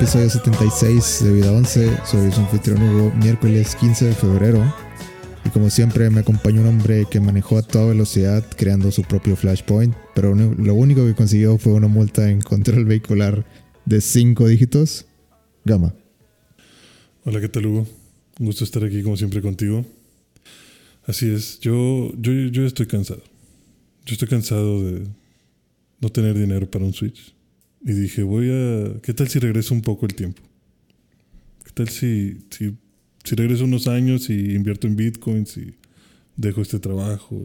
episodio 76 de Vida 11. Soy su anfitrión Hugo, miércoles 15 de febrero. Y como siempre me acompaña un hombre que manejó a toda velocidad creando su propio flashpoint, pero lo único que consiguió fue una multa en control vehicular de 5 dígitos. Gama. Hola, ¿qué tal Hugo? Un gusto estar aquí como siempre contigo. Así es, yo, yo, yo estoy cansado. Yo estoy cansado de no tener dinero para un Switch. Y dije, voy a... ¿Qué tal si regreso un poco el tiempo? ¿Qué tal si, si, regreso unos años y invierto en bitcoins y dejo este trabajo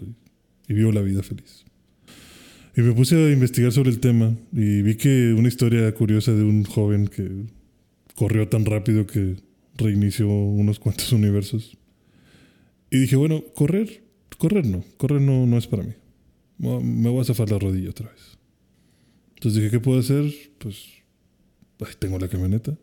y, vivo la vida feliz? Y me puse a investigar sobre el tema y vi que una historia curiosa de un joven que corrió tan rápido que reinició unos cuantos universos. Y dije, bueno, correr, correr no, correr no, no es para mí. Me voy a zafar la rodilla otra vez. Entonces dije, ¿qué puedo hacer? Pues ahí tengo la camioneta.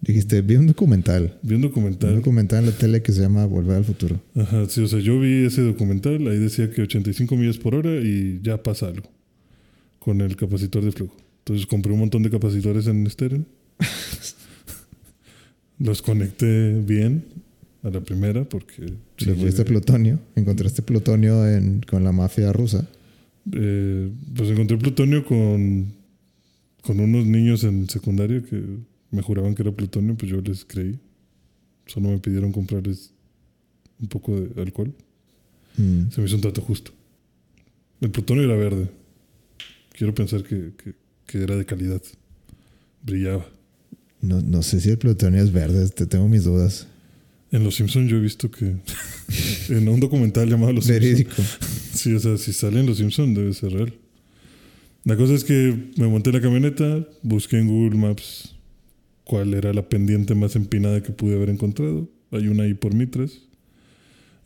Dijiste, vi un documental. Vi un documental. Un documental en la tele que se llama Volver al Futuro. Ajá, sí, o sea, yo vi ese documental, ahí decía que 85 millas por hora y ya pasa algo con el capacitor de flujo. Entonces compré un montón de capacitores en Steren. Los conecté bien a la primera porque... Le fuiste plutonio, encontraste plutonio con la mafia rusa. Eh, pues encontré plutonio con, con unos niños en secundaria que me juraban que era plutonio, pues yo les creí. Solo me pidieron comprarles un poco de alcohol. Mm. Se me hizo un trato justo. El plutonio era verde. Quiero pensar que, que, era de calidad. Brillaba. No, no sé si el plutonio es verde, te tengo mis dudas. En Los Simpsons yo he visto que en un documental llamado Los Verídico. Sí, o sea, si sale en Los Simpsons debe ser real. La cosa es que me monté en la camioneta, busqué en Google Maps cuál era la pendiente más empinada que pude haber encontrado. Hay una ahí por Mitras.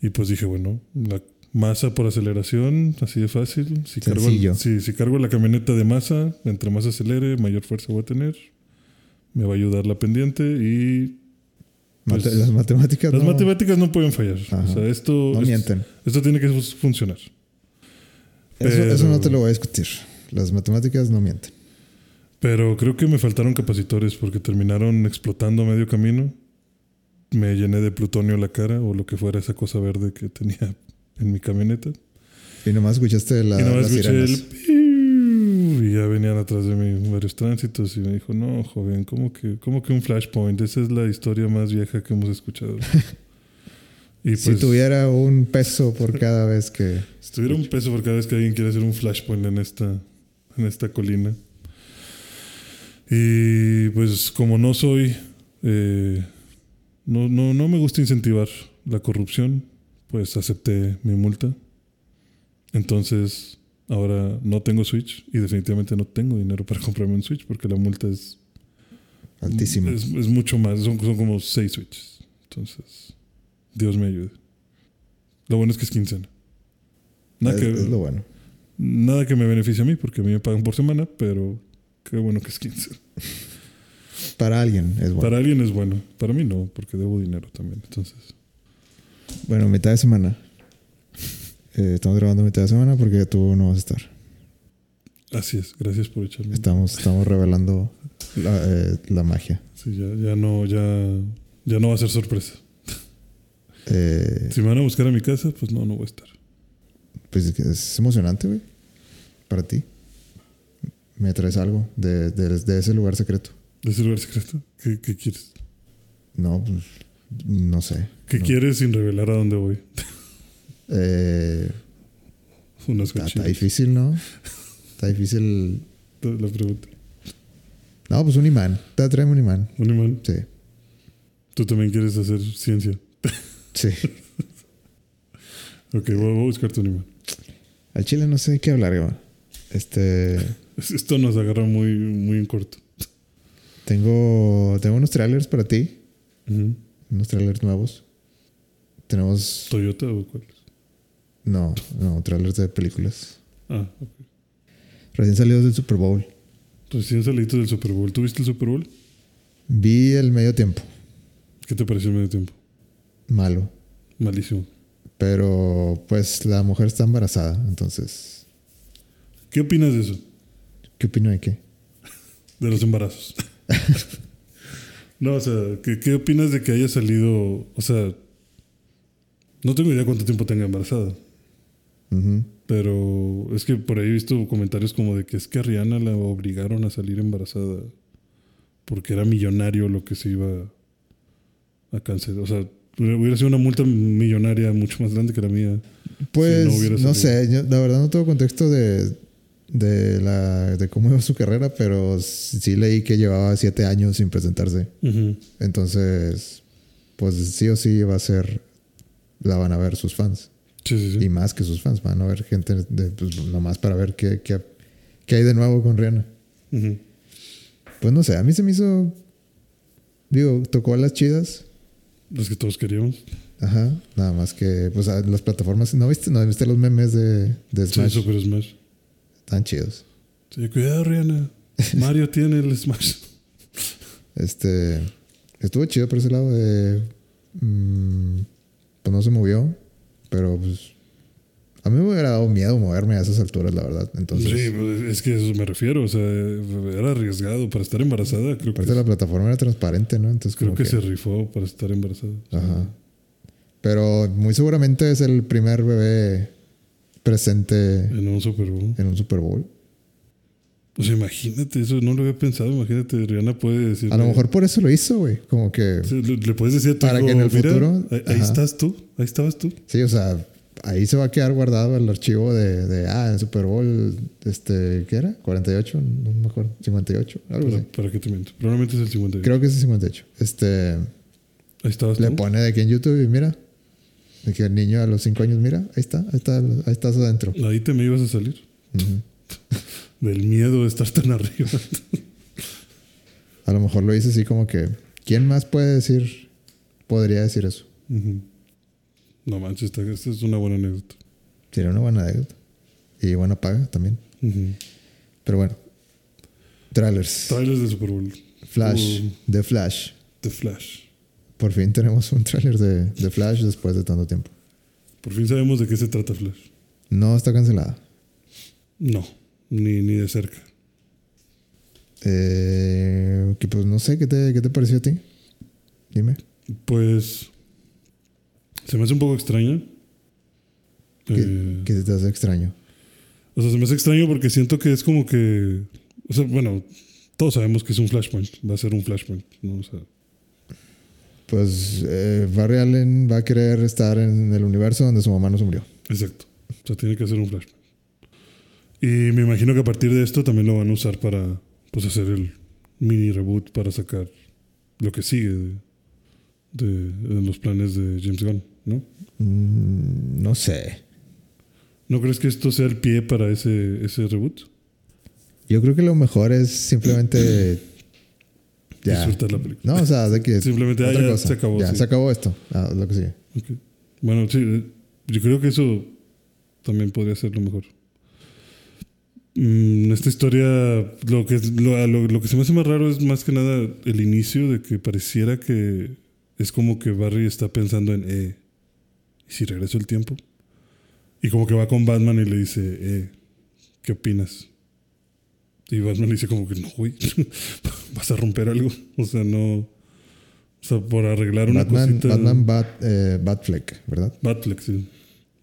Y pues dije, bueno, la masa por aceleración, así de fácil. Si cargo, si cargo la camioneta de masa, entre más acelere, mayor fuerza voy a tener. Me va a ayudar la pendiente y pues, las matemáticas Las no... matemáticas no pueden fallar. O sea, esto, no mienten. Esto tiene que funcionar. Eso, no te lo voy a discutir. Las matemáticas no mienten. Pero creo que me faltaron capacitores porque terminaron explotando a medio camino. Me llené de plutonio la cara o lo que fuera esa cosa verde que tenía en mi camioneta. Y nomás escuchaste la, y nomás escuché el y ya venían atrás de mí varios tránsitos y me dijo, no, joven, ¿cómo que, cómo que un flashpoint? Esa es la historia más vieja que hemos escuchado. y si pues tuviera un peso por cada vez que... Si tuviera un peso por cada vez que alguien quiere hacer un flashpoint en esta, en esta colina. Y pues como no soy... Eh, no, no, no me gusta incentivar la corrupción, pues acepté mi multa. Entonces Ahora no tengo Switch y definitivamente no tengo dinero para comprarme un Switch porque la multa es altísima. Es, mucho más, son, como seis Switches. Entonces, Dios me ayude. Lo bueno es que es quincena. Nada es, que, es lo bueno. Nada que me beneficie a mí porque a mí me pagan por semana, pero qué bueno que es quincena. Para alguien es bueno. Para alguien es bueno. Para mí no, porque debo dinero también. Entonces. Bueno, mitad de semana. Eh, estamos grabando mitad de semana porque tú no vas a estar. Así es, gracias por echarme. Estamos, estamos revelando la, eh, la magia. Sí, ya, ya, no, ya, ya no va a ser sorpresa. Eh, si me van a buscar a mi casa, pues no, no voy a estar. Pues es emocionante, güey. Para ti. Me traes algo de, de, de, ese lugar secreto. ¿De ese lugar secreto? ¿Qué, qué quieres? No, pues no sé. ¿Qué quieres sin revelar a dónde voy? Eh, está, difícil, ¿no? Está difícil. La pregunta. No, pues un imán. Te trae un imán. ¿Un imán? Sí. ¿Tú también quieres hacer ciencia? Sí. ok, voy, a buscarte un imán. Al chile no sé de qué hablar, Este. Esto nos agarra muy, muy en corto. Tengo, tengo unos trailers para ti. Unos trailers nuevos. Tenemos. ¿Toyota o cuáles? No, no, trailers de películas. Ah, ok. Recién salidos del Super Bowl. Recién salidos del Super Bowl. ¿Tú viste el Super Bowl? Vi el medio tiempo. ¿Qué te pareció el medio tiempo? Malo. Malísimo. Pero pues la mujer está embarazada, entonces. ¿Qué opinas de eso? ¿Qué opino de qué? De los embarazos. no, o sea, ¿qué, ¿qué opinas de que haya salido? O sea, no tengo idea cuánto tiempo tenga embarazada. Pero es que por ahí he visto comentarios como de que es que a Rihanna la obligaron a salir embarazada porque era millonario lo que se iba a cancelar. O sea, hubiera sido una multa millonaria mucho más grande que la mía. Pues no sé, yo, la verdad no tengo contexto de, de, la, de cómo iba su carrera, pero sí leí que llevaba siete años sin presentarse. Entonces, pues sí o sí va a ser, la van a ver sus fans. Sí, sí, sí. Y más que sus fans, van a ver gente de, pues, nomás para ver qué, qué, qué hay de nuevo con Rihanna. Pues no sé, a mí se me hizo, digo, tocó a las chidas. Los que todos queríamos. Ajá, nada más que, pues las plataformas, ¿no viste? ¿No viste los memes de, de Sí, Smash? Super Smash. Están chidos. Sí, cuidado, Rihanna. Mario tiene el Smash. Este, estuvo chido por ese lado de, mm, pues no se movió, pero pues a mí me hubiera dado miedo moverme a esas alturas, la verdad. Entonces, Sí, pues, es que a eso me refiero. O sea, era arriesgado para estar embarazada. Creo que, la plataforma era transparente, ¿no? Entonces creo que que, se rifó para estar embarazada. Ajá. Pero muy seguramente es el primer bebé presente En un Super Bowl. en un Super Bowl. Sea, imagínate, eso no lo había pensado. Imagínate, Rihanna puede decir. A lo mejor por eso lo hizo, güey. Como que, le, puedes decir a tu Para hijo, que en el "Mira, futuro- Ahí, estás tú. Ahí estabas tú. sí, o sea, ahí se va a quedar guardado el archivo de, de ah, en Super Bowl, este, ¿qué era? 48, no me acuerdo, 58, algo Para, así. para que te miento. Probablemente es el 58. Creo que es el 58. Este, Ahí estabas le tú. pone de aquí en YouTube y mira, de que el niño a los 5 años, mira, ahí está, ahí está, ahí estás adentro. Ahí te me ibas a salir. Ujú. Del miedo de estar tan arriba. A lo mejor lo hice así como que, ¿quién más puede decir, podría decir eso? No manches, esta, esta es una buena anécdota. Sería una buena anécdota. Y buena paga también. Pero bueno. Trailers. Trailers de Super Bowl. Flash. Uh, The Flash. The Flash. Por fin tenemos un tráiler de, de Flash después de tanto tiempo. Por fin sabemos de qué se trata Flash. No está cancelada. No, ni, ni de cerca. Eh, que pues no sé, ¿qué te, ¿qué te pareció a ti? Dime. Pues se me hace un poco extraño. ¿Qué, Eh, qué te hace extraño? o sea, se me hace extraño porque siento que es como que. O sea, bueno, todos sabemos que es un flashpoint. Va a ser un flashpoint. ¿no? O sea, Pues eh, Barry Allen va a querer estar en el universo donde su mamá no se murió. exacto. O sea, tiene que hacer un flashpoint. Y me imagino que a partir de esto también lo van a usar para pues, hacer el mini reboot para sacar lo que sigue de, de- de los planes de James Gunn, ¿no? Mm, no sé. ¿No crees que esto sea el pie para ese, ese reboot? Yo creo que lo mejor es simplemente. ya. Disfrutar la película. No, o sea, de que. Simplemente, ah, otra ya cosa. se acabó, Ya, sí. se acabó esto. Ah, lo que sigue. Bueno, sí, eh, yo creo que eso también podría ser lo mejor. Mm, esta historia, lo que, lo, lo- lo que se me hace más raro es más que nada el inicio de que pareciera que es como que Barry está pensando en, eh, ¿y si regreso el tiempo? Y como que va con Batman y le dice, eh, ¿qué opinas? Y Batman le dice como que no, güey, vas a romper algo. O sea, no... O sea, por arreglar una Batman, cosita... Batman Bat, eh, Batfleck, ¿verdad? Batfleck, sí.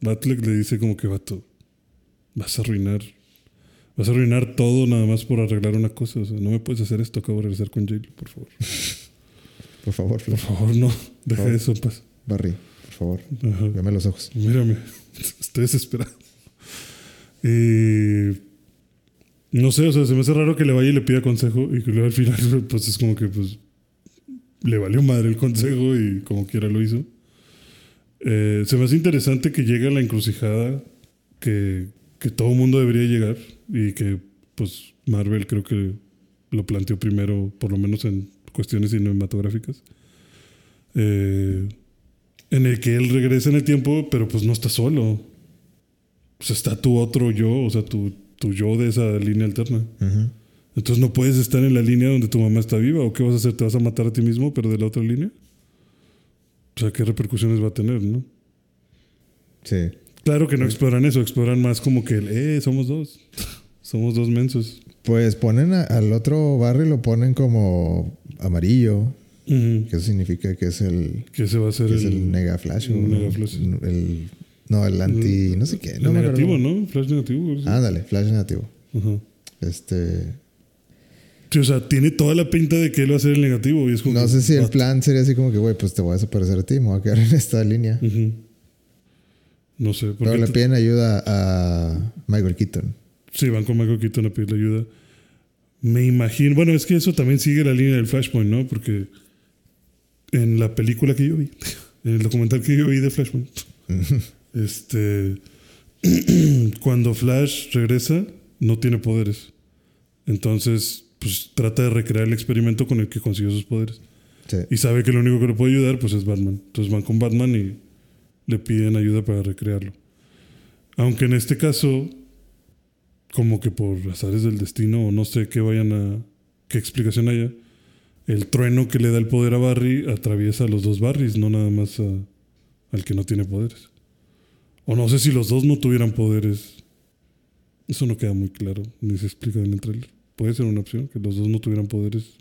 Batfleck le dice como que vato, vas a arruinar, vas a arruinar todo nada más por arreglar una cosa. O sea, no me puedes hacer esto, acabo de regresar con J-Lo, por favor. Por favor, Por favor, no, deja favor. eso en paz. Barry, por favor. Ajá. Véame los ojos. Mírame, estoy desesperado. Y no sé, o sea, se me hace raro que le vaya y le pida consejo y que luego al final, pues es como que pues le valió madre el consejo y como quiera lo hizo. Eh, se me hace interesante que llegue a la encrucijada que, que todo el mundo debería llegar y que pues Marvel creo que lo planteó primero, por lo menos en cuestiones cinematográficas. Eh, en el que él regresa en el tiempo, pero pues no está solo. Sea, está tu otro yo, o sea, tu, tu yo de esa línea alterna. Ujú. Entonces no puedes estar en la línea donde tu mamá está viva. ¿O qué vas a hacer? ¿Te vas a matar a ti mismo, pero de la otra línea? O sea, ¿qué repercusiones va a tener, no? Sí. Claro que no exploran eso, exploran más como que el, eh, somos dos. somos dos mensos. Pues ponen a- al otro Barry, lo ponen como amarillo, que significa que es el, Que ese va a ser que es el, el Nega Flash. o el no, Nega Flash. el- no, el anti. No sé qué. el No me negativo, acuerdo. ¿no? Flash negativo. sí. Ándale, Flash negativo. Este. Sí, o sea, tiene toda la pinta de que él va a ser el negativo. Y es como No que, sé si el plan sería así como que, güey, pues te voy a desaparecer a ti, me voy a quedar en esta línea. Ujú. No sé. Pero le piden ayuda a Michael Keaton. Sí, van con Michael Keaton a pedirle ayuda. Me imagino. Bueno, es que eso también sigue la línea del Flashpoint, ¿no? Porque en la película que yo vi, en el documental que yo vi de Flashpoint, este. cuando Flash regresa, no tiene poderes. Entonces, pues trata de recrear el experimento con el que consiguió sus poderes. Sí. Y sabe que lo único que le puede ayudar, pues es Batman. Entonces van con Batman y le piden ayuda para recrearlo. Aunque en este caso, como que por azares del destino, o no sé qué vayan a. qué explicación haya, el trueno que le da el poder a Barry atraviesa a los dos Barrys, no nada más al que no tiene poderes. O no sé si los dos no tuvieran poderes. Eso no queda muy claro, ni se explica en el trailer. Puede ser una opción, que los dos no tuvieran poderes.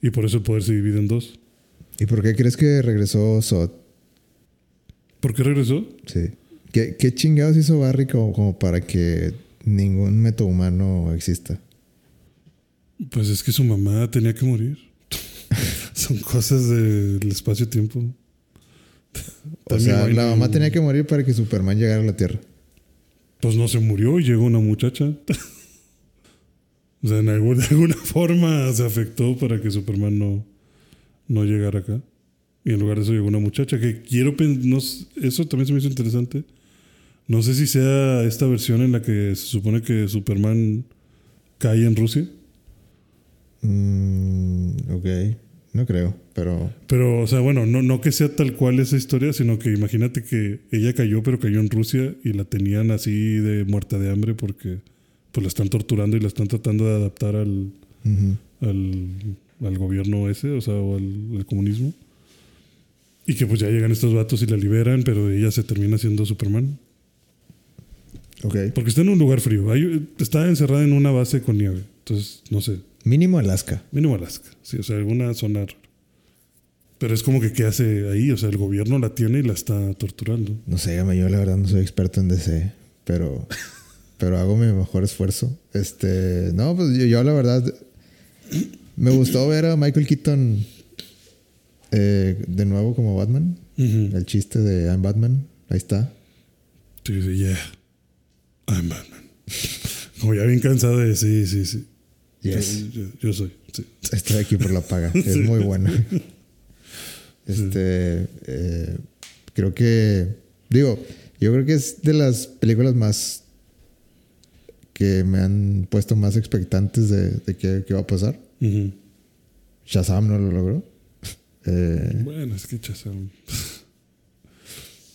Y por eso el poder se divide en dos. ¿Y por qué crees que regresó Zod? ¿Por qué regresó? Sí. ¿Qué, qué chingados hizo Barry como, como para que ningún metahumano exista? Pues es que su mamá tenía que morir. Son cosas del espacio-tiempo. O sea, la mamá tenía que morir para que Superman llegara a la Tierra. Pues no se murió y llegó una muchacha. o sea, en algún- de alguna forma se afectó para que Superman no, no llegara acá. Y en lugar de eso llegó una muchacha que quiero pensar. eso también se me hizo interesante. No sé si sea esta versión en la que se supone que Superman cae en Rusia. Mm, ok. No creo, pero... Pero, o sea, bueno, no, no que sea tal cual esa historia, sino que imagínate que ella cayó, pero cayó en Rusia y la tenían así de muerta de hambre porque pues la están torturando y la están tratando de adaptar al, al, al gobierno ese, o sea, o al, al comunismo. Y que pues ya llegan estos vatos y la liberan, pero ella se termina siendo Superman. Ok. Porque está en un lugar frío. Hay- está encerrada en una base con nieve. Entonces, no sé, Mínimo Alaska. Mínimo Alaska, sí, o sea, alguna zona rara. Pero es como que ¿qué hace ahí? O sea, el gobierno la tiene y la está torturando. No sé, yo la verdad no soy experto en DC, pero, pero hago mi mejor esfuerzo. Este, no, pues yo, yo la verdad me gustó ver a Michael Keaton eh, de nuevo como Batman. El chiste de I'm Batman, ahí está. Sí, sí, yeah. I'm Batman. Como ya bien cansado de sí, sí, sí. Yes. Yo, yo- yo soy, sí. Estoy aquí por la paga. Es muy buena. Este, eh, creo que, digo, yo creo que es de las películas más que me han puesto más expectantes de, de qué, qué va a pasar. Shazam no lo logró. Eh, Bueno, es que Shazam.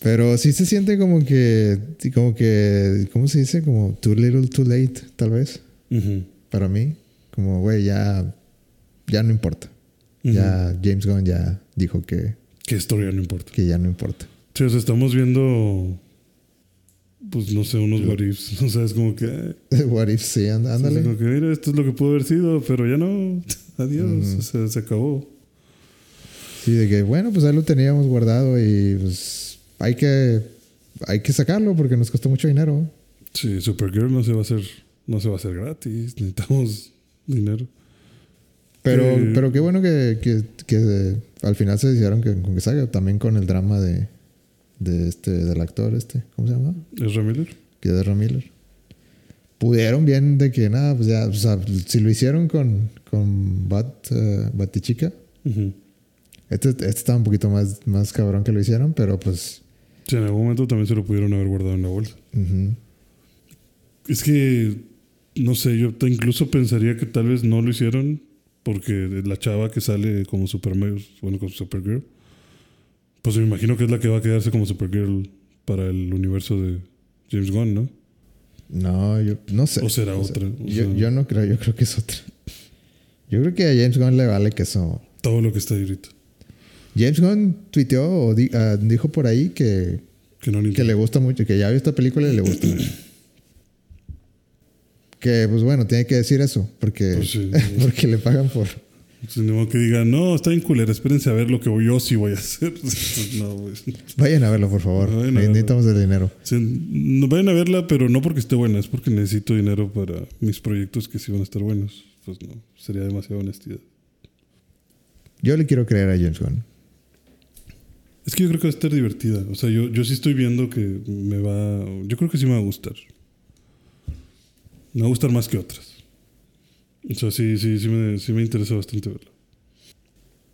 pero sí se siente como que, como que, ¿cómo se dice? Como too little, too late, tal vez, Ujú. para mí. Como, güey, ya, ya no importa. Ya James Gunn ya dijo que, Que historia no importa. que ya no importa. Sí, o sea, estamos viendo, pues no sé, unos what ifs. O sea, es como que. What if sí, and- es ándale. como que, mira, esto es lo que pudo haber sido, pero ya no. Adiós. O sea, se acabó. Sí, de que, bueno, pues ahí lo teníamos guardado y pues hay que, hay que sacarlo porque nos costó mucho dinero. Sí, Supergirl no se va a hacer, no se va a hacer gratis. Necesitamos dinero. Pero, Eh. pero qué bueno que, que, que al final se decidieron que, con que salga. También con el drama de, de este, del actor este, ¿cómo se llama? ¿Es Miller? Que es de Miller. Pudieron bien de que nada, pues ya, o sea, si lo hicieron con, con Bat, eh, Batichica, Ujú. Este, este estaba un poquito más, más cabrón que lo hicieron, pero pues... Sí, en algún momento también se lo pudieron haber guardado en la bolsa. ujú. Es que, no sé, yo te- incluso pensaría que tal vez no lo hicieron porque la chava que sale como Superman, bueno, como Supergirl, pues me imagino que es la que va a quedarse como Supergirl para el universo de James Gunn, ¿no? No, yo no sé. ¿O será sea, otra? O yo, sea- yo no creo, yo creo que es otra. Yo creo que a James Gunn le vale que eso. Todo lo que está ahí ahorita. James Gunn tuiteó o di- ah, dijo por ahí que, Que no le que le gusta mucho, que ya vio esta película y le gusta mucho. Que, pues bueno, tiene que decir eso, porque, Pues sí. porque le pagan por... Modo que no, está bien culera, espérense a ver lo que yo sí voy a hacer. no, güey. Vayan a verlo, por favor. Vayan. Necesitamos el dinero. Sí, no vayan a verla, pero no porque esté buena, es porque necesito dinero para mis proyectos que sí van a estar buenos. Pues no, sería demasiada honestidad. Yo le quiero creer a James Gunn. Es que yo creo que va a estar divertida. O sea, yo, yo sí estoy viendo que me va. Yo creo que sí me va a gustar. Me va a gustar más que otras. O sea, sí, sí, sí me, sí me interesa bastante verla.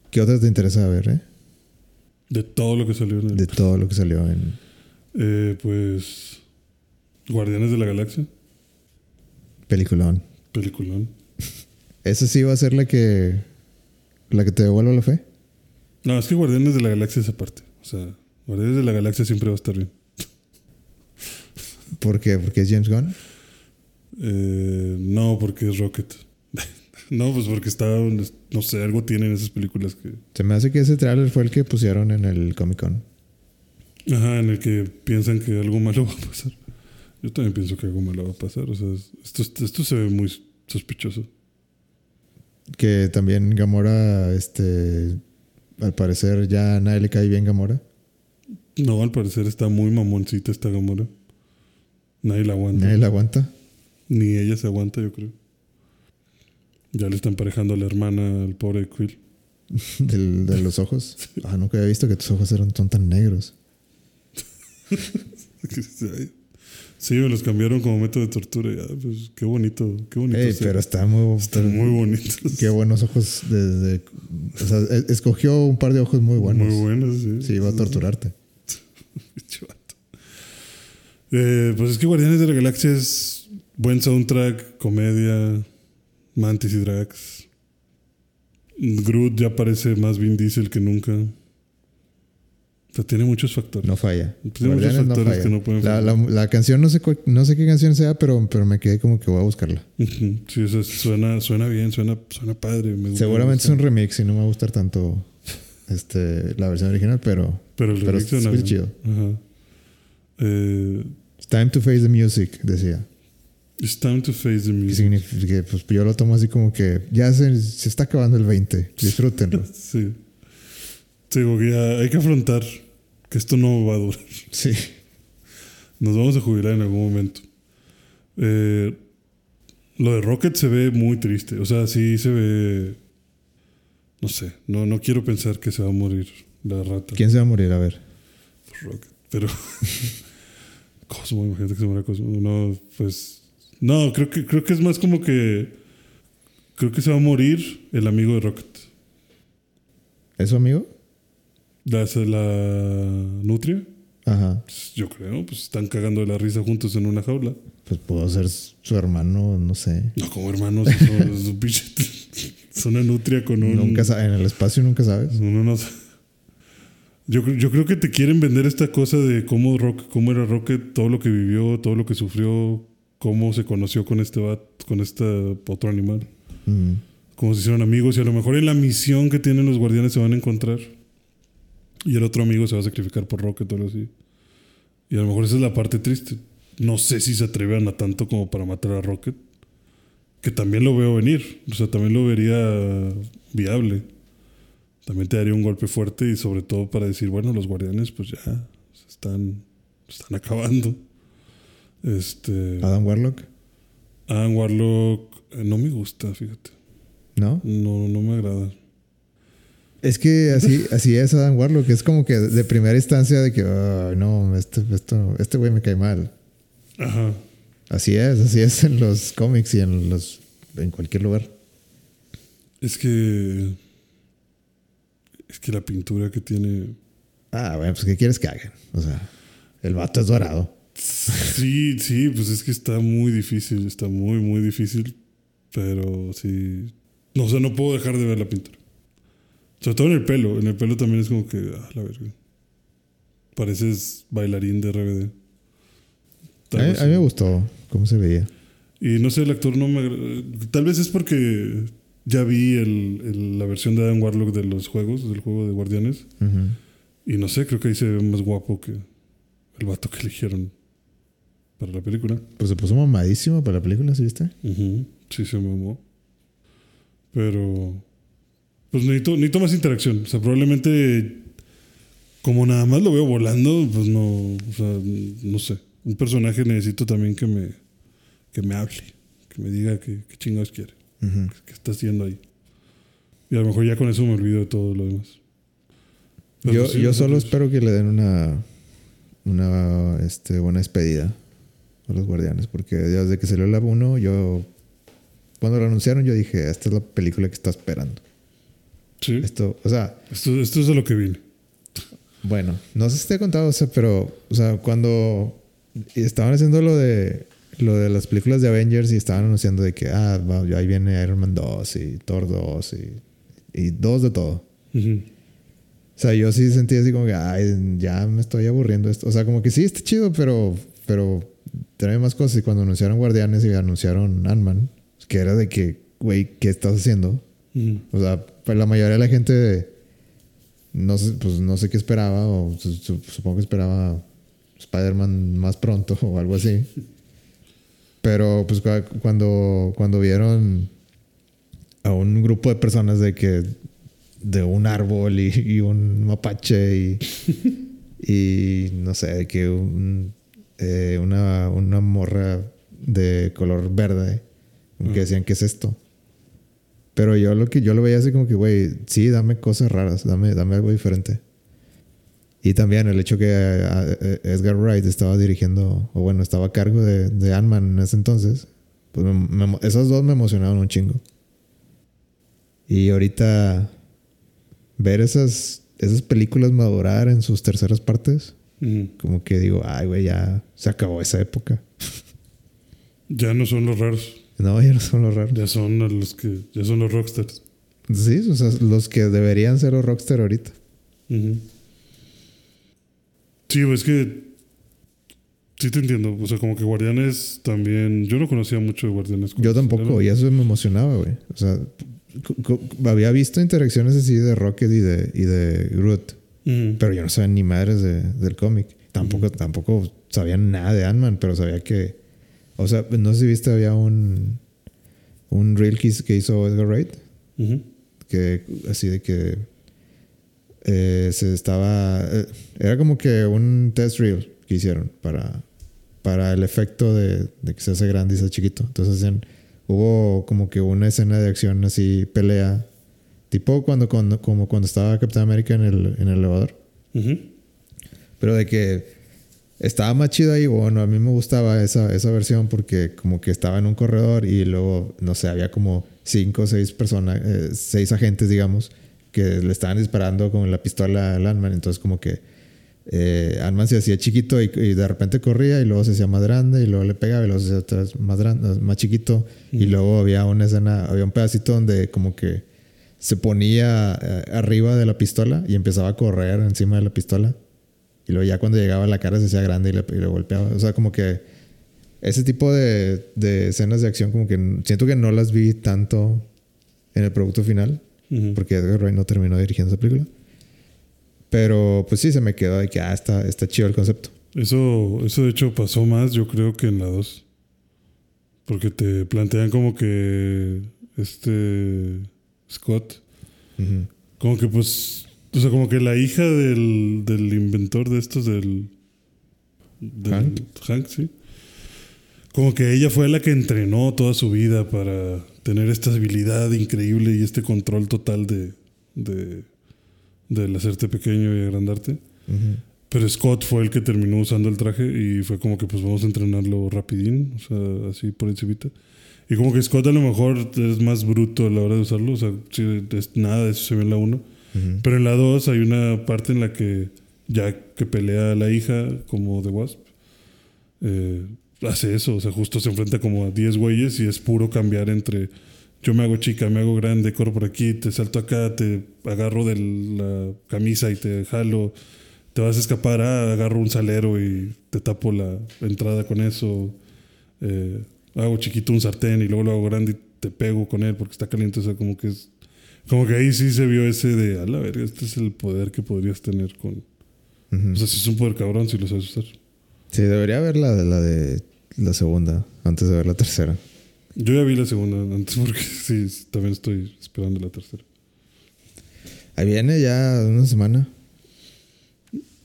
¿Qué otras te interesa ver, eh? De todo lo que salió en el. De todo lo que salió en... Eh, pues. Guardianes de la Galaxia. Peliculón. Peliculón. ¿Esa sí va a ser la que... La que te devuelva la fe? No, es que Guardianes de la Galaxia es aparte. O sea, Guardianes de la Galaxia siempre va a estar bien. ¿Por qué? ¿Porque es James Gunn? Eh, no, porque es Rocket. no, pues porque está. No sé, algo tienen esas películas que. Se me hace que ese trailer fue el que pusieron en el Comic Con. Ajá, en el que piensan que algo malo va a pasar. Yo también pienso que algo malo va a pasar. O sea, es- esto, esto se ve muy sospechoso. Que también Gamora, este... Al parecer ya a nadie le cae bien Gamora. No, al parecer está muy mamoncita esta Gamora. Nadie la aguanta. Nadie la aguanta. Ni ella se aguanta, yo creo. Ya le están parejando a la hermana al pobre Quill. De los ojos. Ah, nunca había visto que tus ojos eran son tan negros. Sí, me los cambiaron como método de tortura. Ya, pues, qué bonito, qué bonito. Ey, pero está muy... Están muy bonitos. Qué buenos ojos. De, de- o sea, e- escogió un par de ojos muy buenos. Muy buenos, sí. Sí, va a torturarte. Eh, pues es que Guardianes de la Galaxia es buen soundtrack, comedia, Mantis y Drax. Groot ya parece más Vin Diesel que nunca. O sea, tiene muchos factores. No falla. Tiene muchos no factores falla. que no pueden la, fallar. la- la canción, no sé, no sé qué canción sea, pero, pero me quedé como que voy a buscarla. Sí, o sea, suena, suena bien, suena, suena padre. me Seguramente es un remix y no me va a gustar tanto este, la versión original, pero Pero el pero es chido. Ajá. Eh, It's time to face the music, decía. it's time to face the Que music. significa que pues, yo lo tomo así como que ya se, se está acabando el 20. Disfrútenlo. Sí. Sí, porque ya hay que afrontar que esto no va a durar. sí. Nos vamos a jubilar en algún momento. Eh, lo de Rocket se ve muy triste. O sea, sí se ve. No sé. No, no quiero pensar que se va a morir la rata. ¿Quién se va a morir? A ver. Rocket. Pero. Cosmo, imagínate que se muera Cosmo. No, pues. No, creo que, creo que es más como que. Creo que se va a morir el amigo de Rocket. ¿Es su amigo? La, la Nutria. Ajá. Pues, yo creo, pues están cagando de la risa juntos en una jaula. Pues puedo ser su hermano, no sé. No, como hermanos, son, es una nutria con un. Nunca en el espacio nunca sabes. Uno no sabe. Yo, creo- yo creo que te quieren vender esta cosa de cómo, Rock, cómo era Rocket, todo lo que vivió, todo lo que sufrió, cómo se conoció con este bat, con este otro animal. Mm. Cómo se hicieron amigos y a lo mejor en la misión que tienen los guardianes se van a encontrar. Y el otro amigo se va a sacrificar por Rocket o algo así. Y a lo mejor esa es la parte triste. No sé si se atrevan a tanto como para matar a Rocket. Que también lo veo venir. O sea, también lo vería viable. También te daría un golpe fuerte y sobre todo para decir, bueno, los guardianes pues ya se están, se están acabando. Este... Adam Warlock, Adam Warlock eh, no me gusta, fíjate. ¿no? No, no me agrada. Es que así, así es Adam Warlock. Es como que de primera instancia de que, "Ay, no, este esto, este güey me cae mal. Ajá. Así es, así es en los cómics y en los en cualquier lugar. Es que. Es que la pintura que tiene. Ah, bueno, pues ¿qué quieres que hagan? O sea, el vato es dorado. Sí, sí, pues es que está muy difícil. Está muy, muy difícil. Pero sí. No, o sea, no puedo dejar de ver la pintura. Sobre todo en el pelo. En el pelo también es como que. Ah, la verga. Pareces bailarín de RBD. A a mí me gustó cómo se veía. Y no sé, el actor no me Tal vez es porque ya vi el- el- la versión de Adam Warlock de los juegos, del juego de Guardianes. Ujú. Y no sé, creo que ahí se ve más guapo que el vato que eligieron. para la película. Pues se puso mamadísimo para la película, ¿sí viste? Ujú, Sí, se mamó. Pero. Pues necesito, necesito más interacción. O sea, probablemente. Como nada más lo veo volando, pues no. O sea, no sé. Un personaje necesito también que me. Que me hable. Que me diga qué qué chingados quiere. ¿Qué está haciendo ahí? Y a lo mejor ya con eso me olvido de todo lo demás. Pero Yo, sí, yo solo espero que le den una, una este, buena despedida a los guardianes, porque desde que salió la 1, yo, cuando lo anunciaron, yo dije, esta es la película que está esperando. Sí. Esto, o sea, Esto, esto es a lo que vine. bueno, no sé si te he contado, o sea, pero, o sea, cuando estaban haciendo lo de, lo de las películas de Avengers y estaban anunciando de que, ah, ahí viene Iron Man 2 y Thor 2 y, y dos de todo. Ujú. O sea, yo sí sentí así como que, ay, ya me estoy aburriendo esto. O sea, como que sí, está chido, pero, pero trae más cosas. Y cuando anunciaron Guardianes y anunciaron Ant-Man, que era de que, güey, ¿qué estás haciendo? Ujú. O sea, pues la mayoría de la gente, no sé, pues no sé qué esperaba, o su- su- supongo que esperaba Spider-Man más pronto o algo así. Pero pues cua- cuando, cuando vieron a un grupo de personas de que de un árbol y, y un mapache y, y no sé, que un, eh, una, una morra de color verde, que decían, ¿qué es esto? Pero yo lo que yo lo veía así como que, güey, sí, dame cosas raras, dame, dame algo diferente. Y también el hecho que eh, eh, Edgar Wright estaba dirigiendo, o bueno, estaba a cargo de, de Ant-Man en ese entonces, pues me- esos dos me emocionaron un chingo. Y ahorita ver esas, esas películas madurar en sus terceras partes, como que digo, ay, güey, ya se acabó esa época. Ya no son los raros. No, ya no son los raros. Ya son los que. Ya son los rockstars. Sí, o sea, los que deberían ser los rockstar ahorita. Ujú. Sí, es que. Sí te entiendo. O sea, como que Guardianes también. Yo no conocía mucho de Guardianes. Yo tampoco, y eso me emocionaba, güey. O sea, había visto interacciones así de Rocket y de, y de Groot, pero yo no sabía ni madres de- del cómic. Tampoco, tampoco sabía nada de Ant-Man, pero sabía que. O sea, no sé si viste, había un. Un reel que hizo, que hizo Edgar Wright, que así de que. eh, se estaba. eh, era como que un test reel que hicieron para. Para el efecto de, de que se hace grande y se hace chiquito. Entonces hubo como que una escena de acción así, pelea. Tipo cuando, cuando, como cuando estaba Capitán América en el, en el elevador. Pero de que estaba más chido ahí, bueno, a mí me gustaba esa, esa versión porque como que estaba en un corredor y luego, no sé, había como cinco o seis personas, eh, seis agentes, digamos, que le estaban disparando con la pistola al Ant-Man. Entonces como que eh, Ant-Man se hacía chiquito y, y de repente corría y luego se hacía más grande y luego le pegaba y luego se hacía otra vez más, grande, más chiquito. Y luego había una escena, había un pedacito donde como que se ponía eh, arriba de la pistola y empezaba a correr encima de la pistola. Y luego ya cuando llegaba la cara se hacía grande y le, y le golpeaba. O sea, como que ese tipo de, de escenas de acción como que siento que no las vi tanto en el producto final. Ujú. Porque Edgar Wright no terminó dirigiendo esa película. Pero pues sí, se me quedó de que ah, está, está chido el concepto. Eso, eso de hecho pasó más, yo creo, que en la 2. Porque te plantean como que este Scott, como que pues, o sea, como que la hija del, del inventor de estos, del, del Hank. Hank, sí. Como que ella fue la que entrenó toda su vida para tener esta habilidad increíble y este control total de, de del hacerte pequeño y agrandarte. Ujú. Pero Scott fue el que terminó usando el traje y fue como que pues vamos a entrenarlo rapidín, o sea, así por encimita. Y como que Scott a lo mejor es más bruto a la hora de usarlo, o sea, sí, es- nada de eso se ve en la 1. Pero en la 2 hay una parte en la que ya que pelea a la hija como de Wasp, eh, hace eso, o sea, justo se enfrenta como a 10 güeyes y es puro cambiar entre yo me hago chica, me hago grande, corro por aquí, te salto acá, te agarro de la camisa y te jalo, te vas a escapar, ah, agarro un salero y te tapo la entrada con eso, eh, hago chiquito un sartén y luego lo hago grande y te pego con él porque está caliente, o sea, como que es... Como que ahí sí se vio ese de, a la verga, este es el poder que podrías tener con... O sea, si es un poder cabrón si lo sabes usar. Sí, debería ver la de la, de la segunda antes de ver la tercera. Yo ya vi la segunda antes porque sí, también estoy esperando la tercera. Ahí viene ya una semana.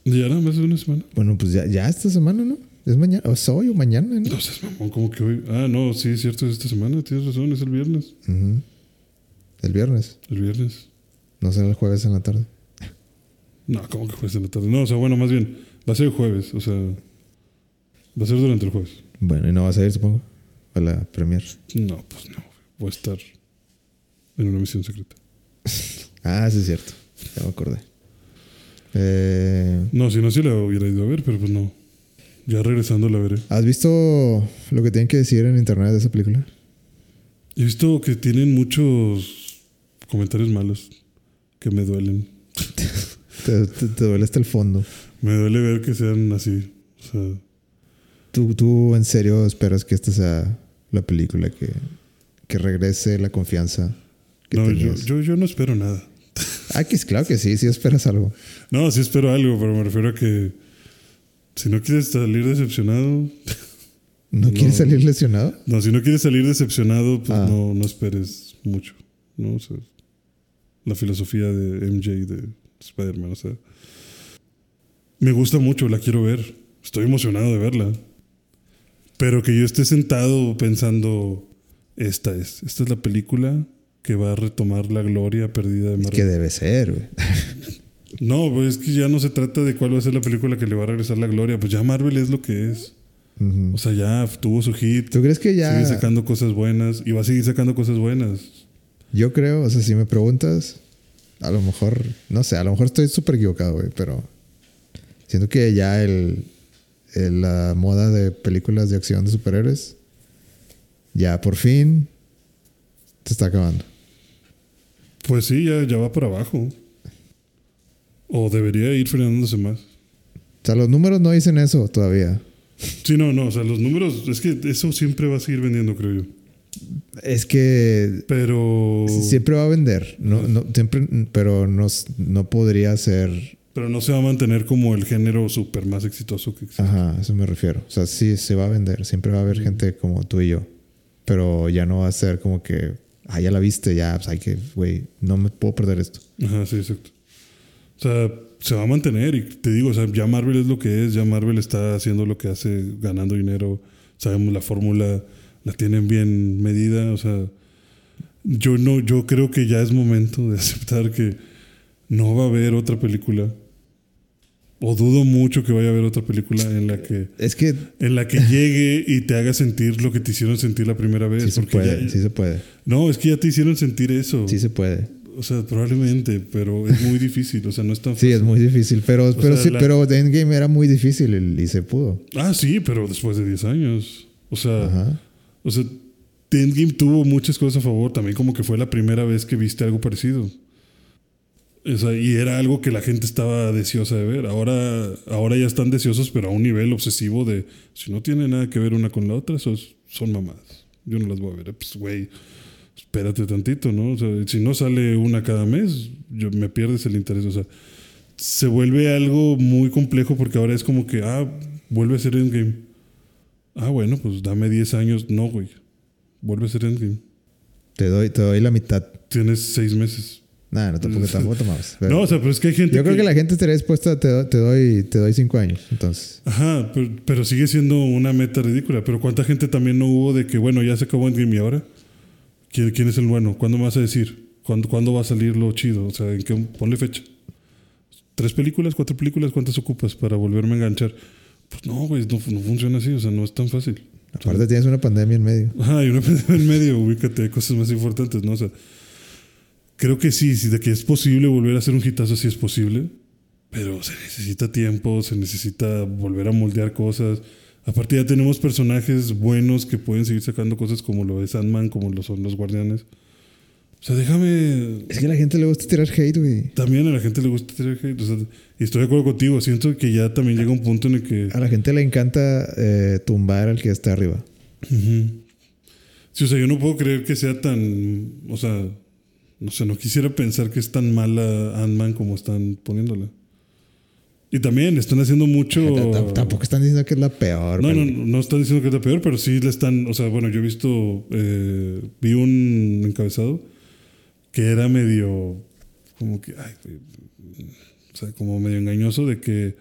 ¿Ya nada más de una semana? Bueno, pues ya, ya esta semana, ¿no? Es mañana, o es hoy o mañana, ¿no? No sé, mamón, como que hoy. Ah, no, sí, es cierto, es esta semana, tienes razón, es el viernes. Ujú. El viernes. El viernes. No será el jueves en la tarde. No, como que jueves en la tarde. No, o sea, bueno, más bien, va a ser el jueves, o sea, va a ser durante el jueves. Bueno, y no vas a ir, supongo, a la premier. No, pues no, voy a estar en una misión secreta. Ah, sí es cierto. Ya me acordé. Eh, No, si no, sí la hubiera ido a ver, pero pues no. Ya regresando la veré. ¿Has visto lo que tienen que decir en internet de esa película? He visto que tienen muchos comentarios malos que me duelen. Te, te- te duele hasta el fondo. Me duele ver que sean así. O sea, ¿Tú, tú en serio esperas que esta sea la película que, que regrese la confianza que no, yo, yo, yo no espero nada. Ah, que es claro que sí, sí esperas algo. No, sí espero algo, pero me refiero a que si no quieres salir decepcionado, ¿No, No. quieres salir lesionado? no, si no quieres salir decepcionado, pues Ah. no, no esperes mucho. ¿no? O sea, la filosofía de MJ de Spider-Man, o sea, me gusta mucho, la quiero ver. Estoy emocionado de verla. Pero que yo esté sentado pensando, esta es, esta es la película que va a retomar la gloria perdida de Es Marvel. que debe ser, güey. No, pues es que ya no se trata de cuál va a ser la película que le va a regresar la gloria. Pues ya Marvel es lo que es. O sea, ya tuvo su hit. ¿Tú crees que ya.? Sigue sacando cosas buenas y va a seguir sacando cosas buenas. Yo creo, o sea, si me preguntas, a lo mejor, no sé, a lo mejor estoy súper equivocado, güey, pero siento que ya el, el- la moda de películas de acción de superhéroes, ya por fin se está acabando. Pues sí, ya, ya va para abajo. O debería ir frenándose más. O sea, los números no dicen eso todavía. Sí, no, no. O sea, los números, es que eso siempre va a seguir vendiendo, creo yo. Es que Pero. siempre va a vender, no, no, siempre, pero no, no podría ser. Pero no se va a mantener como el género súper más exitoso que existe. Ajá, a eso me refiero. O sea, sí se va a vender, siempre va a haber gente como tú y yo, pero ya no va a ser como que, ah, ya la viste, ya, pues hay que, güey, no me puedo perder esto. Ajá, sí, exacto. O sea, se va a mantener y te digo, o sea, ya Marvel es lo que es, ya Marvel está haciendo lo que hace, ganando dinero, sabemos la fórmula, la tienen bien medida, o sea, yo no, yo creo que ya es momento de aceptar que no va a haber otra película, o dudo mucho que vaya a haber otra película en la que, Es que en la que llegue y te haga sentir lo que te hicieron sentir la primera vez. sí se puede, ya- sí se puede, No, es que ya te hicieron sentir eso. sí se puede. O sea, probablemente, pero es muy difícil, o sea, no es tan fácil. Sí, es muy difícil, pero, pero sea, sí, la- pero Endgame era muy difícil y se pudo. Ah, sí, pero después de 10 años. O sea, Ajá. O sea, Endgame tuvo muchas cosas a favor, también como que fue la primera vez que viste algo parecido. O sea, y era algo que la gente estaba deseosa de ver. Ahora, ahora ya están deseosos, pero a un nivel obsesivo de si no tiene nada que ver una con la otra, eso es- son mamadas. Yo no las voy a ver. Pues, güey, espérate tantito, ¿no? O sea, si no sale una cada mes, yo, me pierdes el interés. O sea, se vuelve algo muy complejo porque ahora es como que, ah, vuelve a ser Endgame. Ah, bueno, pues dame 10 años. No, güey. Vuelve a ser Endgame. Te doy, te doy la mitad. Tienes 6 meses. Nah, no, tampoco, tampoco tomabas. No, o sea, pero es que hay gente Yo creo que la gente estaría dispuesta, te, do- te doy, te doy cinco años, entonces. Ajá, pero, pero sigue siendo una meta ridícula. Pero ¿cuánta gente también no hubo de que, bueno, ya se acabó Endgame y ahora? ¿Quién, quién es el bueno? ¿Cuándo me vas a decir? ¿Cuándo, ¿Cuándo va a salir lo chido? O sea, ¿en qué, ponle fecha. ¿Tres películas? ¿Cuatro películas? ¿Cuántas ocupas para volverme a enganchar? Pues no, güey, no, no funciona así. O sea, no es tan fácil. Aparte tienes una pandemia en medio. Ajá, hay una pandemia en medio, ubícate, hay cosas más importantes, ¿no? O sea, creo que sí, sí, de que es posible volver a hacer un hitazo, sí es posible, pero se necesita tiempo, se necesita volver a moldear cosas. Aparte ya tenemos personajes buenos que pueden seguir sacando cosas como lo es Ant-Man, como lo son los Guardianes. O sea, déjame... Es que a la gente le gusta tirar hate, güey. También a la gente le gusta tener hate, o sea, y estoy de acuerdo contigo, siento que ya también llega un punto en el que... A la gente le encanta eh, tumbar al que está arriba. Sí, o sea, yo no puedo creer que sea tan. O sea, no sé, no quisiera pensar que es tan mala Ant-Man como están poniéndola. Y también están haciendo mucho. Tampoco están diciendo que es la peor. No, no, no están diciendo que es la peor, pero sí le están. O sea, bueno, yo he visto. Eh, vi un encabezado que era medio. Como que. Ay, o sea, como medio engañoso de que.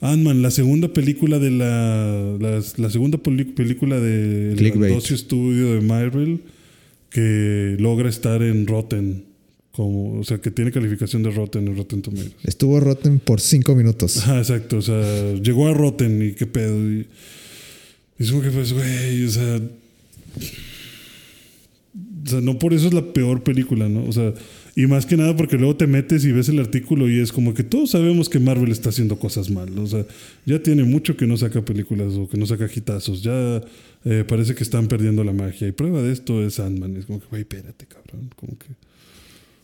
Ant-Man, la segunda película de la. La, segunda película del negocio estudio de Marvel que logra estar en Rotten como, o sea, que tiene calificación de Rotten en Rotten Tomatoes. Estuvo Rotten por cinco minutos. Ajá, exacto. O sea, llegó a Rotten y qué pedo. Y, es como que, pues, güey, o sea. O sea, no por eso es la peor película, ¿no? O sea, y más que nada porque luego te metes y ves el artículo y es como que todos sabemos que Marvel está haciendo cosas mal. O sea, ya tiene mucho que no saca películas o que no saca hitazos. Ya eh, parece que están perdiendo la magia. Y prueba de esto es Ant-Man. Es como que, güey, espérate, cabrón. Como que.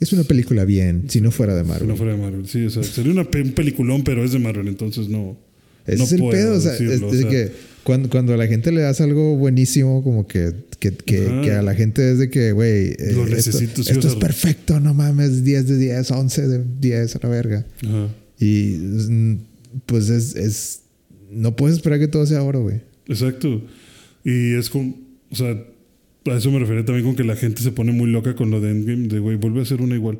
Es una película bien, si no fuera de Marvel. Si no fuera de Marvel, sí. O sea, sería una, un peliculón, pero es de Marvel, entonces no. Ese es el pedo. O sea, es, que cuando, cuando, a la gente le das algo buenísimo, como que, que, que, a la gente es de que, güey, eh, esto, esto es perfecto, no mames, 10 de 10, 11 de 10 a la verga. Ajá. Y mm, pues es, es. No puedes esperar que todo sea oro, güey. Exacto. Y es como. O sea, a eso me refiero también con que la gente se pone muy loca con lo de Endgame, de güey, vuelve a ser una igual.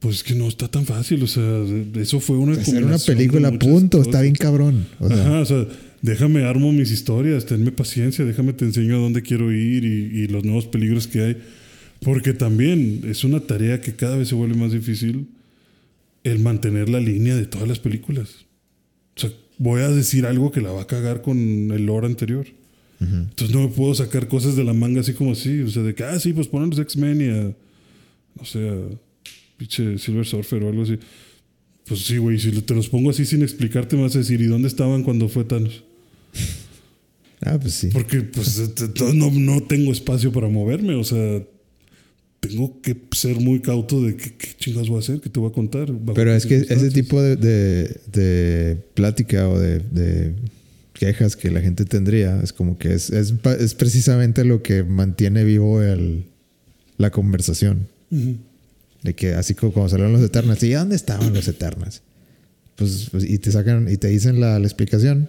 Pues es que no está tan fácil, o sea, eso fue una Hacer una película, punto, está bien cabrón. Ajá, o sea, déjame armo mis historias, tenme paciencia, déjame te enseño a dónde quiero ir y, y los nuevos peligros que hay. Porque también es una tarea que cada vez se vuelve más difícil el mantener la línea de todas las películas. O sea, voy a decir algo que la va a cagar con el lore anterior. Entonces no me puedo sacar cosas de la manga así como así. O sea, de que, ah, sí, pues ponen los X-Men y a, no sé, a pinche Silver Surfer o algo así. Pues sí, güey, si te los pongo así sin explicarte, me vas a decir, ¿y dónde estaban cuando fue Thanos? Ah, pues sí. Porque pues no, no tengo espacio para moverme, o sea, tengo que ser muy cauto de qué, chingas voy a hacer, qué te voy a contar. Pero es que ese tipo de, de, de plática o de, de, quejas que la gente tendría. Es como que es, es, es precisamente lo que mantiene vivo el, la conversación. De que así como cuando salieron los Eternas, ¿y dónde estaban los Eternas? Pues, pues, y te sacan y te dicen la, la explicación.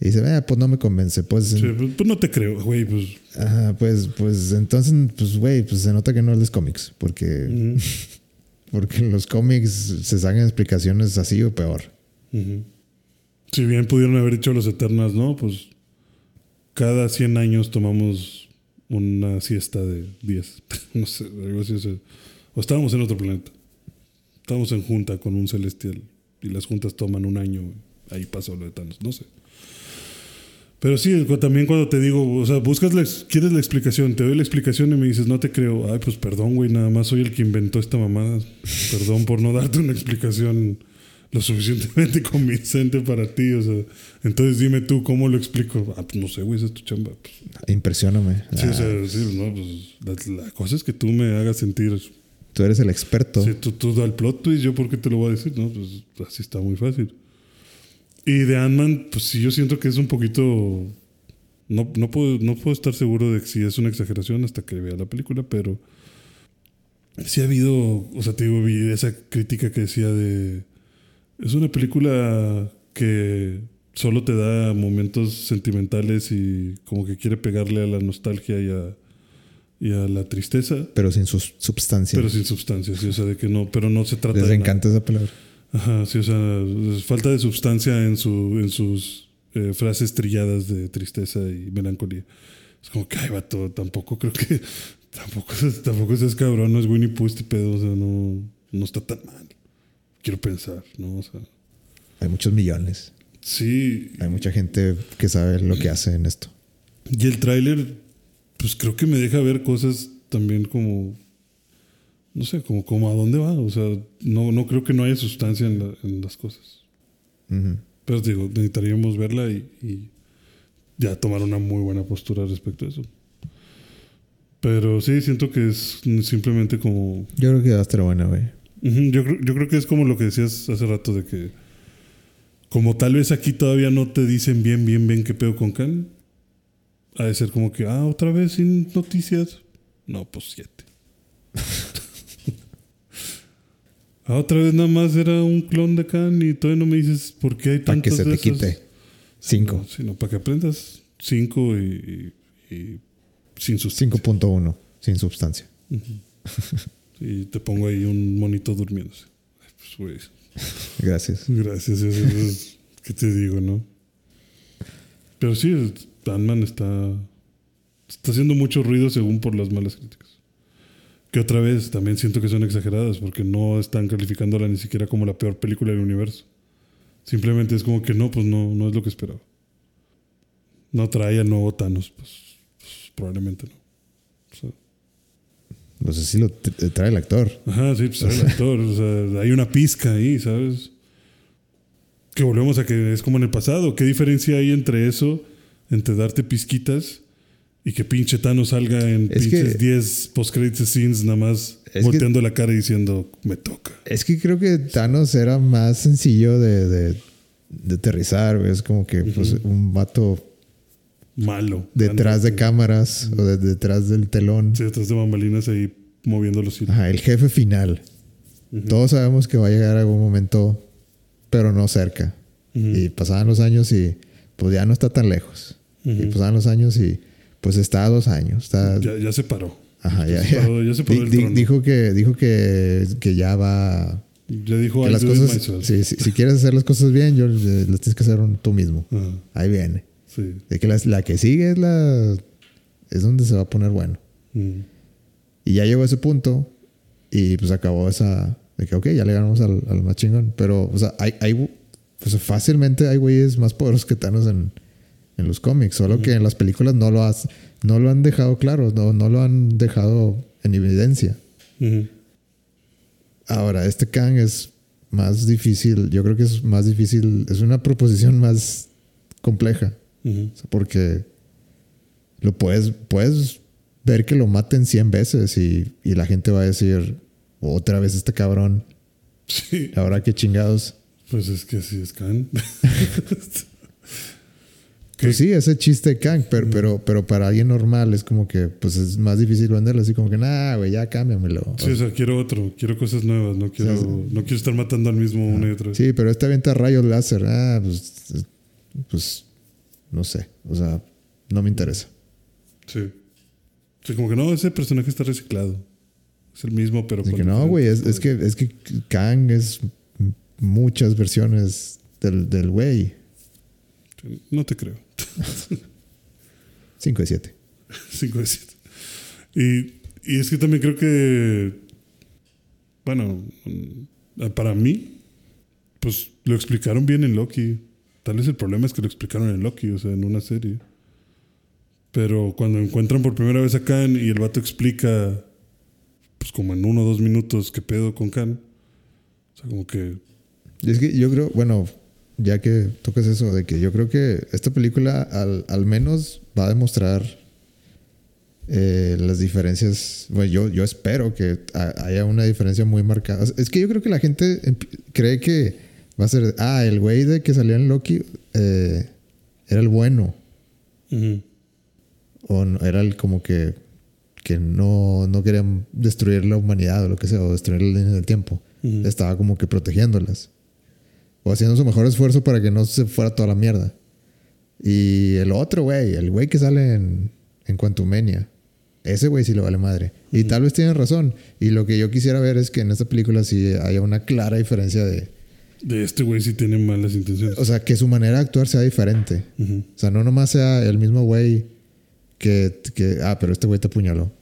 Y dice, eh, pues no me convence. Pues, pues, pues, no te creo, güey. Pues. Ajá, pues, pues entonces, pues, güey, pues se nota que no lees cómics. Porque, porque en los cómics se sacan explicaciones así o peor. Si bien pudieron haber dicho los Eternas, ¿no? Pues cada 100 años tomamos una siesta de 10. no sé, algo así. O, estábamos en otro planeta. Estábamos en junta con un celestial. Y las juntas toman un año. Ahí pasó lo de Thanos. No sé. Pero sí, también cuando te digo, o sea, buscas, la, quieres la explicación, te doy la explicación y me dices, no te creo. Ay, pues perdón, güey, nada más soy el que inventó esta mamada. Perdón por no darte una explicación lo suficientemente convincente para ti. O sea, entonces dime tú cómo lo explico. Ah, pues no sé, güey, esa es tu chamba. Impresióname. Sí, o sea, ah. sí, no, pues la, cosa es que tú me hagas sentir. Tú eres el experto. Sí, tú, tú da el plot twist, yo por qué te lo voy a decir, ¿no? Pues así está muy fácil. Y de Ant-Man, pues sí, yo siento que es un poquito. No, no, puedo, no puedo estar seguro de si es una exageración hasta que vea la película, pero sí ha habido, o sea, te digo, vi esa crítica que decía de es una película que solo te da momentos sentimentales y como que quiere pegarle a la nostalgia y a, y a la tristeza. Pero sin su substancia. Pero sin substancia, sí, o sea, de que no, pero no se trata Les de. encanta esa palabra. Ajá, sí, o sea, falta de substancia en, su, en sus eh, frases trilladas de tristeza y melancolía. Es como que, ay, vato, tampoco creo que. Tampoco, tampoco es cabrón, no es Winnie Pooh este pedo, o sea, no, no está tan mal quiero pensar, ¿no? O sea, hay muchos millones. Sí. Hay mucha gente que sabe lo que hace en esto. Y el tráiler, pues creo que me deja ver cosas también como, no sé, como, como a dónde va. O sea, no, no creo que no haya sustancia en, las cosas. Pero digo, necesitaríamos verla y, y, ya tomar una muy buena postura respecto a eso. Pero sí, siento que es simplemente como... Yo creo que va a estar buena, güey yo, yo creo que es como lo que decías hace rato de que como tal vez aquí todavía no te dicen bien, bien, bien qué pedo con Khan, ha de ser como que, ah, otra vez sin noticias. No, pues siete. Ah, otra vez nada más era un clon de Khan y todavía no me dices por qué hay Para que tantos se de te quite. Cinco. No, sí, no, para que aprendas 5 y, y- y sin sustancia. 5.1, sin sustancia. Y te pongo ahí un monito durmiéndose. Pues, güey, Gracias. gracias. eso es- ¿Qué te digo, no? Pero sí, Ant-Man está, está haciendo mucho ruido según por las malas críticas. Que otra vez también siento que son exageradas porque no están calificándola ni siquiera como la peor película del universo. Simplemente es como que no, pues no, no es lo que esperaba. No trae al nuevo Thanos, pues, pues, probablemente no. O sea, sé si lo tra- trae el actor. Ajá, sí, pues el actor. O sea, hay una pizca ahí, ¿sabes? Que volvemos a que es como en el pasado. ¿Qué diferencia hay entre eso, entre darte pizquitas y que pinche Thanos salga en Es pinches que- 10 post-credit scenes nada más volteando la cara y diciendo, me toca? Es que creo que Thanos era más sencillo de, de, de aterrizar. güey. Es como que pues, un vato Malo. detrás de cámaras o de- detrás del telón. Sí, detrás de bambalinas ahí moviendo los hilos. Ajá, el jefe final. Todos sabemos que va a llegar algún momento, pero no cerca. Y pasaban los años y pues ya no está tan lejos. Y pasaban los años y pues está a dos años. Está, Ya, ya se paró. ajá, ya, se ya. paró- ya se paró Di- el dijo que, dijo que, que ya va. Ya dijo, Que "I las cosas, myself". sí, sí, si quieres hacer las cosas bien, yo, las tienes que hacer tú mismo. Ajá, Ahí viene. sí. De que la, la que sigue es la es donde se va a poner bueno. Mm. Y ya llegó a ese punto y pues acabó esa de que ok, ya le ganamos al, al más chingón. Pero, o sea, hay, hay pues fácilmente hay güeyes más poderosos que Thanos en, en los cómics, solo que en las películas no lo has, no lo han dejado claro, no, no lo han dejado en evidencia. Ahora, este Kang es más difícil, yo creo que es más difícil, es una proposición más compleja. Porque lo puedes, puedes ver que lo maten 100 veces y, y la gente va a decir, otra vez este cabrón, Sí. ahora qué chingados. Pues es que así es Khan. Pues sí, ese chiste de Kang, pero, pero, pero para alguien normal es como que pues es más difícil venderlo, así como que, nah, güey, ya cámbiamelo. Sí, o sea, quiero otro, quiero cosas nuevas, no quiero, Sí, no quiero estar matando al mismo una y otra vez. Sí, pero este avienta rayos láser, ah, pues, pues, no sé, o sea, no me interesa. Sí. Sí, como que no, ese personaje está reciclado. Es el mismo, pero con que no, güey, es, es que, es que Kang es muchas versiones del güey. No te creo. 5 de 7. 5 de 7. Y, y es que también creo que, bueno, para mí, pues lo explicaron bien en Loki. Tal vez el problema es que lo explicaron en Loki, o sea, en una serie. Pero cuando encuentran por primera vez a Khan y el vato explica, pues como en uno o dos minutos, qué pedo con Khan. O sea, como que Y es que yo creo, bueno, ya que tocas eso, de que yo creo que esta película al, al menos va a demostrar eh, las diferencias. Bueno, yo, yo espero que ha- haya una diferencia muy marcada. Es que yo creo que la gente cree que va a ser, ah, el güey de que salía en Loki eh, era el bueno. o no- era el como que, que no, no querían destruir la humanidad o lo que sea, o destruir las líneas del tiempo. Estaba como que protegiéndolas. O haciendo su mejor esfuerzo para que no se fuera toda la mierda. Y el otro güey, el güey que sale en, en Quantumania, ese güey sí le vale madre. Y tal vez tienen razón. Y lo que yo quisiera ver es que en esta película sí haya una clara diferencia de... de este güey sí tiene malas intenciones. O sea, que su manera de actuar sea diferente. Ujú, O sea, no nomás sea el mismo güey que, que ah, pero este güey te apuñaló.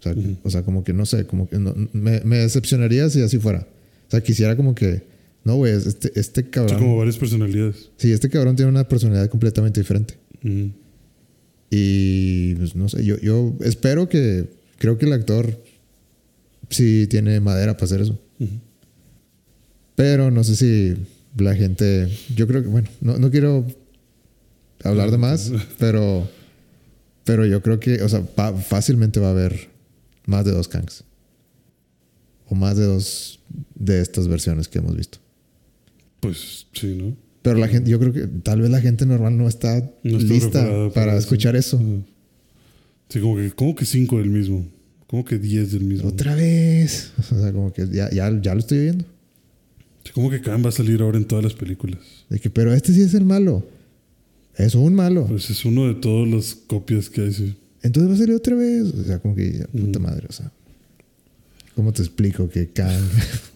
O sea, o sea, como que no sé, como que no- me, me decepcionaría si así fuera. O sea, quisiera como que, no, güey, este, este O sea, cabrón. como varias personalidades. Sí, este cabrón tiene una personalidad completamente diferente. Ujú. Y pues no sé, yo, yo espero que, creo que el actor sí tiene madera para hacer eso. Pero no sé si la gente, yo creo que, bueno, no, no quiero hablar de más, pero, pero yo creo que, o sea, va- fácilmente va a haber más de dos Kangs. O más de dos de estas versiones que hemos visto. Pues sí, ¿no? Pero la gente, yo creo que tal vez la gente normal no está No está lista para, escuchar eso. Sí, como que, como que cinco del mismo. Como que diez del mismo. Otra vez. O sea, como que ya, ya, ya lo estoy oyendo. ¿Cómo que Khan va a salir ahora en todas las películas? De que, pero este sí es el malo. Es un malo. Pues es uno de todas las copias que hay. sí. Entonces va a salir otra vez. O sea, como que, ya, puta madre, o sea. ¿Cómo te explico que Kang...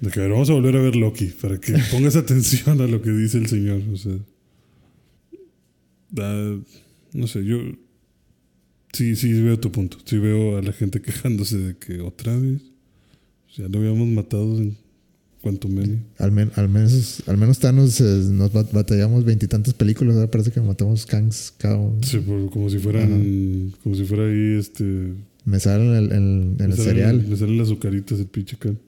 De que a ver, vamos a volver a ver Loki para que pongas atención a lo que dice el señor. O sea, da- no sé, yo sí, sí veo tu punto. Sí veo a la gente quejándose de que otra vez ya lo habíamos matado en Quantum Mania. al, men- al menos, al menos Thanos eh, nos bat- batallamos veintitantas películas. Ahora parece que matamos Kangs cada uno. Sí, por- como si fueran, como si fuera ahí este. Me sale en el, me el salen- cereal. Me salen las azucaritas del pinche can.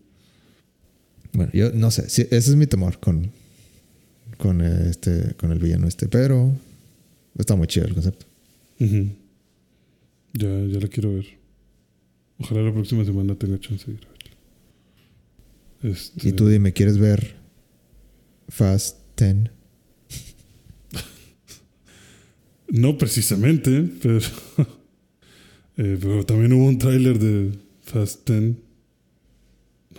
Bueno, yo no sé. sí, ese es mi temor con, con, este, con el villano este. Pero está muy chido el concepto. Ya, ya la quiero ver. Ojalá la próxima semana tenga chance de ir a verla. Este, Y tú dime, ¿quieres ver Fast 10? No precisamente, pero, eh, pero también hubo un tráiler de Fast 10.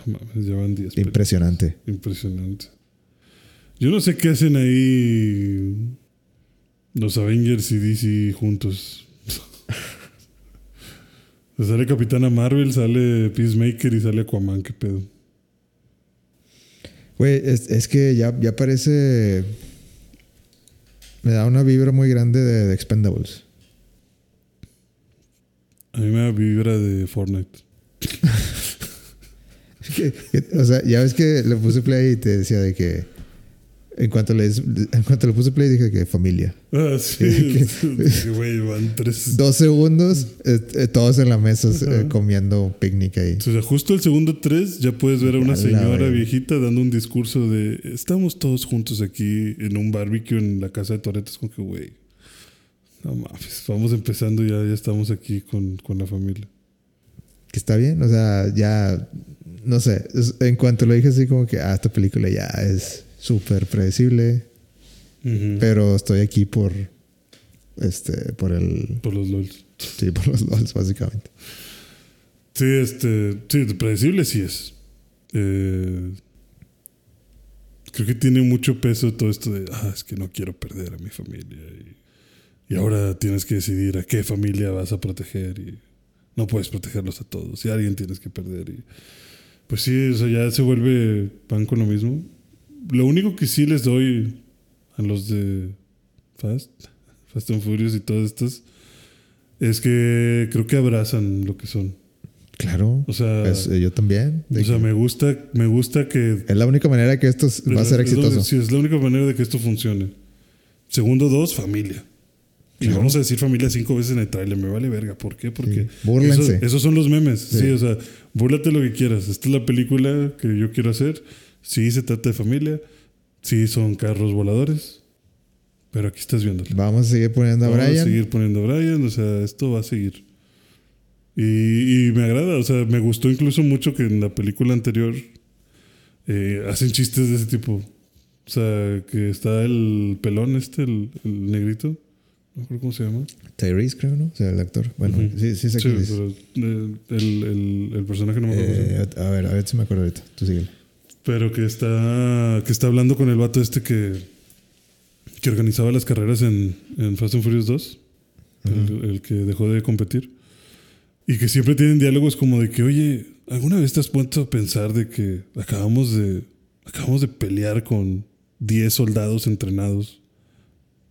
No mames, ya van 10. películas. Impresionante. Impresionante. Yo no sé qué hacen ahí los Avengers y DC juntos. sale Capitana Marvel, sale Peacemaker y sale Aquaman, qué pedo. Güey, es, es que ya, ya parece. Me da una vibra muy grande de, de Expendables. A mí me da vibra de Fortnite. Que- que- o sea, ya ves que le puse play y te decía de que. En cuanto le, en cuanto le puse play, dije que familia. Ah, sí. Güey, van tres. Dos segundos, eh, eh, todos en la mesa eh, comiendo picnic ahí. O sea, justo el segundo tres ya puedes ver a una señora viejita dando un discurso de estamos todos juntos aquí en un barbecue en la casa de Toretos con que güey. No mames, vamos empezando ya, ya estamos aquí con, con la familia. Que está bien, o sea, ya. No sé, en cuanto lo dije así, como que, ah, esta película ya es súper predecible. Pero estoy aquí por. Este, por el. Por los LOLs. Sí, por los LOLs, básicamente. Sí, este. Sí, predecible sí es. Eh, creo que tiene mucho peso todo esto de. Ah, es que no quiero perder a mi familia. Y, y ahora tienes que decidir a qué familia vas a proteger. Y no puedes protegerlos a todos. Y a alguien tienes que perder. Y, pues sí, o sea, ya se vuelve pan con lo mismo. Lo único que sí les doy a los de Fast, Fast and Furious y todas estas. Es que creo que abrazan lo que son. Claro. O sea, Es- eh, yo también. o sea me gusta, me gusta que es la única manera que esto va a ser exitoso. sí, es la única manera de que esto funcione. Segundo, dos, familia. Y vamos a decir familia cinco veces en el trailer. Me vale verga. ¿Por qué? Porque Sí. Esos son los memes. Sí. Sí. o sea, búrlate lo que quieras. Esta es la película que yo quiero hacer. Sí, se trata de familia. Sí, son carros voladores. Pero aquí estás viéndolo. Vamos a seguir poniendo a Vamos Brian. a seguir poniendo a Brian, o sea, esto va a seguir. Y, y me agrada, o sea, me gustó incluso mucho que en la película anterior eh, hacen chistes de ese tipo. O sea, que está el pelón este, el, el negrito. No me acuerdo cómo se llama. Tyrese, creo, ¿no? O sea, el actor. Bueno, sí, sí sé Sí, quién es. pero eh, el, el- el personaje no me acuerdo. Eh, a ver, a ver si me acuerdo ahorita. Tú sigue. Pero que está, que está hablando con el vato este que, que organizaba las carreras en, en Fast and Furious 2, el, el que dejó de competir. Y que siempre tienen diálogos como de que, oye, ¿alguna vez te has puesto a pensar de que acabamos de, acabamos de pelear con 10 soldados entrenados?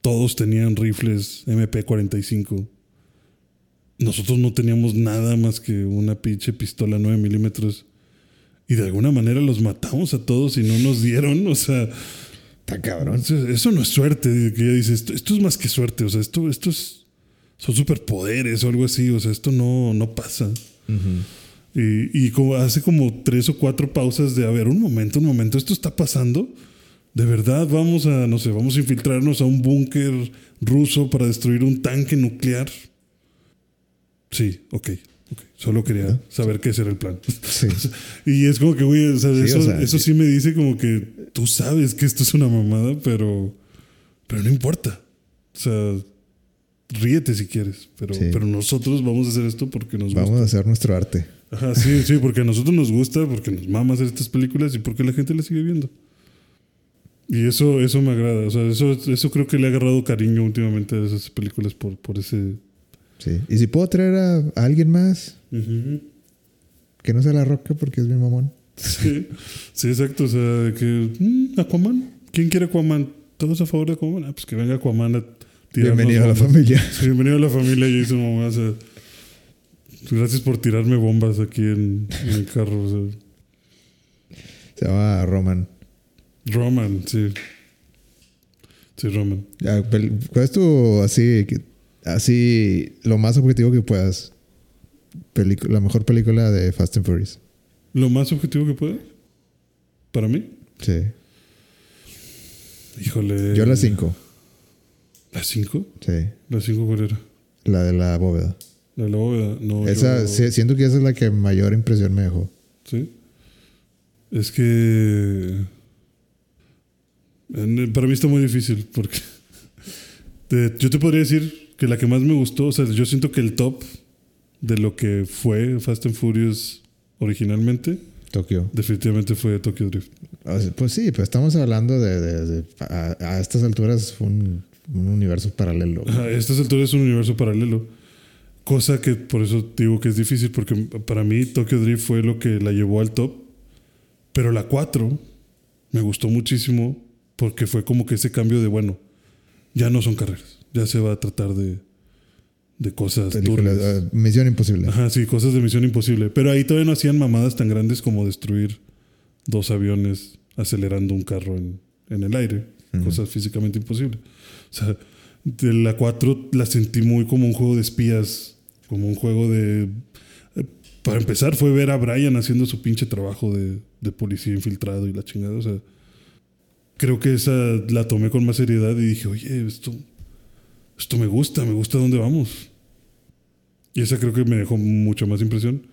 Todos tenían rifles MP45. Nosotros no teníamos nada más que una pinche pistola 9 milímetros. Y de alguna manera los matamos a todos y no nos dieron. O sea, Está cabrón. eso, no es suerte. Que ella dice, esto, esto es más que suerte. O sea, esto, esto es, son superpoderes o algo así. O sea, esto no, no pasa. Y, y como hace como tres o cuatro pausas de, a ver, un momento, un momento, esto está pasando. De verdad, vamos a, no sé, vamos a infiltrarnos a un búnker ruso para destruir un tanque nuclear. Sí, ok, ok. Solo quería saber qué era el plan. Sí. Y es como que, güey, o sea, Sí, eso, o sea, eso sí me dice como que tú sabes que esto es una mamada, pero, pero no importa. O sea, ríete si quieres, pero, Sí. pero nosotros vamos a hacer esto porque nos Vamos gusta. a hacer nuestro arte. Ajá, sí, sí, porque a nosotros nos gusta, porque nos mama hacer estas películas y porque la gente las sigue viendo. Y eso, eso me agrada. O sea, eso, eso creo que le ha agarrado cariño últimamente a esas películas por, por ese. Sí. Y si puedo traer a, a alguien más que no sea la roca porque es mi mamón. Sí, sí, exacto. O sea, de que. mm, Aquaman. ¿Quién quiere Aquaman? ¿Todos a favor de Aquaman? Ah, pues que venga Aquaman a Bienvenido a la familia. Sí, bienvenido a la familia Jason Momoa. O sea, gracias por tirarme bombas aquí en, en el carro. O sea, Se llama Roman. Roman, sí. Sí, Roman. Ya, ¿Cuál es tu así, así lo más objetivo que puedas? La mejor película de Fast and Furious. Lo más objetivo que puede. Para mí. Sí. Híjole. Yo la 5. ¿La 5? Sí. ¿La 5 cuál era? La de la bóveda. La de la bóveda. No, Esa, yo- siento que esa es la que mayor impresión me dejó. Sí. Es que. Para mí está muy difícil porque. te- yo te podría decir que la que más me gustó, o sea, yo siento que el top de lo que fue Fast and Furious originalmente, Tokio. definitivamente fue Tokyo Drift. O sea, pues sí, pero estamos hablando de... de- de- a, a estas alturas un, un universo paralelo. A estas alturas es un universo paralelo. Cosa que por eso digo que es difícil, porque para mí Tokyo Drift fue lo que la llevó al top. Pero la 4 me gustó muchísimo porque fue como que ese cambio de, bueno, ya no son carreras, ya se va a tratar de, de cosas turbias. eh, Misión Imposible. Ajá, sí, cosas de misión imposible. Pero ahí todavía no hacían mamadas tan grandes como destruir dos aviones acelerando un carro en, en el aire. Ujú. Cosas físicamente imposibles. O sea, de la 4 la sentí muy como un juego de espías, como un juego de... eh, Para empezar fue ver a Brian haciendo su pinche trabajo de, de policía infiltrado y la chingada. O sea, creo que esa la tomé con más seriedad y dije, oye, esto, esto me gusta, me gusta dónde vamos. Y esa creo que me dejó mucha más impresión.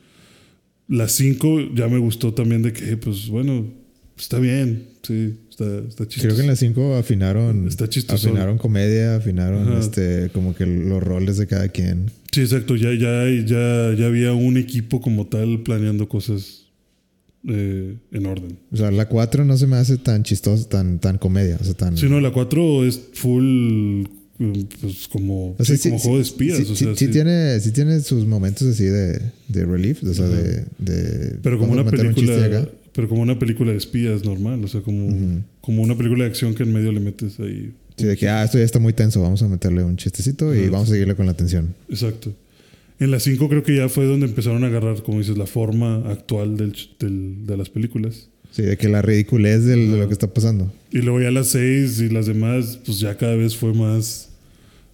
La 5 ya me gustó también de que, pues bueno, está bien, sí, está, está chistoso. Creo que en las 5 afinaron... Está chistoso. Afinaron comedia, afinaron Ajá. este como que los roles de cada quien. Sí, exacto, ya, ya, ya, ya había un equipo como tal planeando cosas eh, en orden. O sea, la 4 no se me hace tan chistosa, tan, tan comedia. O sea, tan... Si no, la 4 es full, eh, pues como, O sea, sí, como juego de espías. sí, o sí- sea, sí sí. tiene, sí tiene sus momentos así de, de relief, o sea, de, de... Pero como una un película, pero como una película de espías normal, o sea, como, como una película de acción que en medio le metes ahí. Sí, de que, ah, esto ya está muy tenso, vamos a meterle un chistecito y vamos a seguirle con la atención. Exacto. En la 5 creo que ya fue donde empezaron a agarrar, como dices, la forma actual del, del- de las películas. Sí, de que la ridiculez de lo que está pasando. Y luego ya las 6 y las demás, pues ya cada vez fue más...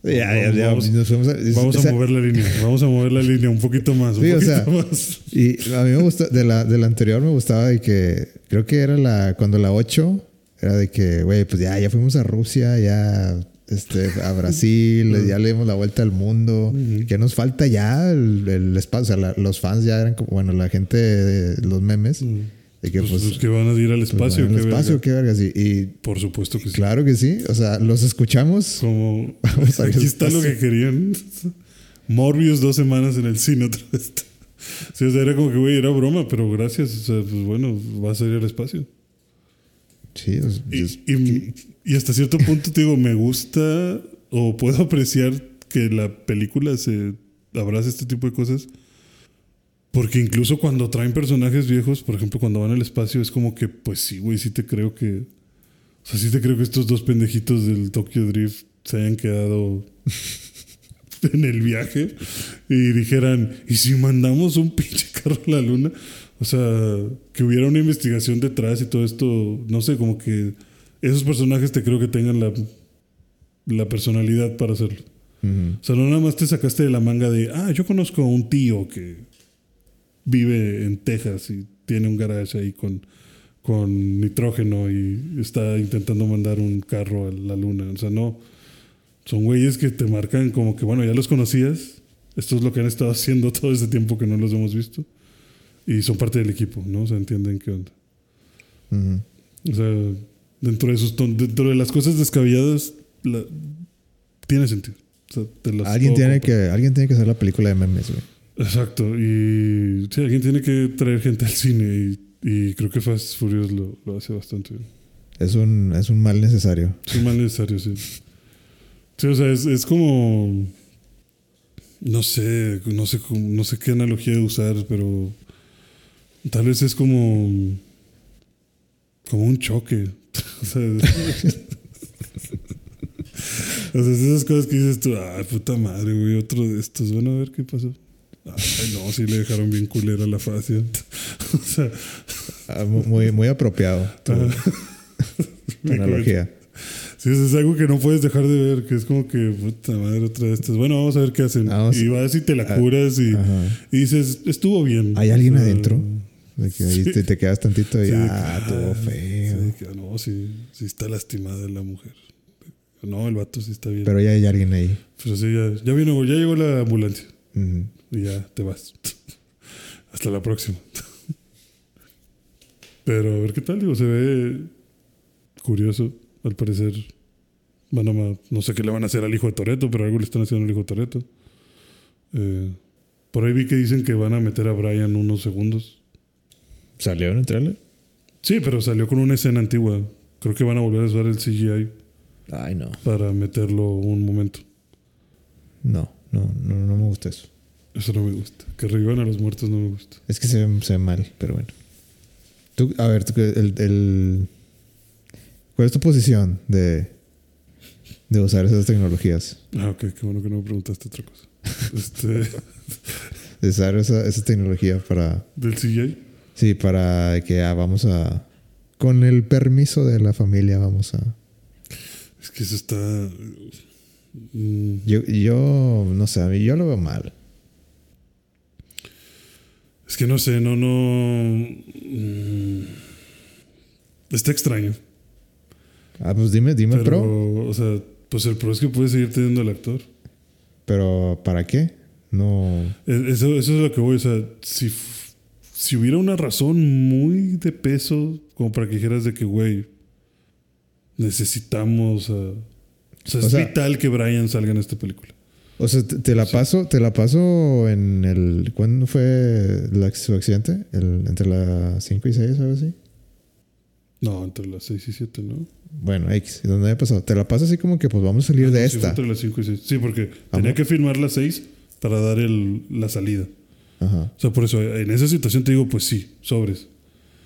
Ya, ya, ya, Vamos- nos fuimos a- Vamos esa- a mover la línea, vamos a mover la línea un poquito más, un Sí, o poquito sea, más. Y a mí me gusta, de la, de la anterior me gustaba de que, creo que era la, cuando la 8, era de que, güey, pues ya, ya fuimos a Rusia, ya, este, a Brasil, ya le dimos la vuelta al mundo, Ujú. que nos falta ya el, el espacio, o sea, la- los fans ya eran como, bueno, la gente de los memes, de que Pues, pues, pues, que van a ir al pues, espacio. al qué espacio, verga. qué vergas, y, y Por supuesto que sí. claro que sí, o sea, los escuchamos, Como Vamos aquí está lo que querían. Morbius dos semanas en el cine otra vez. Sí, o sea, era como que, güey, era broma, pero gracias. O sea, pues bueno, vas a ir al espacio. sí, o sea, Y, es- y- y hasta cierto punto te digo, me gusta o puedo apreciar que la película se abraza este tipo de cosas. Porque incluso cuando traen personajes viejos, por ejemplo, cuando van al espacio, es como que, pues sí, güey, sí te creo que. O sea, sí te creo que estos dos pendejitos del Tokyo Drift se hayan quedado en el viaje y dijeran, ¿y si mandamos un pinche carro a la luna? O sea, que hubiera una investigación detrás y todo esto, no sé, como que esos personajes te creo que tengan la, la personalidad para hacerlo. ujú. O sea, no nada más te sacaste de la manga de, ah, yo conozco a un tío que vive en Texas y tiene un garage ahí con, con nitrógeno y está intentando mandar un carro a la luna. O sea, no. Son güeyes que te marcan como que, bueno, ya los conocías. Esto es lo que han estado haciendo todo este tiempo que no los hemos visto. Y son parte del equipo, ¿no? O sea, entienden qué onda. O sea, dentro de, sus dentro de las cosas descabelladas, la- tiene sentido. O sea, te las Alguien tiene, comprar. que, alguien tiene que hacer la película de memes, güey. Exacto. Y sí, alguien tiene que traer gente al cine y, y creo que Fast Furious lo, lo hace bastante bien. Es un, es un mal necesario. Es un mal necesario, sí. Sí, o sea, es, es como. No sé, no sé, no sé qué analogía usar, pero tal vez es como. como un choque. O sea, o sea, es esas cosas que dices tú, ay, puta madre, güey, otro de estos. Bueno, a ver qué pasó. Ay, no, sí le dejaron bien culera la fase. o sea, Ah, mu- Muy, muy apropiado tu, tu analogía. Sí, eso es algo que no puedes dejar de ver, que es como que, puta madre, otra de estas. Bueno, vamos a ver qué hacen. Vamos. y vas y te la curas y, dices, estuvo bien. ¿Hay alguien O sea, adentro? De que ahí sí. te, te quedas tantito y sí, ah, todo ah, feo. sí, que, no, sí, sí está lastimada la mujer. No, el vato sí está bien. Pero ya hay alguien ahí. Pero sí, ya, ya vino, ya llegó la ambulancia. Y ya te vas. Hasta la próxima. Pero a ver qué tal, digo, se ve curioso. Al parecer, van a, no sé qué le van a hacer al hijo de Toreto, pero algo le están haciendo al hijo de Toreto. por ahí vi que dicen que van a meter a Brian unos segundos. ¿Salió en el trailer? Sí, pero salió con una escena antigua. Creo que van a volver a usar el CGI Ay, no. para meterlo un momento. No, no, no, no me gusta eso. Eso no me gusta. Que revivan a los muertos no me gusta. Es que se ve, se ve mal, pero bueno. Tú, a ver, tú, el- ¿cuál es tu posición de, de usar esas tecnologías? Ah, ok, qué bueno que no me preguntaste otra cosa. Este, De usar esa, esa tecnología para, del CGI. Sí, para que ah, vamos a, con el permiso de la familia, vamos a... Es que eso está. mm, Yo, yo no sé, a mí yo lo veo mal. Es que no sé, no, no. mm, Está extraño. Ah, pues dime, dime Pero, pro, o sea, pues el pro es que puede seguir teniendo al actor. pero ¿para qué? No... E- Eso, eso es lo que voy. O sea, si, si hubiera una razón muy de peso, como para que dijeras de que, güey, necesitamos. o sea, O es sea- vital que Brian salga en esta película. O sea, te, te la paso, te la paso en el. ¿Cuándo fue la- su accidente? El, entre las 5 y 6, algo así. No, entre las 6 y 7, ¿no? Bueno, X, ¿dónde había pasado? Te la paso así como que pues vamos a salir de Ah, Sí, fue esta. entre las 5 y 6. Sí, porque tenía que firmar las 6 para dar el, la salida. Ajá. O sea, por eso, en esa situación te digo, pues sí, sobres.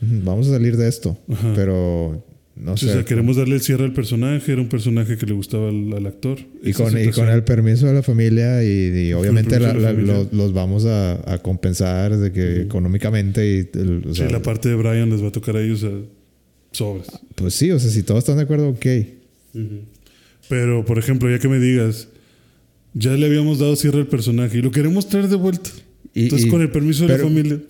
Vamos a salir de esto. Ajá. Pero no o sé. sea, queremos darle el cierre al personaje, era un personaje que le gustaba al, al actor. y, con, y con el permiso de la familia y, y obviamente la- la la- los, los vamos a, a compensar de que económicamente y el- o Sí, la parte de Brian les va a tocar a ellos, o sobres. pues sí, o sea, si todos están de acuerdo, ok. Pero, por ejemplo, ya que me digas, ya le habíamos dado cierre al personaje y lo queremos traer de vuelta. Y- Entonces, y- con el permiso de la familia.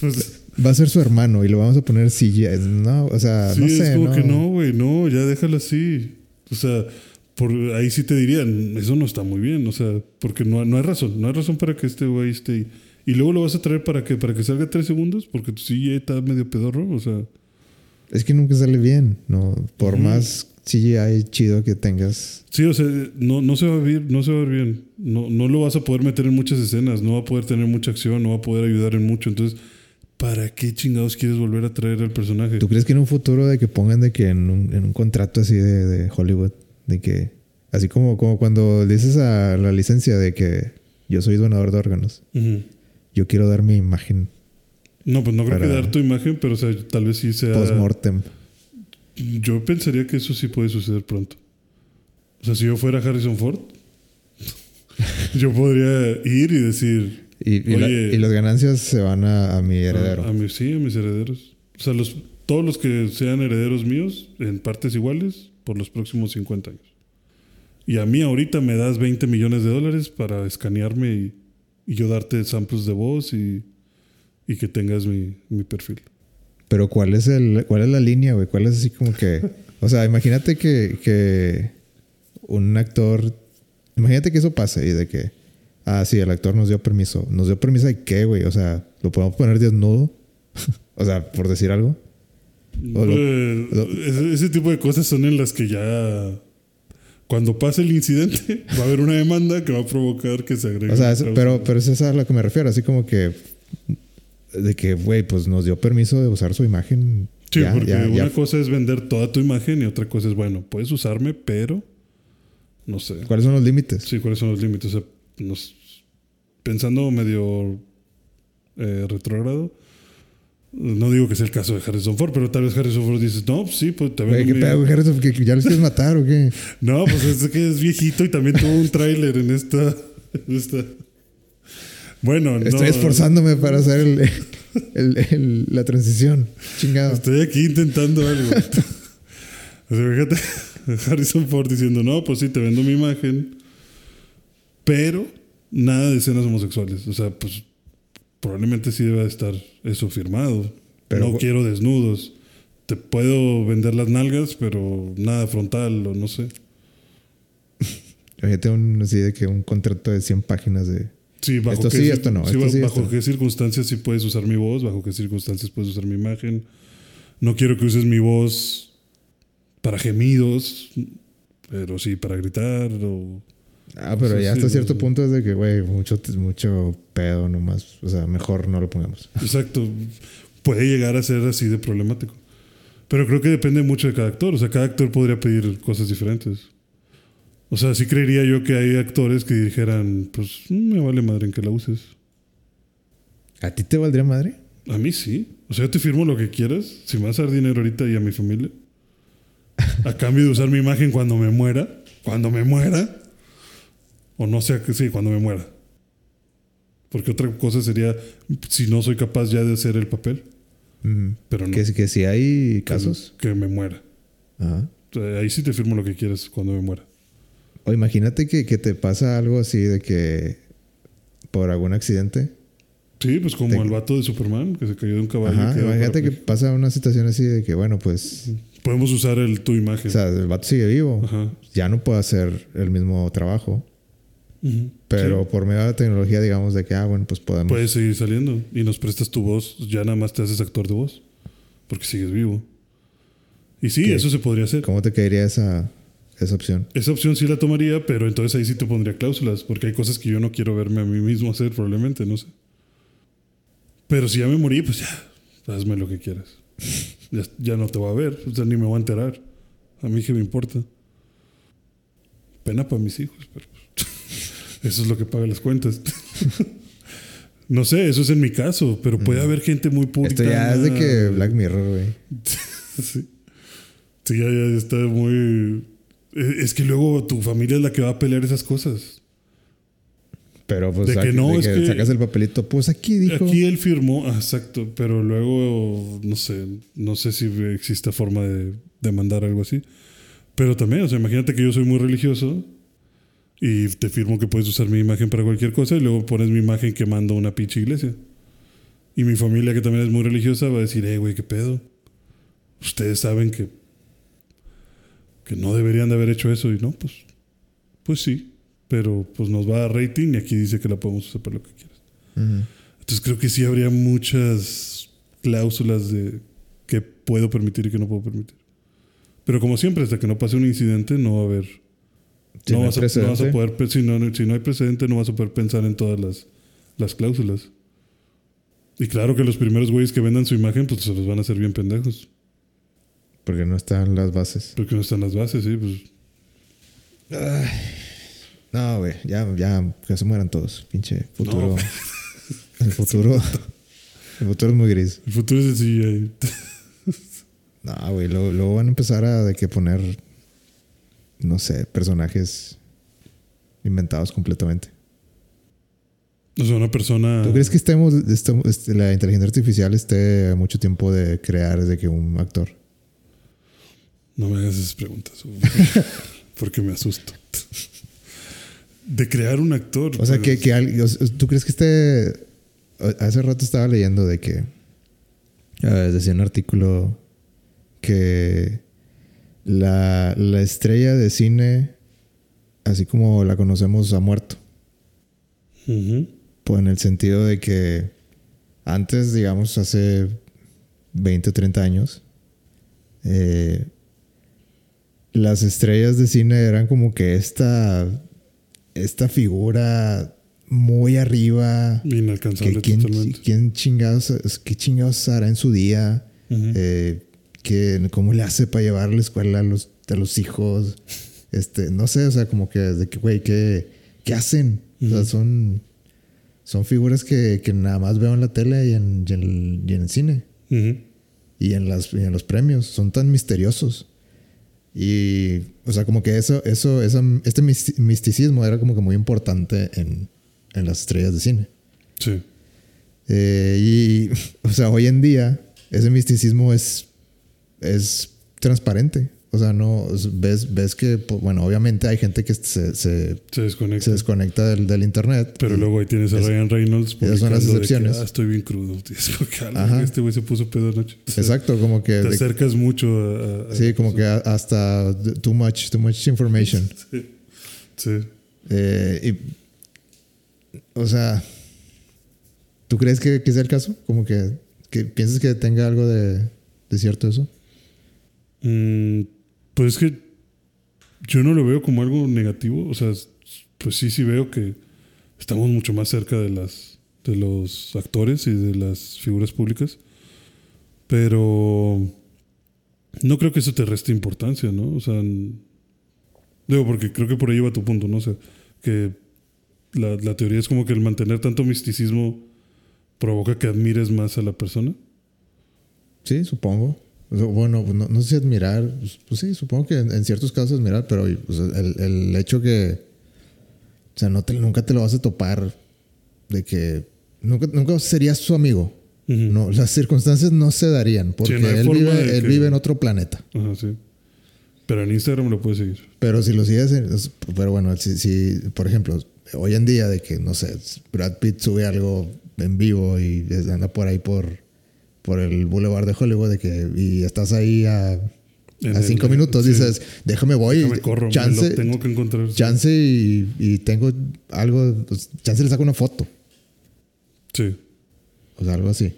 Pues, Va a ser su hermano y lo vamos a poner CGI. No, o sea, sí, no sé. es como que no, güey, no, ya déjala así. O sea, por ahí sí te dirían, eso no está muy bien, o sea, porque no, no hay razón, no hay razón para que este güey esté ahí. Y luego lo vas a traer para que, para que salga tres segundos, porque tu CGI está medio pedorro, o sea. Es que nunca sale bien, ¿no? Por más CGI chido que tengas. Sí, o sea, no, no se va a ver, no se va a ver bien. No, no lo vas a poder meter en muchas escenas, no va a poder tener mucha acción, no va a poder ayudar en mucho. Entonces, ¿para qué chingados quieres volver a traer al personaje? ¿Tú crees que en un futuro de que pongan de que en un, en un contrato así de, de Hollywood, de que, así como, como cuando dices a la licencia de que yo soy donador de órganos, yo quiero dar mi imagen No, pues no creo que dar tu imagen, pero o sea, tal vez sí sea. post-mortem. Yo pensaría que eso sí puede suceder pronto. O sea, si yo fuera Harrison Ford, yo podría ir y decir. Y, y, la- Oye. y las ganancias se van a, a mi heredero. A, a mi- sí, a mis herederos. O sea, los, todos los que sean herederos míos, en partes iguales, por los próximos 50 años. Y a mí ahorita me das 20 millones de dólares para escanearme y, y yo darte samples de voz y, y que tengas mi, mi perfil. Pero ¿cuál es el, cuál es la línea, güey? ¿Cuál es así como que, o sea, imagínate que, que un actor, imagínate que eso pase y de que, ah, sí, el actor nos dio permiso, nos dio permiso de qué, güey, o sea, lo podemos poner desnudo, o sea, por decir algo. Lo- Eh, lo- ese, ese tipo de cosas son en las que ya... Cuando pase el incidente, va a haber una demanda que va a provocar que se agregue. O sea, es- pero, pero es esa a lo que me refiero, así como que de que, güey, pues nos dio permiso de usar su imagen. Sí, ya, porque ya, una ya. cosa es vender toda tu imagen y otra cosa es, bueno, puedes usarme, pero no sé. ¿Cuáles son los límites? Sí, ¿cuáles son los límites? O sea, nos- pensando medio eh, retrógrado, no digo que sea el caso de Harrison Ford, pero tal vez Harrison Ford dices, no, pues sí, pues te vendo ¿qué pedo, Harrison? ¿Que que ya lo quieres matar o qué? No, pues es que es viejito y también tuvo un tráiler en esta, en esta- Bueno, no, Estoy esforzándome para hacer el, el- el- la transición. Chingado. Estoy aquí intentando algo. o sea, fíjate, Harrison Ford diciendo, no, pues sí, te vendo mi imagen, pero nada de escenas homosexuales. O sea, pues probablemente sí deba de estar eso firmado. Pero- no quiero desnudos. Te puedo vender las nalgas, pero nada frontal o no sé. Fíjate un, así de que un contrato de 100 páginas de... Sí, bajo Esto qué sí, esto no, sí, esto sí, bajo esto. qué circunstancias sí puedes usar mi voz, bajo qué circunstancias puedes usar mi imagen. No quiero que uses mi voz para gemidos, pero sí para gritar o Ah, pero Sí, ya sí, hasta sí, cierto sí. punto es de que, güey, mucho, mucho pedo nomás. O sea, mejor no lo pongamos. Exacto. Puede llegar a ser así de problemático. Pero creo que depende mucho de cada actor. O sea, cada actor podría pedir cosas diferentes. O sea, sí creería yo que hay actores que dijeran, pues mm, me vale madre en que la uses. ¿A ti te valdría madre? A mí sí. O sea, yo te firmo lo que quieras. Si me vas a dar dinero ahorita y a mi familia. A cambio de usar mi imagen cuando me muera. Cuando me muera. O no sé, que sí, cuando me muera. Porque otra cosa sería si no soy capaz ya de hacer el papel. Mm. Pero no. Que, que si hay que- casos. Que, me muera. Ajá. O sea, ahí sí te firmo lo que quieras cuando me muera. O imagínate que, que te pasa algo así de que por algún accidente. Sí, pues como Te- el vato de Superman que se cayó de un caballo. Ajá. Imagínate que pasa una situación así de que, bueno, pues. Podemos usar el, tu imagen. O sea, el vato sigue vivo. Ajá. Ya no puede hacer el mismo trabajo. Pero Sí. por medio de la tecnología, digamos, de que, ah, bueno, pues podemos. Puedes seguir saliendo y nos prestas tu voz. Ya nada más te haces actor de voz. Porque sigues vivo. Y sí, ¿Qué? eso se podría hacer. ¿Cómo te caería esa, esa opción? Esa opción sí la tomaría, pero entonces ahí sí te pondría cláusulas. Porque hay cosas que yo no quiero verme a mí mismo hacer, probablemente, no sé. Pero si ya me morí, pues ya, hazme lo que quieras. Ya, ya no te va a ver, o sea, ni me voy a enterar. A mí que me importa. Pena para mis hijos, pero pues, eso es lo que paga las cuentas. no sé, eso es en mi caso, pero puede haber gente muy pública. Esto ya es de que Black Mirror, güey. Sí. Sí, ya, ya está muy. Eh, Es que luego tu familia es la que va a pelear esas cosas. Pero pues De que no, de es que que- sacas el papelito, pues aquí dijo. Aquí él firmó, ah, exacto, pero luego no sé, no sé si existe forma de, de mandar algo así. Pero también, o sea, imagínate que yo soy muy religioso y te firmo que puedes usar mi imagen para cualquier cosa y luego pones mi imagen quemando una pinche iglesia. Y mi familia, que también es muy religiosa, va a decir, eh, güey, qué pedo. Ustedes saben que, que no deberían de haber hecho eso y no, pues, pues sí. Pero pues nos va a rating y aquí dice que la podemos usar para lo que quieras. Ujú. Entonces creo que sí habría muchas cláusulas de qué puedo permitir y qué no puedo permitir. Pero como siempre, hasta que no pase un incidente, no va a haber. Si no, no vas a, no vas a poder. Si no, si no hay precedente, no vas a poder pensar en todas las, las cláusulas. Y claro que los primeros güeyes que vendan su imagen, pues se los van a hacer bien pendejos. Porque no están las bases. Porque no están las bases, sí. Pues No, güey, ya, ya, que se mueran todos. Pinche futuro. No. El futuro. El futuro es muy gris. el futuro es CGI. No, güey, luego, luego van a empezar a de que poner, no sé, personajes inventados completamente. O sea, una persona. ¿Tú crees que estemos, estemos- este, la inteligencia artificial esté mucho tiempo de crear de que un actor? No me hagas esas preguntas. Porque me asusto. De crear un actor. O sea, que, que ¿tú crees que esté... Hace rato estaba leyendo de que... decía un artículo que la, la estrella de cine, así como la conocemos, ha muerto. Pues en el sentido de que antes, digamos, hace 20 o 30 años, eh, las estrellas de cine eran como que esta, esta figura muy arriba. Inalcanzable que quién, totalmente. quién chingados, qué chingados hará en su día. Eh, que, cómo le hace para llevar la escuela a los, a los hijos. Este, no sé, o sea, como que, de que, güey, ¿qué, qué hacen? O sea, son, son figuras que, que nada más veo en la tele y en, y en el, y en el cine y en, las, y en los premios. Son tan misteriosos. Y, o sea, como que eso, eso, esa- este mis- misticismo era como que muy importante en, en las estrellas de cine. Sí. Eh, y, o sea, hoy en día ese misticismo es, es transparente. O sea, no es- ves, ves que, pues, bueno, obviamente hay gente que se, se, Se desconecta. se desconecta del, del internet. Pero luego ahí tienes a Es- Ryan Reynolds esas son las publicando de que, excepciones. "Ah, estoy bien crudo. Es como que, "Ala, Ajá. este güey se puso pedo anoche. Exacto, como que. Te de- acercas mucho a... a- sí, como que hasta too much, too much information. Sí. Sí. Eh, y, o sea, ¿tú crees que, que sea el caso? Como que, que piensas que tenga algo de, de cierto eso. Mm, pues es que yo no lo veo como algo negativo. O sea, pues sí, sí veo que estamos mucho más cerca de las de los actores y de las figuras públicas. Pero no creo que eso te reste importancia, ¿no? O sea, digo, porque creo que por ahí va tu punto, ¿no? O sea, que la, la teoría es como que el mantener tanto misticismo provoca que admires más a la persona. Sí, supongo. Bueno, pues no, no sé si admirar. Pues, pues sí, supongo que en, en ciertos casos admirar, pero sea, el, el hecho que. O sea, no te- nunca te lo vas a topar de que. Nunca, nunca serías su amigo. No, las circunstancias no se darían porque no él, vive, de él que- vive en otro planeta. Ajá, sí. Pero en Instagram lo puedes seguir. Pero si lo sigues, pero bueno, si, si, por ejemplo, hoy en día de que, no sé, Brad Pitt sube algo en vivo y anda por ahí por, por el Boulevard de Hollywood de que, y estás ahí a, a el- cinco minutos, sí. dices, déjame voy, Déjame corro, chance, lo tengo que encontrar. chance y, y tengo algo, pues, chance le saco una foto, Sí. o sea, algo así.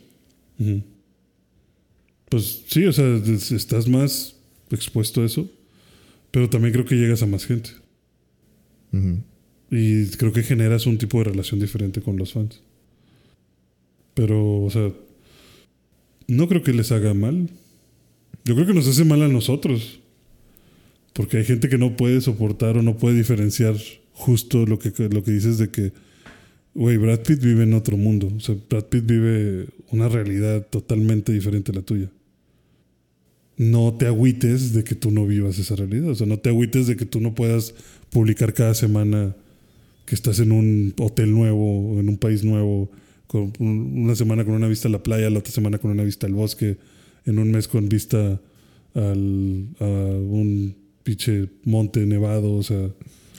Pues sí, o sea, estás más expuesto a eso, pero también creo que llegas a más gente. Y creo que generas un tipo de relación diferente con los fans. Pero, o sea, no creo que les haga mal. Yo creo que nos hace mal a nosotros. Porque hay gente que no puede soportar o no puede diferenciar justo lo que, lo que dices de que, güey, Brad Pitt vive en otro mundo. O sea, Brad Pitt vive una realidad totalmente diferente a la tuya. No te agüites de que tú no vivas esa realidad. O sea, no te agüites de que tú no puedas publicar cada semana que estás en un hotel nuevo, en un país nuevo, con una semana con una vista a la playa, la otra semana con una vista al bosque, en un mes con vista al, a un pinche monte nevado, o sea,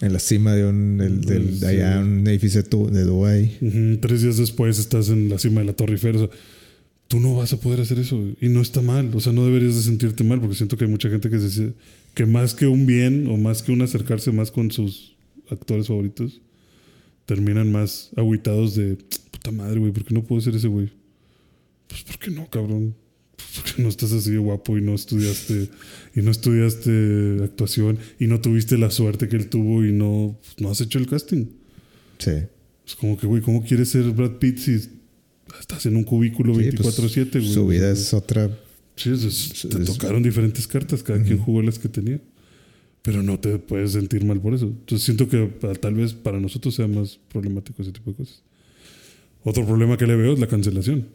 En la cima de un, del, del- de allá, un edificio de Dubai. ujú, tres días después estás en la cima de la Torre Eiffel, o sea, tú no vas a poder hacer eso y no está mal, o sea, no deberías de sentirte mal porque siento que hay mucha gente que se que más que un bien o más que un acercarse más con sus actores favoritos terminan más agüitados de puta madre, güey, ¿por qué no puedo ser ese güey? Pues ¿por qué no, cabrón? Pues porque no estás así de guapo y no estudiaste y no estudiaste actuación y no tuviste la suerte que él tuvo y no, pues, no has hecho el casting. Sí. Es como que, güey, ¿cómo quieres ser Brad Pitt si estás en un cubículo Sí, pues, 24-7, güey? Su vida es otra. Sí, es- es- te es- tocaron diferentes cartas, cada quien jugó las que tenía. Pero no te puedes sentir mal por eso. Entonces siento que pa- tal vez para nosotros sea más problemático ese tipo de cosas. Otro problema que le veo es la cancelación.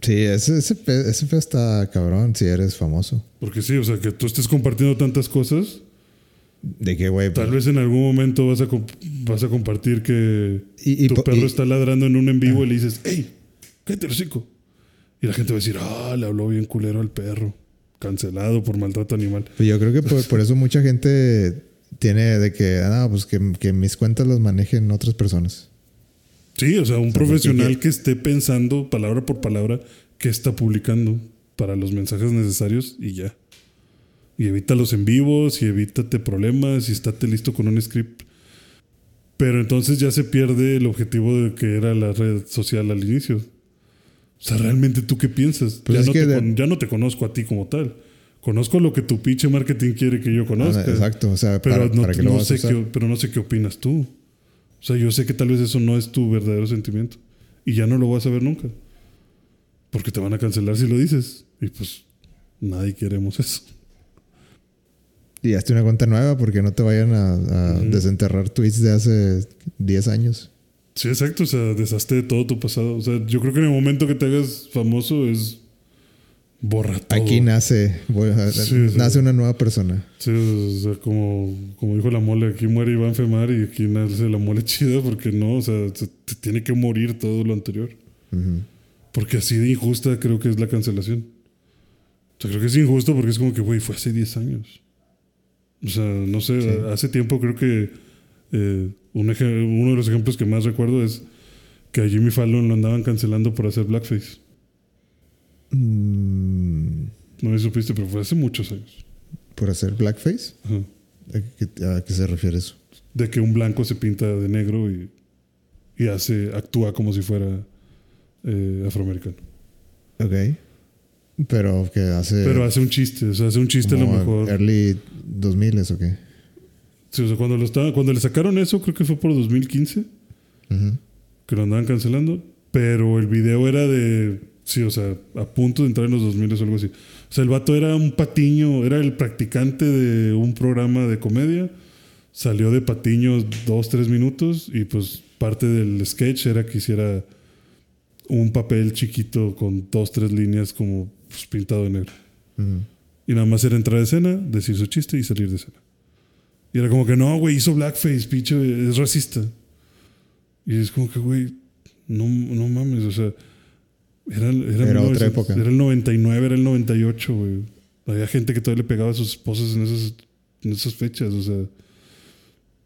Sí, ese, ese, ese está cabrón si eres famoso. Porque sí, o sea, que tú estés compartiendo tantas cosas, De que, güey. tal pues, vez en algún momento vas a, vas a compartir que Y- y tu perro y- está ladrando en un en vivo y le dices, hey, cállate el hocico. Y la gente va a decir, ah, le habló bien culero al perro. Cancelado por maltrato animal. pues yo creo que por, por eso mucha gente tiene de que, ah, pues que, que mis cuentas las manejen otras personas. Sí, o sea, un sea, profesional que esté pensando palabra por palabra qué está publicando para los mensajes necesarios y ya. Y evita los en vivos y evítate problemas y estate listo con un script. Pero entonces ya se pierde el objetivo de que era la red social al inicio. O sea, realmente tú qué piensas? Pues ya, no te de- ya no te conozco a ti como tal. conozco lo que tu pinche marketing quiere que yo conozca. Ah, exacto, o sea, pero, para, no, para que no lo sé qué, pero no sé qué opinas tú. O sea, yo sé que tal vez eso no es tu verdadero sentimiento. Y ya no lo vas a ver nunca. Porque te van a cancelar si lo dices. Y pues nadie queremos eso. Y hazte una cuenta nueva porque no te vayan a, desenterrar tweets de hace 10 años. Sí, exacto. O sea, deshazte de todo tu pasado. O sea, yo creo que en el momento que te hagas famoso es borra todo. Aquí nace, a- Sí, nace una nueva persona. Sí, o sea, como, como dijo la mole, aquí muere Iván Femar y aquí nace la mole chida porque no, o sea, se- te tiene que morir todo lo anterior. Porque así de injusta creo que es la cancelación. O sea, creo que es injusto porque es como que, güey, fue hace 10 años. O sea, no sé, Sí. hace tiempo creo que eh, un uno de los ejemplos que más recuerdo es que a Jimmy Fallon lo andaban cancelando por hacer blackface. Mm, No me supiste, pero fue hace muchos años. ¿Por hacer blackface? Ajá. ¿A qué, a qué se refiere eso? De que un blanco se pinta de negro y, y hace, actúa como si fuera eh, afroamericano. Ok. Pero que hace. Pero hace un chiste, o sea, hace un chiste a lo mejor. Early 2000 o qué? Sí, o sea, cuando, lo estaba, cuando le sacaron eso, creo que fue por 2015, Ujú. que lo andaban cancelando, pero el video era de, sí, o sea, a punto de entrar en los 2000 o algo así. O sea, el vato era un patiño, era el practicante de un programa de comedia, salió de patiño dos, tres minutos y pues parte del sketch era que hiciera un papel chiquito con dos, tres líneas como pues, pintado de negro. Y nada más era entrar a escena, decir su chiste y salir de escena. Y era como que no, güey, hizo blackface, pinche, es racista. Y es como que, güey, no, no mames, o sea, era, era, Era 1900, otra época. Era el 99, era el 98, güey. Había gente que todavía le pegaba a sus esposas en esas, en esas fechas, o sea.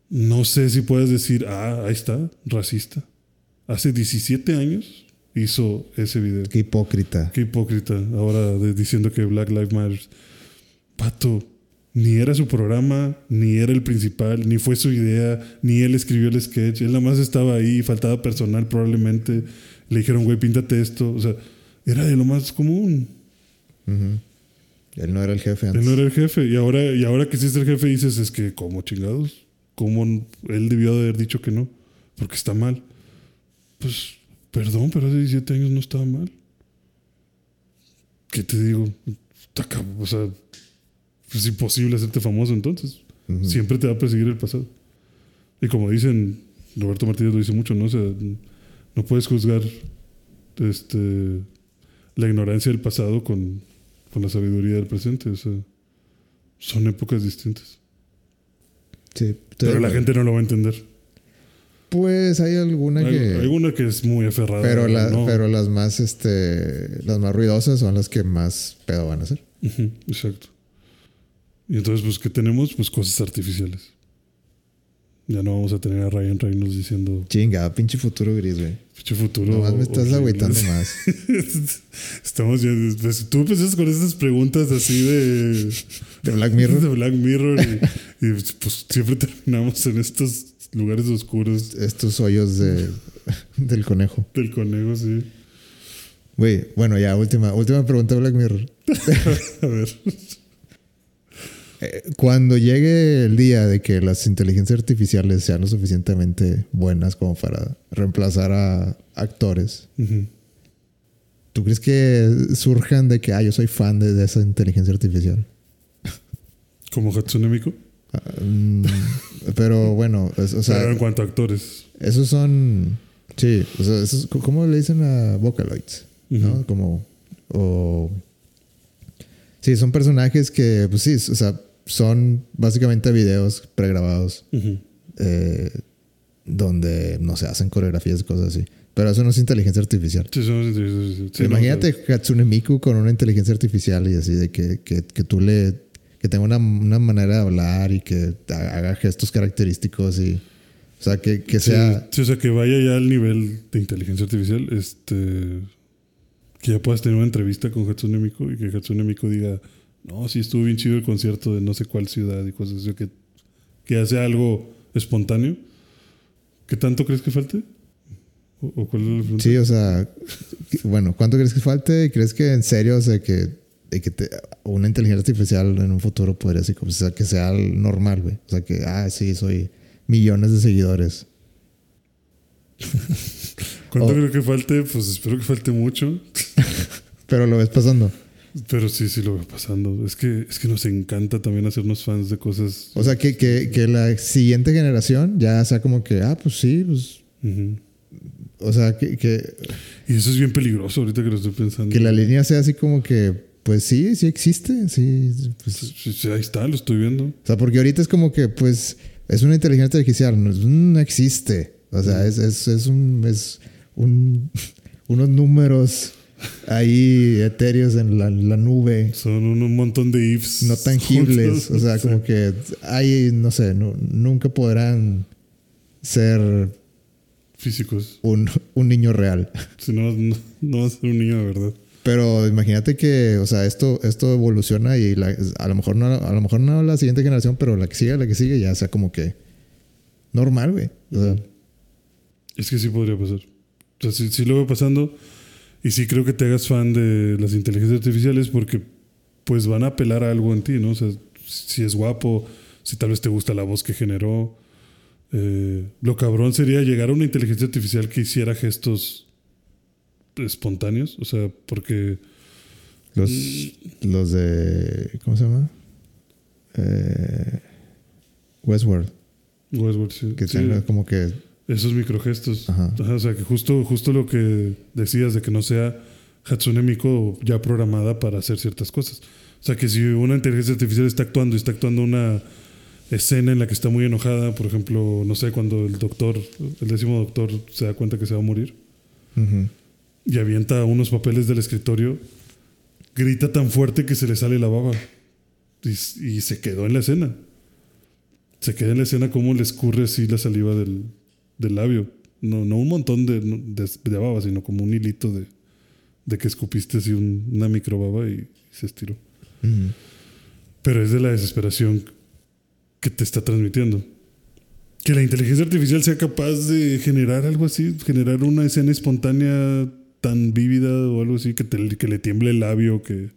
No sé si puedes decir, ah, ahí está, racista. Hace 17 años hizo ese video. Qué hipócrita. Qué hipócrita. Ahora de- diciendo que Black Lives Matter. Pato, ni era su programa, ni era el principal, ni fue su idea, ni él escribió el sketch. Él nada más estaba ahí, faltaba personal probablemente. Le dijeron, güey, píntate esto. O sea, era de lo más común. Él no era el jefe antes. Él no era el jefe. Y ahora, y ahora que sí es el jefe, dices, es que, ¿cómo chingados? ¿Cómo él debió de haber dicho que no? Porque está mal. Pues, perdón, pero hace 17 años no estaba mal. ¿Qué te digo? O sea, es imposible hacerte famoso entonces. Ujú. Siempre te va a perseguir el pasado. Y como dicen, Roberto Martínez lo dice mucho, ¿no? O sea, no puedes juzgar este, la ignorancia del pasado con, con la sabiduría del presente. O sea, son épocas distintas. Sí. Pero la gente no lo va a entender. Pues hay alguna Hay, que. hay una que es muy aferrada. pero, la- ¿no? pero las más este las más ruidosas son las que más pedo van a hacer. Exacto. Y entonces, pues, ¿qué tenemos? Pues cosas artificiales. Ya no vamos a tener a Ryan Reynolds diciendo, Chinga, pinche futuro gris, güey. pinche futuro. Nomás me estás horrible". agüitando más. Estamos ya. pues, tú empezaste con estas preguntas así de. De Black Mirror. De Black Mirror. Y, y, pues siempre terminamos en estos lugares oscuros Estos hoyos de, del conejo. del conejo, sí. Güey, bueno, ya, última, última pregunta de Black Mirror. A ver. Eh, Cuando llegue el día de que las inteligencias artificiales sean lo suficientemente buenas como para reemplazar a actores. ¿tú crees que surjan de que, ah, yo soy fan de, de esa inteligencia artificial? Como Hatsune Miku. Ah, mm, pero bueno, es- o sea, Pero en cuanto a actores. esos son, sí, o sea, esos, ¿cómo le dicen a Vocaloids? ¿no? Como, o... Sí, son personajes que, pues sí, o sea, son básicamente videos pregrabados eh, donde, no sé, hacen coreografías y cosas así. Pero eso no es inteligencia artificial. Sí, sí, sí, no, Imagínate Hatsune Miku con una inteligencia artificial y así, de que, que, que tú le... que tenga una, una manera de hablar y que haga gestos característicos y... O sea, que, que sea... sí, o sea, que vaya ya al nivel de inteligencia artificial. Este. Que ya puedas tener una entrevista con Hatsune Miku y que Hatsune Miku diga, no, sí estuvo bien chido el concierto de no sé cuál ciudad y cosas así. Que, que hace algo espontáneo. ¿Qué tanto crees que falte? ¿O, o cuál es? Sí, o sea, bueno, ¿cuánto crees que falte? ¿Crees que en serio, o sea, que de que te- una inteligencia artificial en un futuro podría ser como, o sea, que sea normal, güey. O sea, que, ah, sí, soy millones de seguidores. ¿Cuánto Oh. creo que falte? Pues espero que falte mucho. Pero lo ves pasando. Pero sí, sí lo veo pasando. Es que, es que nos encanta también hacernos fans de cosas. O sea, que, que, que la siguiente generación ya sea como que, ah, pues sí, pues. O sea, que, que, Y eso es bien peligroso ahorita que lo estoy pensando. que la línea sea así como que, pues sí, sí existe. Sí, pues, Sí, sí, ahí está, lo estoy viendo. O sea, porque ahorita es como que, pues, es una inteligencia artificial, no, no existe. O sea, es, es, es un, es un, unos números ahí etéreos en la, la nube, Son un, montón de ifs. no tangibles. O sea, como que hay, no sé, no- nunca podrán ser Físicos. un, un niño real. Si no, no, no va a ser un niño de verdad. Pero imagínate que, o sea, esto, esto evoluciona y la- a lo mejor no, a lo mejor no la siguiente generación, pero la que sigue, la que sigue, ya sea como que normal, güey. O sea, Es que sí podría pasar. O sea, sí, sí lo veo pasando. Y sí creo que te hagas fan de las inteligencias artificiales porque pues van a apelar a algo en ti, ¿no? O sea, si es guapo, si tal vez te gusta la voz que generó. Eh, lo cabrón sería llegar a una inteligencia artificial que hiciera gestos espontáneos. O sea, porque... Los, los de. ¿Cómo se llama? Eh, Westworld. Westworld, sí. Que Sí, tenga como que. Esos microgestos. Ajá. O sea, que justo, justo lo que decías de que no sea Hatsune Miku ya programada para hacer ciertas cosas. O sea, que si una inteligencia artificial está actuando y está actuando una escena en la que está muy enojada, por ejemplo, no sé, cuando el doctor, el décimo doctor se da cuenta que se va a morir y avienta unos papeles del escritorio, grita tan fuerte que se le sale la baba y, y se quedó en la escena. Se queda en la escena como le escurre así la saliva del, del labio. No, no un montón de, de, de baba, sino como un hilito de, de que escupiste así un- una microbaba y se estiró. Pero es de la desesperación que te está transmitiendo. Que la inteligencia artificial sea capaz de generar algo así, generar una escena espontánea tan vívida o algo así, que, te- que le tiemble el labio, que,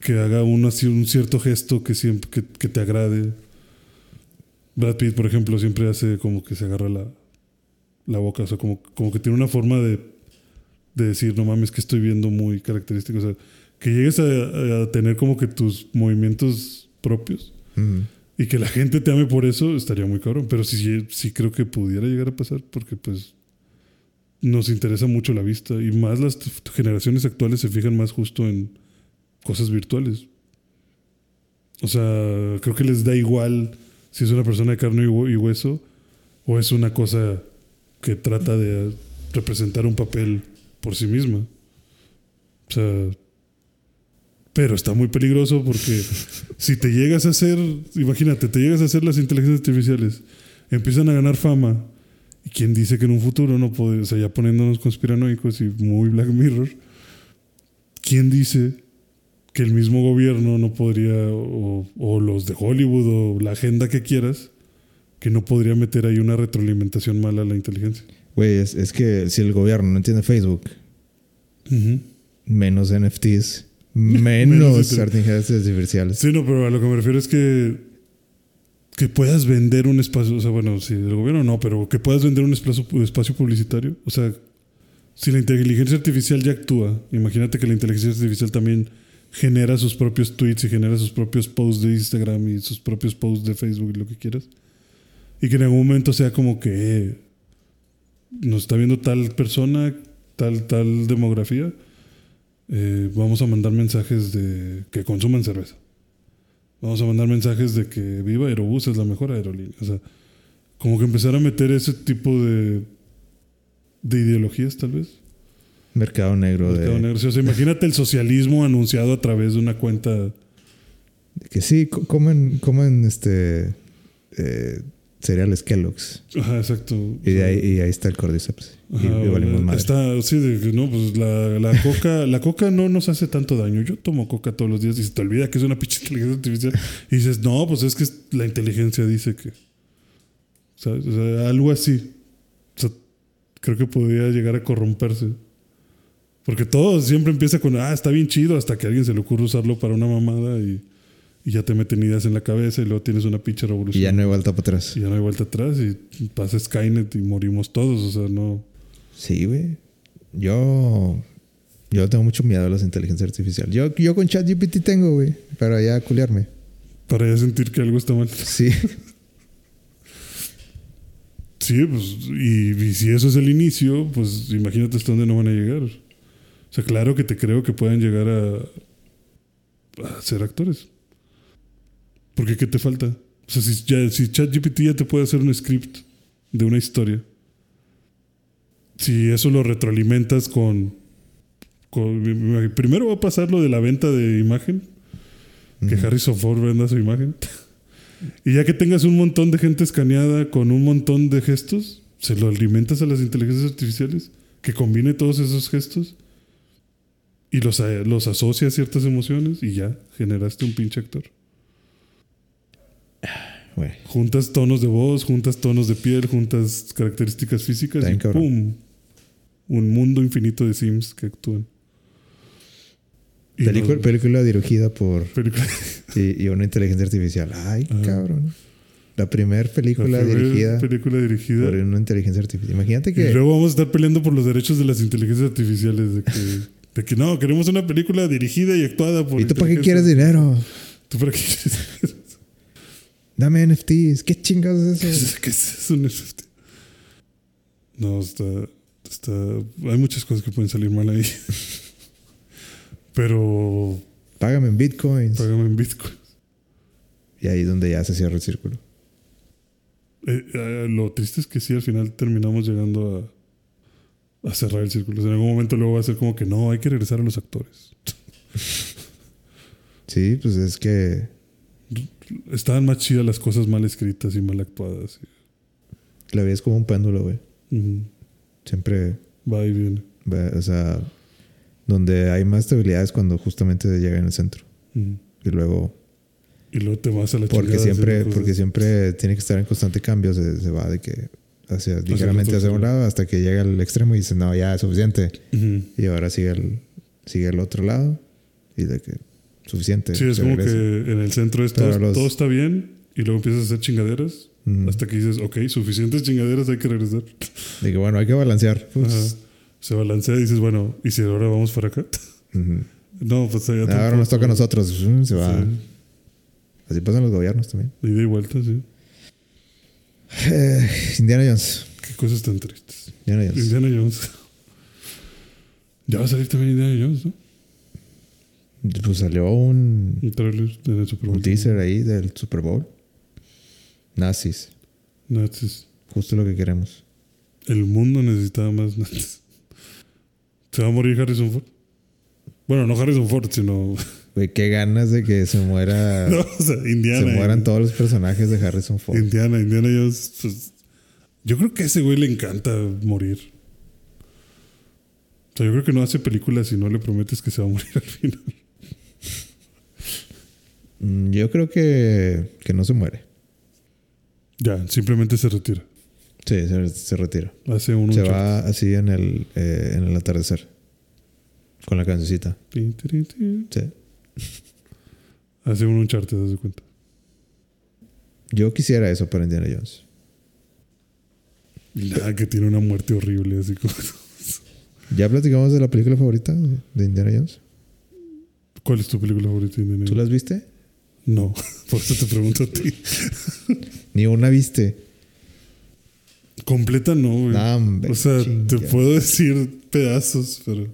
que haga un, así, un cierto gesto que, siempre, que, que te agrade. Brad Pitt, por ejemplo, siempre hace como que se agarra la, la boca, o sea, como, como que tiene una forma de, de decir, no mames, que estoy viendo muy característico. O sea, que llegues a, a tener como que tus movimientos propios y que la gente te ame por eso, estaría muy cabrón. Pero sí, sí creo que pudiera llegar a pasar porque pues nos interesa mucho la vista y más las generaciones actuales se fijan más justo en cosas virtuales. O sea, creo que les da igual si es una persona de carne y hue- y hueso o es una cosa que trata de representar un papel por sí misma. O sea, pero está muy peligroso porque si te llegas a hacer, imagínate, te llegas a hacer las inteligencias artificiales, empiezan a ganar fama. ¿Y quién dice que en un futuro no puede, o sea, ya poniéndonos conspiranoicos y muy Black Mirror, quién dice que el mismo gobierno no podría, o, o los de Hollywood, o la agenda que quieras, que no podría meter ahí una retroalimentación mala a la inteligencia? Güey, es, es que si el gobierno no entiende Facebook, menos NFTs, Menos menos inter- inteligencias artificiales. Sí, no, pero a lo que me refiero es que que puedas vender un espacio, o sea, bueno, si del gobierno no, pero que puedas vender un espacio, espacio publicitario. O sea, si la inteligencia artificial ya actúa, imagínate que la inteligencia artificial también genera sus propios tweets y genera sus propios posts de Instagram y sus propios posts de Facebook y lo que quieras. Y que en algún momento sea como que eh, nos está viendo tal persona, tal, tal demografía, eh, vamos a mandar mensajes de que consuman cerveza. Vamos a mandar mensajes de que Viva Aerobús es la mejor aerolínea. O sea, como que empezar a meter ese tipo de, de ideologías, tal vez. Mercado negro Mercado de, negro. O sea, imagínate el socialismo anunciado a través de una cuenta. que sí, co- comen, comen este eh, cereales Kellogg's. Ajá, exacto. Y, de ahí, y ahí está el Cordyceps. Y- Ajá, y, valimos madre. está, sí, de que no, pues la, la coca, la coca no nos hace tanto daño. Yo tomo coca todos los días y se te olvida que es una pinche inteligencia artificial. Y dices, no, pues es que la inteligencia dice que. ¿sabes? O sea, algo así. O sea, creo que podría llegar a corromperse. Porque todo siempre empieza con, ah, está bien chido, hasta que a alguien se le ocurre usarlo para una mamada y, y ya te meten ideas en la cabeza y luego tienes una pinche revolución. Y ya no hay vuelta para atrás. Y ya no hay vuelta atrás y pasa Skynet y morimos todos, o sea, no... Sí, güey. Yo. Yo tengo mucho miedo a las inteligencias artificiales. Yo, yo con ChatGPT tengo, güey. Para ya culiarme. Para ya sentir que algo está mal. Sí. Sí, pues, y, y si eso es el inicio, pues imagínate hasta dónde no van a llegar. O sea, claro que te creo que puedan llegar a, a ser actores. Porque ¿qué te falta? O sea, si, ya, si ChatGPT ya te puede hacer un script de una historia, si eso lo retroalimentas con, con- Primero va a pasar lo de la venta de imagen, que. Harrison Ford venda su imagen. y ya que tengas un montón de gente escaneada con un montón de gestos, se lo alimentas a las inteligencias artificiales, que combine todos esos gestos y los, a- los asocia a ciertas emociones y ya generaste un pinche actor. Juntas tonos de voz, juntas tonos de piel, juntas características físicas y cabrón. ¡pum! Un mundo infinito de Sims que actúan. Película, película dirigida por. película- Y, y una inteligencia artificial. Ay, cabrón. La primera película la primera dirigida película dirigida. por una inteligencia artificial. Imagínate que. Y luego vamos a estar peleando por los derechos de las inteligencias artificiales. De que, de que no, queremos una película dirigida y actuada por. ¿Y tú para qué quieres dinero? ¿Tú para qué quieres? Dame NFTs. ¿Qué chingados es eso? ¿Qué es eso? un NFT? No, está, está. Hay muchas cosas que pueden salir mal ahí. Pero Págame en bitcoins. págame en Bitcoin. Y ahí es donde ya se cierra el círculo. Eh, eh, lo triste es que sí, al final terminamos llegando a, a cerrar el círculo. O sea, en algún momento luego va a ser como que no, hay que regresar a los actores. Sí, pues es que. Estaban más chidas las cosas mal escritas y mal actuadas. La vida es como un péndulo, güey. Siempre. Va y viene. va- O sea. Donde hay más estabilidad es cuando justamente llega en el centro. Y luego. Y luego te vas a la Porque siempre, porque siempre tiene que estar en constante cambio. Se, se va de que. Hacia, el ligeramente hacia un extremo. lado hasta que llega al extremo y dice, no, ya es suficiente. Ujú. Y ahora sigue el, sigue el otro lado. Y de que. Suficiente. Sí, es como regresa. que en el centro es todo, los- todo está bien y luego empiezas a hacer chingaderas Ujú. hasta que dices, ok, suficientes chingaderas, hay que regresar. Que bueno, hay que balancear. Pues. Se balancea y dices, bueno, ¿y si ahora vamos para acá? ujú. no, pues allá Ahora nos toca a nosotros. Mm, Se va. Sí. Así pasan los gobiernos también. Ida y vuelta, sí. Eh, Indiana Jones. Qué cosas tan tristes. Indiana Jones. Indiana Jones. Ya va a salir también Indiana Jones, ¿no? Pues salió un, Un trailer en el Super Bowl. un teaser ahí del Super Bowl. Nazis. Nazis. Justo lo que queremos. El mundo necesitaba más nazis. ¿Se va a morir Harrison Ford? Bueno, no Harrison Ford, sino. Güey, qué ganas de que se muera. no, o sea, Indiana. se mueran todos los personajes de Harrison Ford. Indiana, Indiana Jones. pues, yo creo que a ese güey le encanta morir. O sea, yo creo que no hace películas si no le prometes que se va a morir al final. Mm, Yo creo que, que no se muere. Ya, simplemente se retira. Sí, se, se retira. Hace un Se va así en el, eh, en el atardecer. Con la cancioncita. Sí. Hace un Uncharted, te das cuenta. Yo quisiera eso para Indiana Jones. Nada, que tiene una muerte horrible, así como. ¿Ya platicamos de la película favorita de Indiana Jones? ¿Cuál es tu película favorita de Indiana ¿Tú Jones? las viste? No, por eso te pregunto a ti. Ni una viste. Completa no, güey. Nah, hombre, o sea, te puedo decir pedazos, pero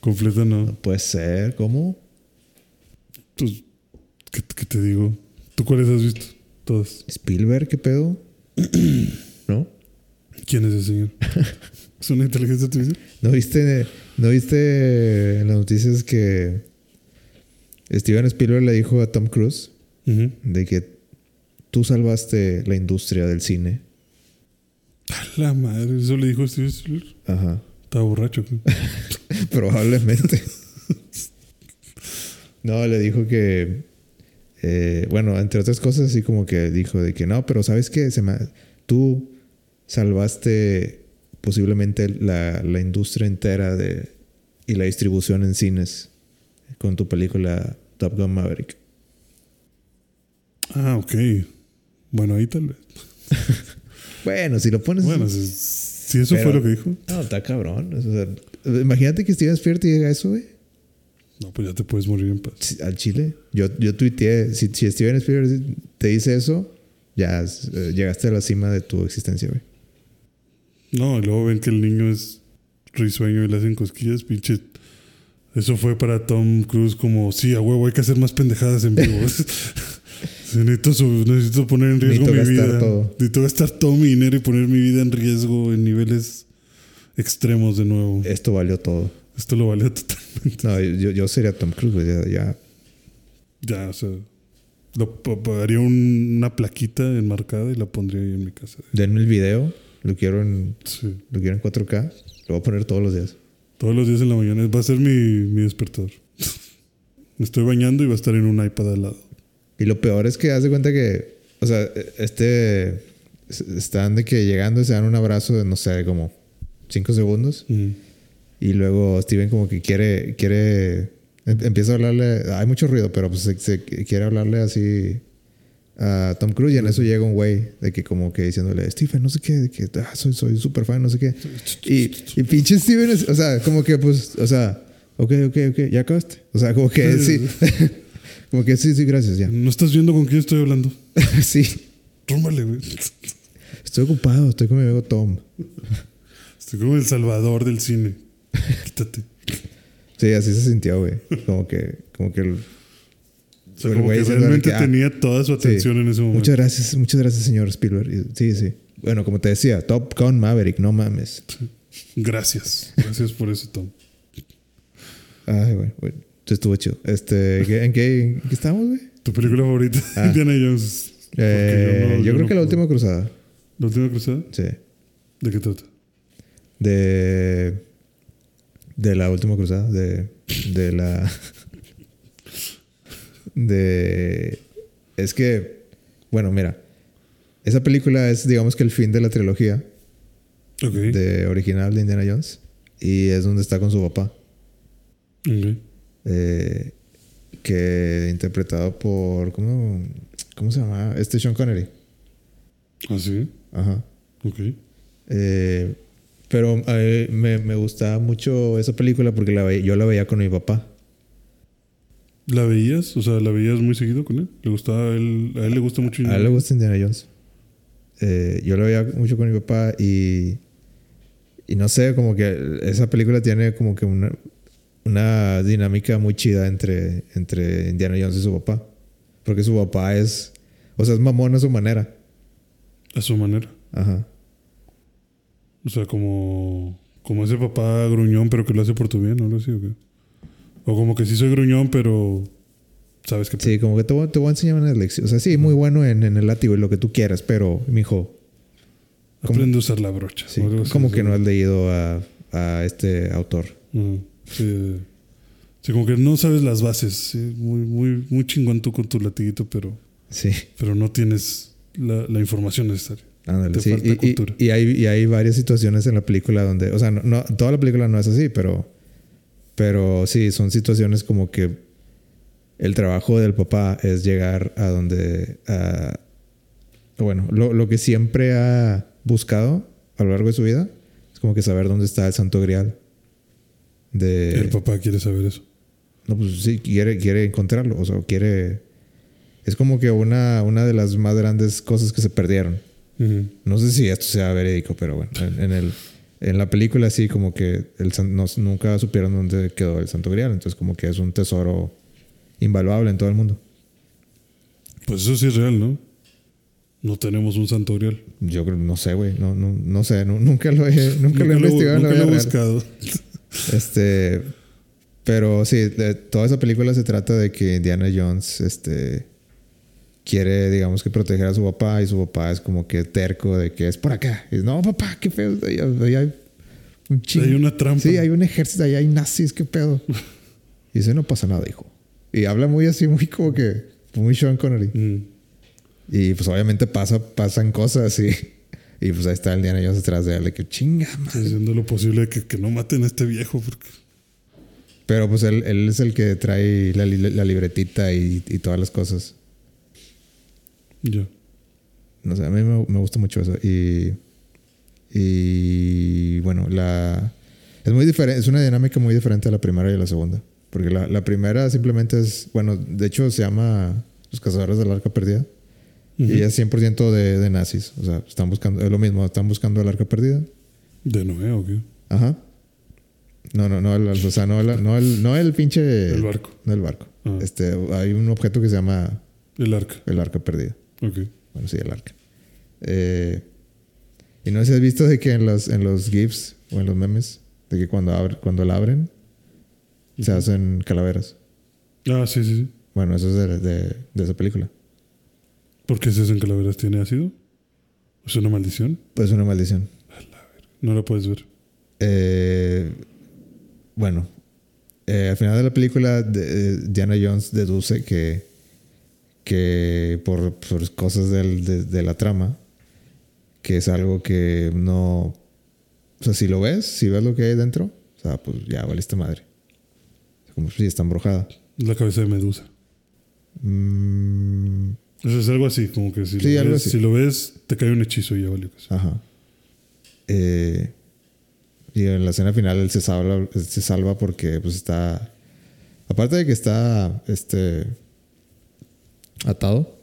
completa no. No puede ser. ¿Cómo? Pues, ¿qué, qué te digo? ¿Tú cuáles has visto? Todas. ¿Spielberg qué pedo? ¿No? ¿Quién es ese señor? ¿Es una inteligencia artificial? ¿No viste, ¿No viste en las noticias que Steven Spielberg le dijo a Tom Cruise de que tú salvaste la industria del cine? A la madre, eso le dijo Steven Spielberg. Ajá. Estaba borracho. Probablemente. no, le dijo que. eh, bueno, entre otras cosas, así como que dijo de que no, pero sabes que se me, tú salvaste posiblemente la, la industria entera de. y la distribución en cines con tu película Top Gun Maverick. Ah, ok. Bueno, ahí tal vez. Bueno, si lo pones. Bueno, si, si eso Pero- fue lo que dijo. No, está cabrón. O sea, imagínate que Steven Spielberg diga eso, güey. No, pues ya te puedes morir en paz. Al Chile. Yo, yo tuiteé. Si, si Steven Spielberg te dice eso, ya eh, llegaste a la cima de tu existencia, güey. No, y luego ven que el niño es risueño y le hacen cosquillas, pinche. Eso fue para Tom Cruise como, sí, a huevo, hay que hacer más pendejadas en vivo. Necesito, poner en riesgo Necesito mi vida. todo. Necesito gastar todo mi dinero y poner mi vida en riesgo en niveles extremos de nuevo. Esto valió todo. Esto lo valió totalmente. No, yo, yo sería Tom Cruise. Ya, ya. Ya, o sea, lo, haría un- una plaquita enmarcada y la pondría ahí en mi casa. Denme el video. Lo quiero en, Sí. lo quiero en 4K. Lo voy a poner todos los días. Todos los días en la mañana va a ser mi, mi despertador. Me estoy bañando y va a estar en un iPad al lado. Y lo peor es que haz de cuenta que, o sea, este, están de que llegando y se dan un abrazo de, no sé, como 5 segundos. Mm. Y luego Steven como que quiere, quiere, em- empieza a hablarle, hay mucho ruido, pero pues se, se quiere hablarle así a Tom Cruise y en eso llega un güey de que como que diciéndole, Steven, no sé qué, de que ah, soy, soy súper fan, no sé qué. Y, y pinche Steven, es- o sea, como que pues, o sea, ok, ok, ok, ya acabaste. O sea, como que sí, como que sí, sí, gracias, ya. ¿No estás viendo con quién estoy hablando? sí, Rúmbale, güey. estoy ocupado, estoy con mi amigo Tom. Estoy como el salvador del cine. Quítate. Sí, así se sintió, güey. Como que, como que el, O sea, El como güey que realmente que, ah, tenía toda su atención en ese momento. Muchas gracias, muchas gracias, señor Spielberg. Sí, sí. Bueno, como te decía, Top Gun Maverick, no mames. Gracias. Gracias por eso, Tom. Ay, bueno, bueno. Estuvo chido. Este, ¿qué- ¿en qué, en qué estamos, güey? ¿Tu película favorita? Ah. Indiana Jones. Eh, no- yo, creo no que la última cruzada. ¿La última cruzada? Sí. ¿De qué trata? De. De la última cruzada. De. De la. De. Es que. Bueno, mira. Esa película es, digamos que el fin de la trilogía. Ok. de original de Indiana Jones y es donde está con su papá eh, que interpretado por ¿cómo, cómo se llama? este Sean Connery ¿Ah, sí? ajá Ok. Eh, pero eh, me, me gustaba mucho esa película porque la ve- yo la veía con mi papá ¿La veías? O sea, ¿la veías muy seguido con él? ¿Le gustaba a él? A él le gusta mucho a él le gusta Indiana Jones Eh, yo la veía mucho con mi papá y y no sé como que esa película tiene como que una una dinámica muy chida entre, entre Indiana Jones y su papá. Porque su papá es. O sea, es mamón a su manera. A su manera. Ajá. O sea, como, como ese papá gruñón, pero que lo hace por tu bien, ¿no? ¿Algo así o qué? O como que sí soy gruñón, pero sabes que... Sí, como que te voy, te voy a enseñar una lección. O sea, sí, muy bueno en, en el látigo y lo que tú quieras, pero, mijo, como- Aprende a usar la brocha. sí, así, como sí. que no has leído a, a este autor. Sí, sí, como que no sabes las bases. Muy, muy, muy chingón tú con tu latiguito, pero, Sí, pero no tienes la, la información necesaria. Ándale. Sí. Y, y- cultura. y hay, y hay varias situaciones en la película donde. O sea, no, no- toda la película no es así, pero. Pero sí, son situaciones como que el trabajo del papá es llegar a donde. a- bueno, lo, lo que siempre ha buscado a lo largo de su vida es como que saber dónde está el santo grial. De, El papá quiere saber eso. no, pues sí, quiere, quiere encontrarlo. O sea, quiere. Es como que una, una de las más grandes cosas que se perdieron. No sé si esto sea verídico, pero bueno, en, en el, en la película sí como que el, no- nunca supieron dónde quedó el Santo Grial, entonces como que es un tesoro invaluable en todo el mundo. Pues eso sí es real, ¿no? No tenemos un santo grial. Yo creo, no sé, güey, no, no, no sé, nu- nunca lo he, nunca lo he Nunca investigado en la nunca lo he buscado. Este, pero sí, de- toda esa película se trata de que Indiana Jones, este, quiere, digamos que proteger a su papá y su papá es como que terco de que es por acá. Y dice, no, papá, qué feo, ahí, ahí hay un chingo. Hay una trampa. Sí, hay un ejército, ahí hay nazis, qué pedo. Y dice, no pasa nada, hijo. Y habla muy así, muy como que, muy Sean Connery. Mm. Y pues obviamente pasa, pasan cosas y, y pues ahí está el Indiana Jones detrás de él, de que chinga, madre. Haciendo lo posible que, que no maten a este viejo. Porque... Pero pues él, él es el que trae la, la libretita y, y todas las cosas. Ya. No sé, a mí me, me gusta mucho eso. Y, y bueno, la es muy diferente, es una dinámica muy diferente a la primera y a la segunda. Porque la, la primera simplemente es, bueno, de hecho se llama Los Cazadores del Arca Perdida. Ujú. Y es 100% de, de nazis. O sea, están buscando, es lo mismo, están buscando el arca perdida. ¿De Noé o qué? Ajá. No, no, no, el, o sea, no, el- no, el, no el pinche. El barco. No el barco. Ah. Este, hay un objeto que se llama El arca. el arca perdida. Ok. Bueno, sí, el arca. Eh, y no sé si has visto de que en los, en los GIFs o en los memes, de que cuando, abre, cuando la abren, se hacen calaveras. Ah, sí, sí, sí. Bueno, eso es de, de- de esa película. ¿Por qué se hacen calaveras? ¿Tiene ácido? ¿Es una maldición? Pues es una maldición. No la puedes ver. Eh, bueno, eh, al final de la película, de- eh, Diana Jones deduce que, que por, por cosas del- de, de la trama, que es algo que no. O sea, si lo ves, si ves lo que hay dentro, o sea, pues ya valiste madre. Como si está embrujada. La cabeza de Medusa. Mm, Eso es algo así, como que si, Sí, lo, algo ves, así. si lo ves, te cae un hechizo y ya valió. ajá. Eh, y en la escena final él se salva, se salva porque pues está. Aparte de que está este atado,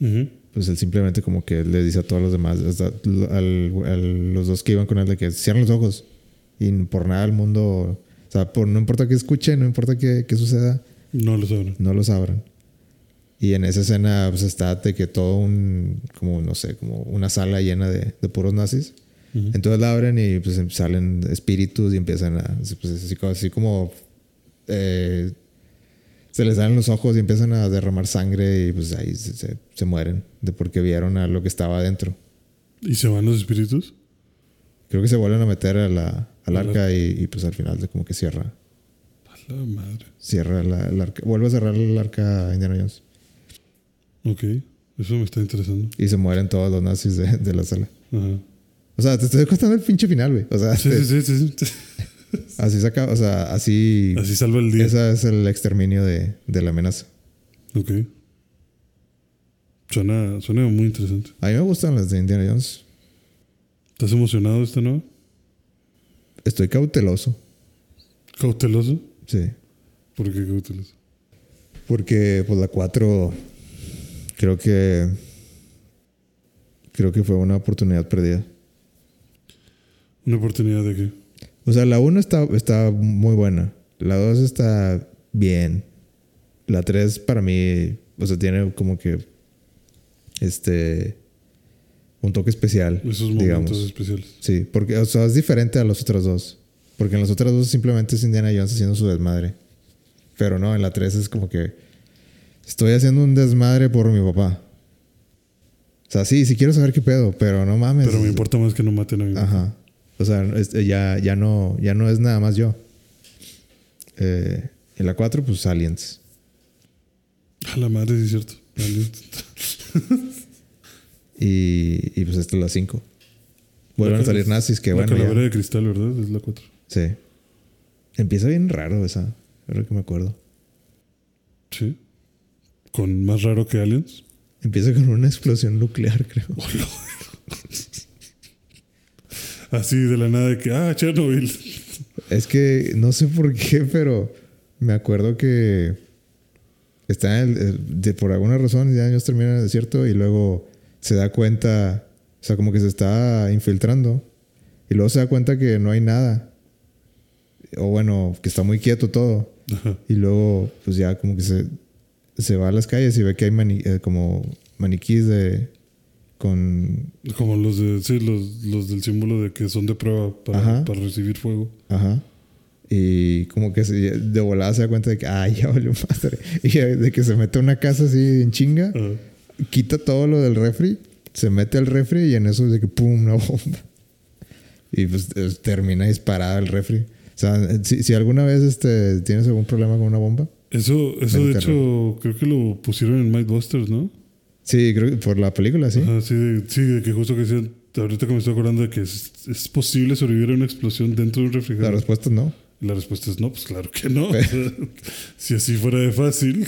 Ujú. pues él simplemente como que le dice a todos los demás, hasta al- a los dos que iban con él, de que cierren los ojos. Y por nada del mundo, o sea, por, no importa qué escuchen, no importa qué, qué suceda, No lo saben. no los abran. Y en esa escena pues está de que todo un, como no sé, como una sala llena de, de puros nazis. Entonces la abren y pues salen espíritus y empiezan a, pues, así, como- así como eh, se les salen los ojos y empiezan a derramar sangre y pues ahí se, se- se mueren de porque vieron a lo que estaba adentro. ¿Y se van los espíritus? Creo que se vuelven a meter a la, al arca y, y, pues al final como que cierra, A la madre. cierra la, el arca, vuelve a cerrar el arca Indiana Jones Ok. Eso me está interesando. y se mueren todos los nazis de, de la sala. Ajá. O sea, te estoy contando el pinche final, güey. O sea, Sí, te- sí, sí, sí, sí. así saca, o sea, así, Así salva el día. ese es el exterminio de, de la amenaza. Ok. Suena, suena muy interesante. A mí me gustan las de Indiana Jones. ¿Estás emocionado de esta nueva? Estoy cauteloso, ¿Cauteloso? sí. ¿Por qué cauteloso? Porque pues la 4 creo que creo que fue una oportunidad perdida. ¿Una oportunidad de qué? O sea, la 1 está, está muy buena. La 2 está bien. La 3 para mí, o sea, tiene como que este un toque especial, Esos momentos digamos. especiales. Sí, porque o sea, es diferente a los otros dos. Porque en los otros dos simplemente es Indiana Jones haciendo su desmadre. Pero no, en la 3 es como que estoy haciendo un desmadre por mi papá. O sea, sí, sí quiero saber qué pedo, pero no mames. Pero me importa más que no maten a mi papá. Ajá. O sea, es- ya, ya, no, ya no es nada más yo. Eh, en la 4, pues aliens. A la madre, sí es cierto. Vale. Y, y pues esta es la 5. Vuelven a La- salir nazis, que la bueno. calavera ya. de cristal, ¿verdad? Es la 4. Sí. Empieza bien raro esa. Es lo que me acuerdo. Sí. Con más raro que Aliens. Empieza con una explosión nuclear, creo. Así de la nada de que, ah, Chernobyl. Es que no sé por qué, pero me acuerdo que está en el- de, por alguna razón ya años termina en el desierto y luego se da cuenta, o sea, como que se está infiltrando y luego se da cuenta que no hay nada. O bueno, que está muy quieto todo. Ajá. Y luego, pues ya como que se, se va a las calles y ve que hay mani- eh, como maniquís de con Como los de, sí, los, los del símbolo de que son de prueba para, para recibir fuego. Ajá. Y como que se- de volada se da cuenta de que, ay, ya valió madre. Y de que se mete a una casa así en chinga, Ajá. quita todo lo del refri, se mete al refri y en eso de que, pum, una bomba. Y pues termina disparada el refri. O sea, si, si alguna vez este, tienes algún problema con una bomba. Eso, eso de hecho, creo que lo pusieron en Mindbusters, ¿no? Sí, creo que por la película, sí. Ajá, sí, de, sí, de que justo que decían, ahorita que me estoy acordando de que es, es posible sobrevivir a una explosión dentro de un La refrigerador. respuesta es no. Y la respuesta es no, pues claro que no. si así fuera de fácil.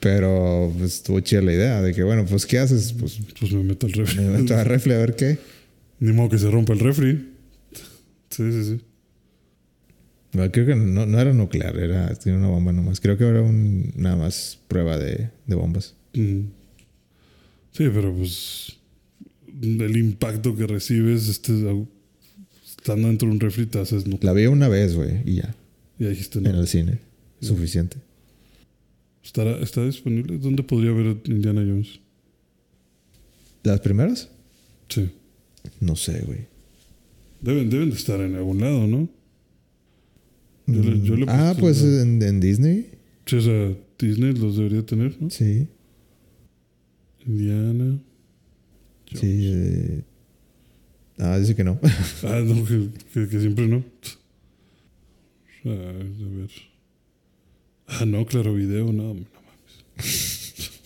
Pero pues estuvo chida la idea de que, bueno, pues ¿qué haces? Pues Pues me meto al refri. me meto al refri a ver qué. Ni modo que se rompa el refri. Sí, sí, sí. No, creo que no, no era nuclear, era tenía una bomba nomás. Creo que era un, nada más prueba de, de bombas. Mm. Sí, pero pues el impacto que recibes este, estando dentro de un refri te haces no. La vi una vez, güey, y ya. Ya dijiste En no. el cine. Suficiente. ¿Estará, ¿Está disponible? ¿Dónde podría ver Indiana Jones? ¿Las primeras? Sí. No sé, güey. Deben, deben de estar en algún lado, ¿no? Yo le- yo le ah, puse pues en, en Disney. Sí, o sea, Disney los debería tener, ¿no? Sí. Indiana. Sí. eh. Ah, dice que no. Ah, no, que, que- que siempre no. Ah, a ver. Ah, no, claro, video, no, no mames.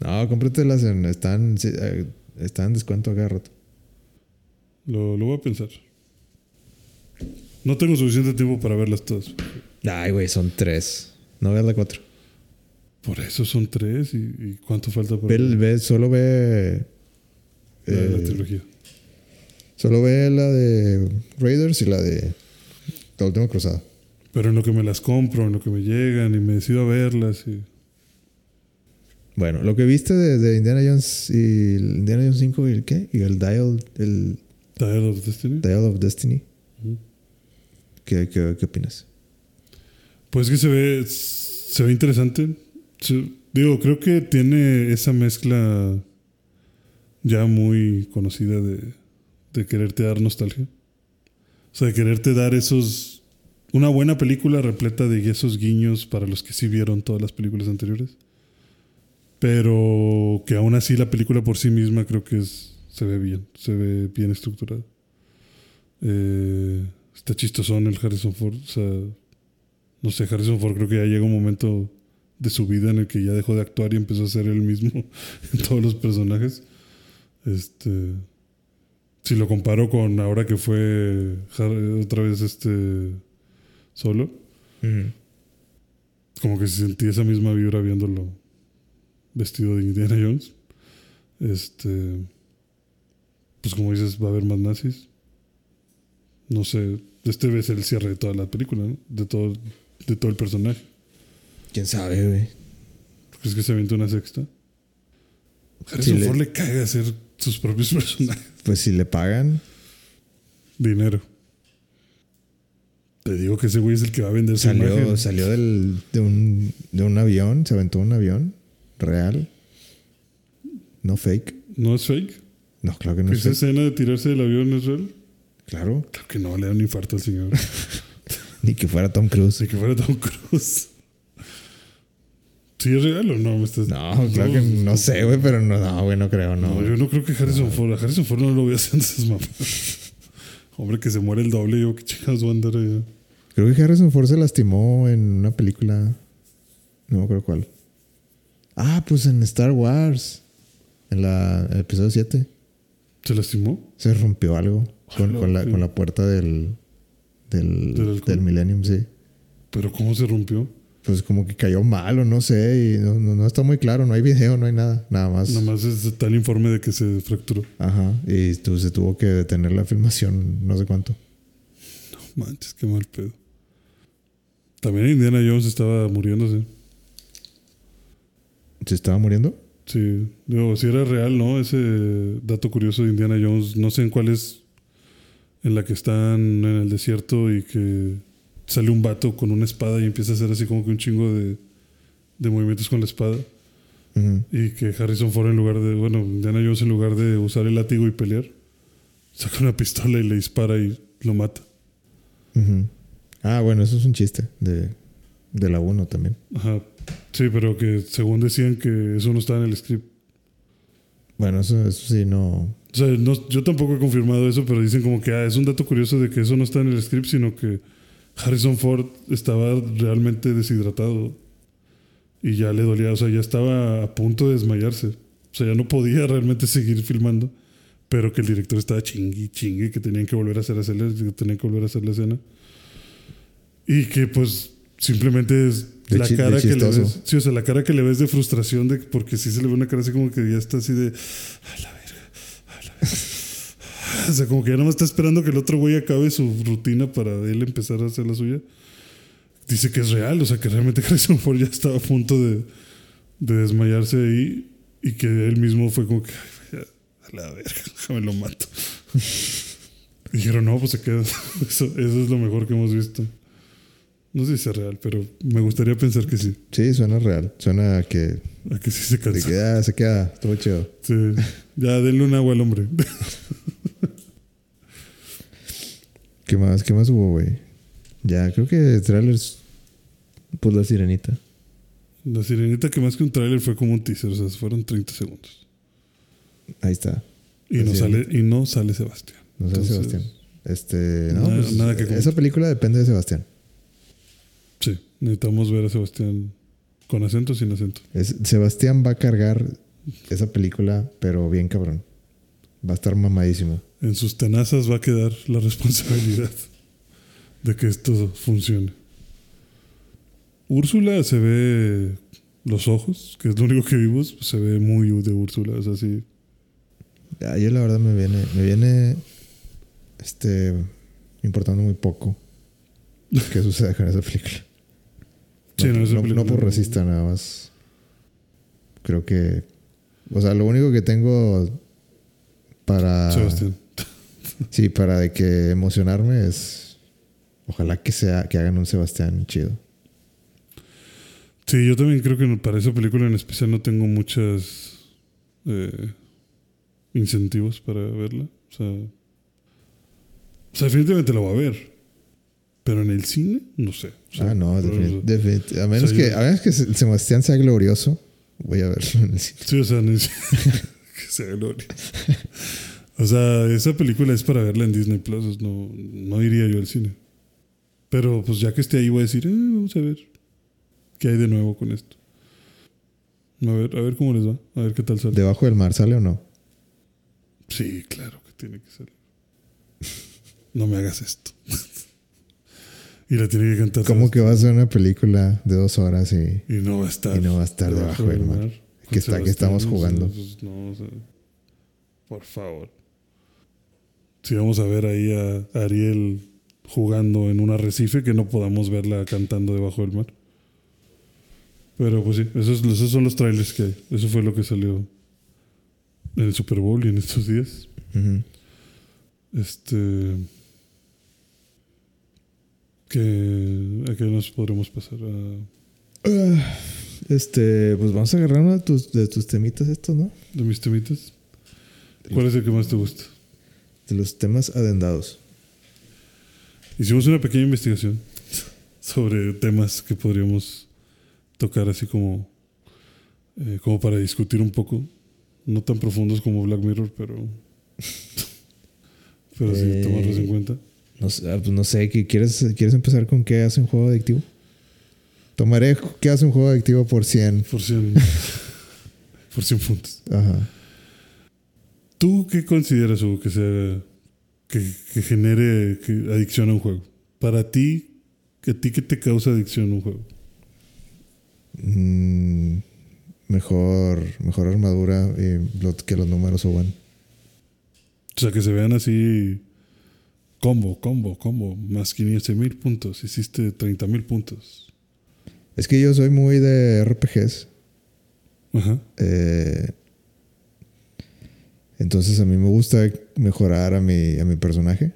no, cómpratelas en. Están, eh, están en descuento cada rato. Lo, lo voy a pensar. No tengo suficiente tiempo para verlas todas. Ay, güey, son tres. No veas la cuatro. Por eso son tres. ¿Y, y cuánto falta para Ve, ve- solo ve. la, la eh, trilogía? solo ve la de Raiders y la de. La última cruzada. Pero en lo que me las compro, en lo que me llegan y me decido a verlas. Y... Bueno, lo que viste de, de Indiana Jones y Indiana Jones 5 y el qué? Y el Dial, el Dial of Destiny. Dial of Destiny. ¿Qué, qué, qué opinas? Pues que se ve, se ve interesante. Digo, creo que tiene esa mezcla ya muy conocida de, de quererte dar nostalgia. O sea, de quererte dar esos... Una buena película repleta de esos guiños para los que sí vieron todas las películas anteriores. Pero que aún así la película por sí misma creo que es, se ve bien, se ve bien estructurada. Eh, está chistosón el Harrison Ford. O sea, no sé, Harrison Ford creo que ya llega un momento de su vida en el que ya dejó de actuar y empezó a ser él mismo en todos los personajes. Este, si lo comparo con ahora que fue otra vez este solo, como que sentí esa misma vibra viéndolo vestido de Indiana Jones. Este, pues como dices, va a haber más nazis. No sé, este ser el cierre de toda la película, ¿no? De todo, de todo el personaje. ¿Quién sabe, güey? ¿Crees que se avienta una sexta? Harrison le- Ford le caga hacer sus propios personajes. Pues si le pagan, Dinero. Te digo que ese güey es el que va a vender su salió, imagen. salió del, de, un, de un avión, se aventó un avión real. No fake. ¿No es fake? No, claro que no es ¿Esa fake. escena de tirarse del avión es real? Claro. Claro que no, le da un infarto al señor. Ni que fuera Tom Cruise. De que fuera Tom Cruise. ¿Sí es real o no? ¿Me estás- No, claro que no sé, güey, pero no, no, güey, no creo, no. No, yo no creo que Harrison Ford. A Harrison Ford no lo voy a hacer esas mamás. Hombre, que se muere el doble. Yo, qué chingados voy a andar allá. Creo que Harrison Ford se lastimó en una película. No acuerdo cuál. Ah, pues en Star Wars. En la el episodio 7. ¿Se lastimó? Se rompió algo con, la, con la puerta del, del, ¿Del del Millennium, sí. ¿Pero cómo se rompió? Pues como que cayó mal o no sé. Y no, no, no está muy claro. No hay video, no hay nada. Nada más. Nada más es tal informe de que se fracturó. Ajá. Y tu- se tuvo que detener la filmación no sé cuánto. Manches, qué mal pedo. También Indiana Jones estaba muriéndose. ¿Se estaba muriendo? Sí, digo, si era real, ¿no? Ese dato curioso de Indiana Jones, no sé en cuál es en la que están en el desierto y que sale un vato con una espada y empieza a hacer así como que un chingo de, de movimientos con la espada. Y que Harrison Ford en lugar de, bueno, Indiana Jones en lugar de usar el látigo y pelear, saca una pistola y le dispara y lo mata. Ah, bueno, eso es un chiste de, de la 1 también. Ajá. Sí, pero que según decían que eso no estaba en el script. Bueno, eso, eso sí no. O sea, no- yo tampoco he confirmado eso, pero dicen como que ah, es un dato curioso de que eso no está en el script, sino que Harrison Ford estaba realmente deshidratado y ya le dolía, o sea, ya estaba a punto de desmayarse. O sea, ya no podía realmente seguir filmando, pero que el director estaba chingui, chingui, que tenían que volver a hacer, hacer- que tenían que volver a hacer la escena. Y que pues simplemente es De la cara que le ves. Sí, o sea, la cara que le ves de frustración de porque sí se le ve una cara así como que ya está así de a la verga, a la verga". O sea, como que ya nada más está esperando que el otro güey acabe su rutina para él empezar a hacer la suya. Dice que es real, o sea, que realmente Harrison Ford ya estaba a punto de, de desmayarse ahí y que él mismo fue como que "Ay, a la verga, déjame lo mato. Dijeron, no, pues se queda. Eso, eso es lo mejor que hemos visto. No sé si es real, pero me gustaría pensar que sí. Sí, suena real. Suena a que, A que sí se cansa. que ah, se queda. Todo chido. Sí. Ya, denle un agua al hombre. ¿Qué más? ¿Qué más hubo, güey? Ya, creo que trailers. Pues la sirenita. La sirenita que más que un tráiler fue como un teaser, o sea, fueron 30 segundos. Ahí está. Y La no, sale, y no sale Sebastián. No Entonces, Sebastián. Este. No, nada- pues, nada que esa película depende de Sebastián. Sí, necesitamos ver a Sebastián con acento o sin acento. Es- Sebastián va a cargar esa película, pero bien cabrón. Va a estar mamadísimo. En sus tenazas va a quedar la responsabilidad de que esto funcione. Úrsula se ve los ojos, que es lo único que vimos, se ve muy de Úrsula, es así. Ah, yo la verdad me viene, me viene este importando muy poco qué sucede con esa película. Sí, no, no, esa no- película no por no- resista nada más. Creo que. O sea, lo único que tengo para. Sebastián. Sí, para de que emocionarme es. Ojalá que sea, que hagan un Sebastián chido. Sí, yo también creo que para esa película en especial no tengo muchos incentivos para verla. O sea, o sea, definitivamente la voy a ver. Pero en el cine, no sé. O sea, ah, no, pero- defini- defini- a menos sea, que, yo- a menos que el Sebastián sea glorioso, voy a verlo en el cine. Sí, o sea, que sea gloria. O sea, esa película es para verla en Disney Plus, no, no iría yo al cine. Pero pues ya que esté ahí voy a decir, eh, vamos a ver qué hay de nuevo con esto. A ver, a ver cómo les va, a ver qué tal sale. ¿Debajo del mar sale o no? Sí, claro que tiene que salir. No me hagas esto. y la tiene que cantar. ¿Cómo que va a ser una película de dos horas y Y no va a estar. Y no va a estar debajo del mar. Que está- que estamos jugando. no, o sea, por favor. Si vamos a ver ahí a Ariel jugando en un arrecife, que no podamos verla cantando debajo del mar. Pero pues sí, esos, esos son los trailers que hay. Eso fue lo que salió en el Super Bowl y en estos días. Este. Que, ¿A qué nos podremos pasar? A, Ah, Este, pues vamos a agarrar uno de tus, de tus temitas estos, ¿no? ¿De mis temitas? ¿Cuál es el que más te gusta? De los temas adendados. Hicimos una pequeña investigación sobre temas que podríamos tocar así como, eh, como para discutir un poco. No tan profundos como Black Mirror, pero, pero sí, Eh, tomarlos en cuenta. No, sé, ah, pues no sé, ¿qué- ¿quieres, ¿quieres empezar con qué hace un juego adictivo? Tomaré qué hace un juego adictivo por 100. Por 100, por 100 puntos. Ajá. ¿Tú qué consideras, Hugo, que sea que, que genere que- adicción a un juego? Para ti, ¿a ti qué te causa adicción a un juego? Mm, mejor, mejor armadura y lo- que los números suban. O sea, que se vean así combo, combo, combo, más 500 mil puntos, hiciste 30 mil puntos. Es que yo soy muy de RPGs. Ajá. eh, entonces a mí me gusta mejorar a mi, a mi personaje.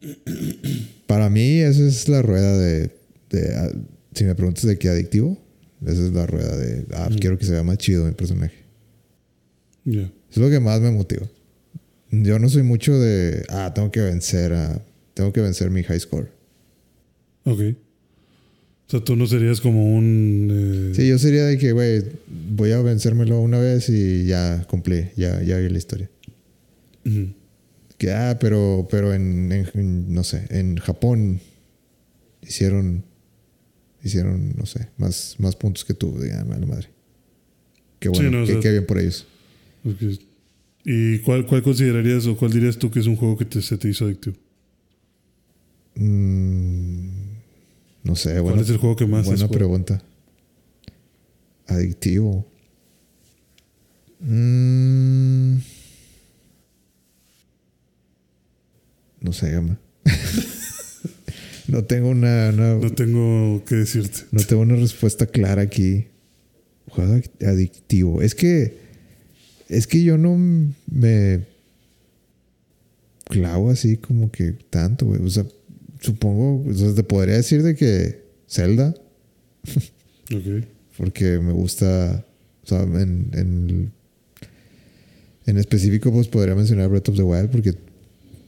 Para mí esa es la rueda de, de, si me preguntas de qué adictivo, esa es la rueda de, ah, Mm. quiero que se vea más chido mi personaje. Es lo que más me motiva. Yo no soy mucho de, ah, tengo que vencer a, tengo que vencer mi high score. Ok. O sea, tú no serías como un. eh, Sí, yo sería de que, güey, voy a vencérmelo una vez y ya cumplí, ya, ya vi la historia. Que, ah, pero, pero en, en- en, no sé, en Japón hicieron, hicieron, no sé, más, más puntos que tú. De, ah, mala madre. Qué Sí, bueno, no, o qué, sea- qué bien por ellos. ¿Y cuál, cuál considerarías o cuál dirías tú que es un juego que te- se te hizo adictivo? Mm, No sé, ¿Cuál bueno. es el juego que más Buena pregunta. Adictivo. Mm. No sé, Gama. no tengo una, una- No tengo que decirte. no tengo una respuesta clara aquí. Juego adic- adictivo. Es que es que yo no me clavo así como que tanto, güey. O sea, supongo, sea, te podría decir de que Zelda, Ok. porque me gusta, o sea, en, en, en específico, pues podría mencionar Breath of the Wild, porque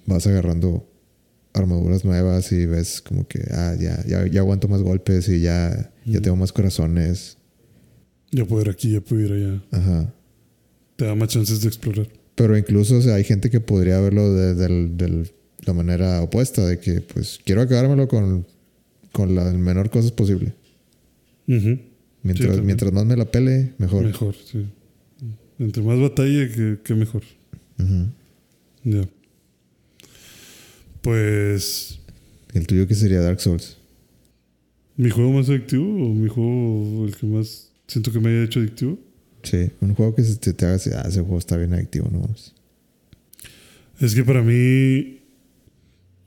vas agarrando armaduras nuevas y ves como que, ah, ya, ya, ya aguanto más golpes y ya, ya tengo más corazones. Ya puedo ir aquí, ya puedo ir allá. Ajá. Te da más chances de explorar. Pero incluso, o sea, hay gente que podría verlo de, del- del- la manera opuesta, de que, pues, quiero acabármelo con, con la menor cosas posible. Mientras, mientras más me la pele, mejor. Mejor, sí. Entre más batalla, que, que mejor. Ya. Pues. El tuyo que sería Dark Souls. ¿Mi juego más adictivo o mi juego el que más siento que me haya hecho adictivo? Sí, un juego que se te, te haga así, ah, ese juego está bien adictivo, ¿no? Es que para mí.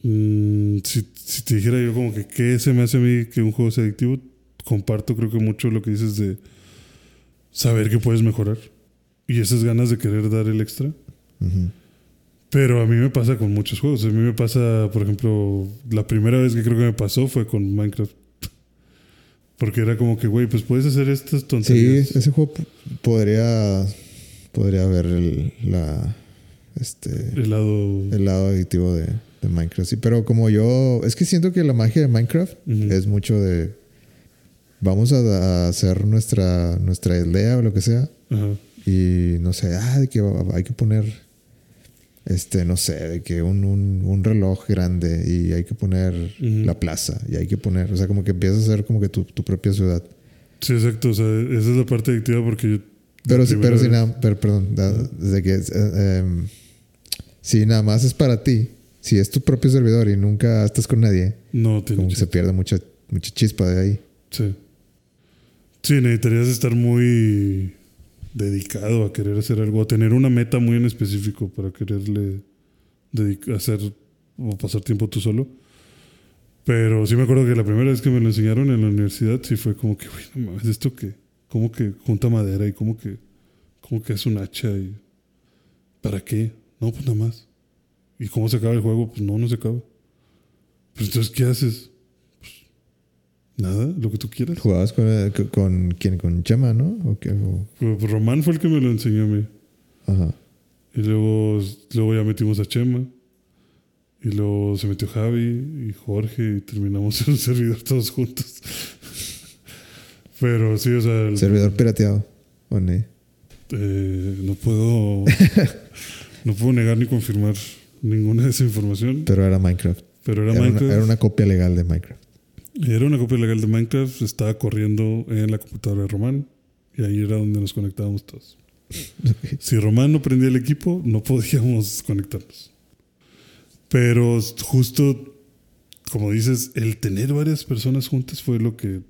Mm, si, si te dijera yo como que qué se me hace a mí que un juego sea adictivo, comparto creo que mucho lo que dices de saber que puedes mejorar. Y esas ganas de querer dar el extra. Pero a mí me pasa con muchos juegos. A mí me pasa, por ejemplo, la primera vez que creo que me pasó fue con Minecraft. Porque era como que, güey, pues puedes hacer estas Sí, tonterías. ese juego podría, podría haber el, la, este, El lado. el lado adictivo de, de Minecraft. Sí, pero como yo, es que siento que la magia de Minecraft es mucho de, vamos a, hacer nuestra, nuestra aldea o lo que sea. Y no sé, ah, de que hay que poner, este, no sé, de que un, un, un reloj grande y hay que poner la plaza y hay que poner, o sea, como que empiezas a hacer como que tu, tu propia ciudad. Sí, exacto. O sea, esa es la parte adictiva porque yo. Pero, sí, pero si vez- nada, pero, perdón, desde que, eh, em, si nada más es para ti, si es tu propio servidor y nunca estás con nadie, No, como que se pierde mucha, mucha chispa de ahí. Sí. Sí, necesitarías estar muy dedicado a querer hacer algo, a tener una meta muy en específico para quererle dedicar, hacer o pasar tiempo tú solo. Pero sí me acuerdo que la primera vez que me lo enseñaron en la universidad, sí fue como que, güey, no mames, ¿esto qué? ¿Cómo que junta madera y cómo que, cómo que es un hacha y para qué? No, pues nada más. ¿Y cómo se acaba el juego? Pues no, no se acaba. Pues entonces, ¿qué haces? Pues, nada, lo que tú quieras. Jugabas con, eh, con, con quién, con Chema, ¿no? ¿O qué? O- Pues Román fue el que me lo enseñó a mí. ajá. Y luego, luego ya metimos a Chema. Y luego se metió Javi y Jorge y terminamos en un servidor todos juntos. Pero sí, o sea, el- Servidor pirateado. ¿O ni? eh, no puedo no puedo negar ni confirmar ninguna de esa información. Pero era Minecraft. Pero era, Era una, Minecraft. era una copia legal de Minecraft. Era una copia legal de Minecraft. Estaba corriendo en la computadora de Román. Y ahí era donde nos conectábamos todos. Si Román no prendía el equipo, no podíamos conectarnos. Pero justo, como dices, el tener varias personas juntas fue lo que,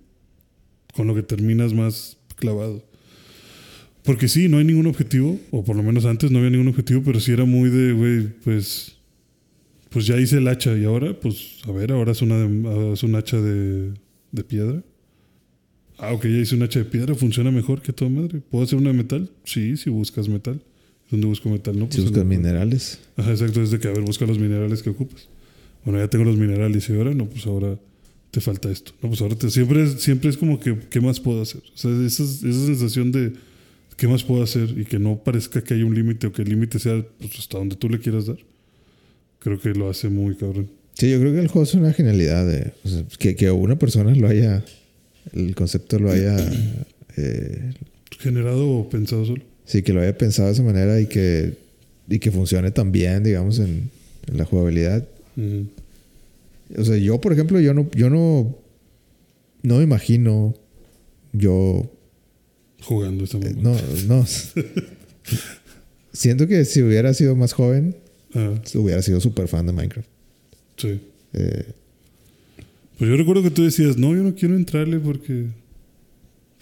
con lo que terminas más clavado. Porque sí, no hay ningún objetivo, o por lo menos antes no había ningún objetivo, pero sí era muy de, güey, pues, pues ya hice el hacha y ahora, pues, a ver, ahora es, una de- es un hacha de, de piedra. Ah, ok, ya hice un hacha de piedra, funciona mejor que toda madre. ¿Puedo hacer una de metal? Sí, si buscas metal. ¿Dónde busco metal? No, Si pues buscas en- minerales. Ajá, exacto, es de que a ver, busca los minerales que ocupas. Bueno, ya tengo los minerales y ahora no, pues ahora te falta esto. No, pues ahora te, siempre, es, siempre es como que, ¿qué más puedo hacer? O sea, esa, esa sensación de, ¿qué más puedo hacer? Y que no parezca que hay un límite o que el límite sea pues, hasta donde tú le quieras dar. Creo que lo hace muy cabrón. Sí, yo creo que el juego es una genialidad. De, o sea, que, que una persona lo haya. El concepto lo haya. eh, Generado o pensado solo. sí, que lo haya pensado de esa manera y que. Y que funcione tan bien, digamos, en, en la jugabilidad. O sea, yo, por ejemplo, yo no. Yo no. No me imagino. Yo. Jugando esta eh, mamá. no, no. Siento que si hubiera sido más joven, Ah, hubiera sido súper fan de Minecraft. sí. Eh, Pues yo recuerdo que tú decías, no, yo no quiero entrarle porque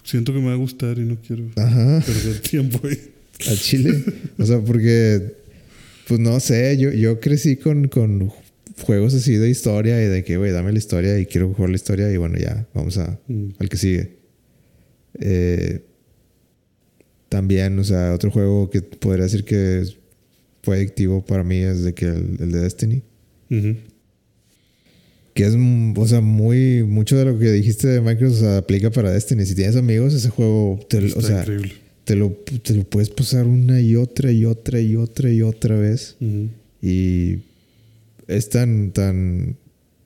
siento que me va a gustar y no quiero Ajá. perder tiempo ahí. Al chile. O sea, porque, pues no sé, yo, yo crecí con, con juegos así de historia y de que, güey, dame la historia y quiero jugar la historia y bueno, ya, vamos a, Mm. al que sigue. Eh, también, o sea, otro juego que podría decir que fue adictivo para mí es de que el, el de Destiny. Que es, o sea, muy, mucho de lo que dijiste de Minecraft o sea, aplica para Destiny. Si tienes amigos, ese juego, te, Está o sea, increíble. te lo, te lo puedes pasar una y otra y otra y otra y otra vez. Y es tan, tan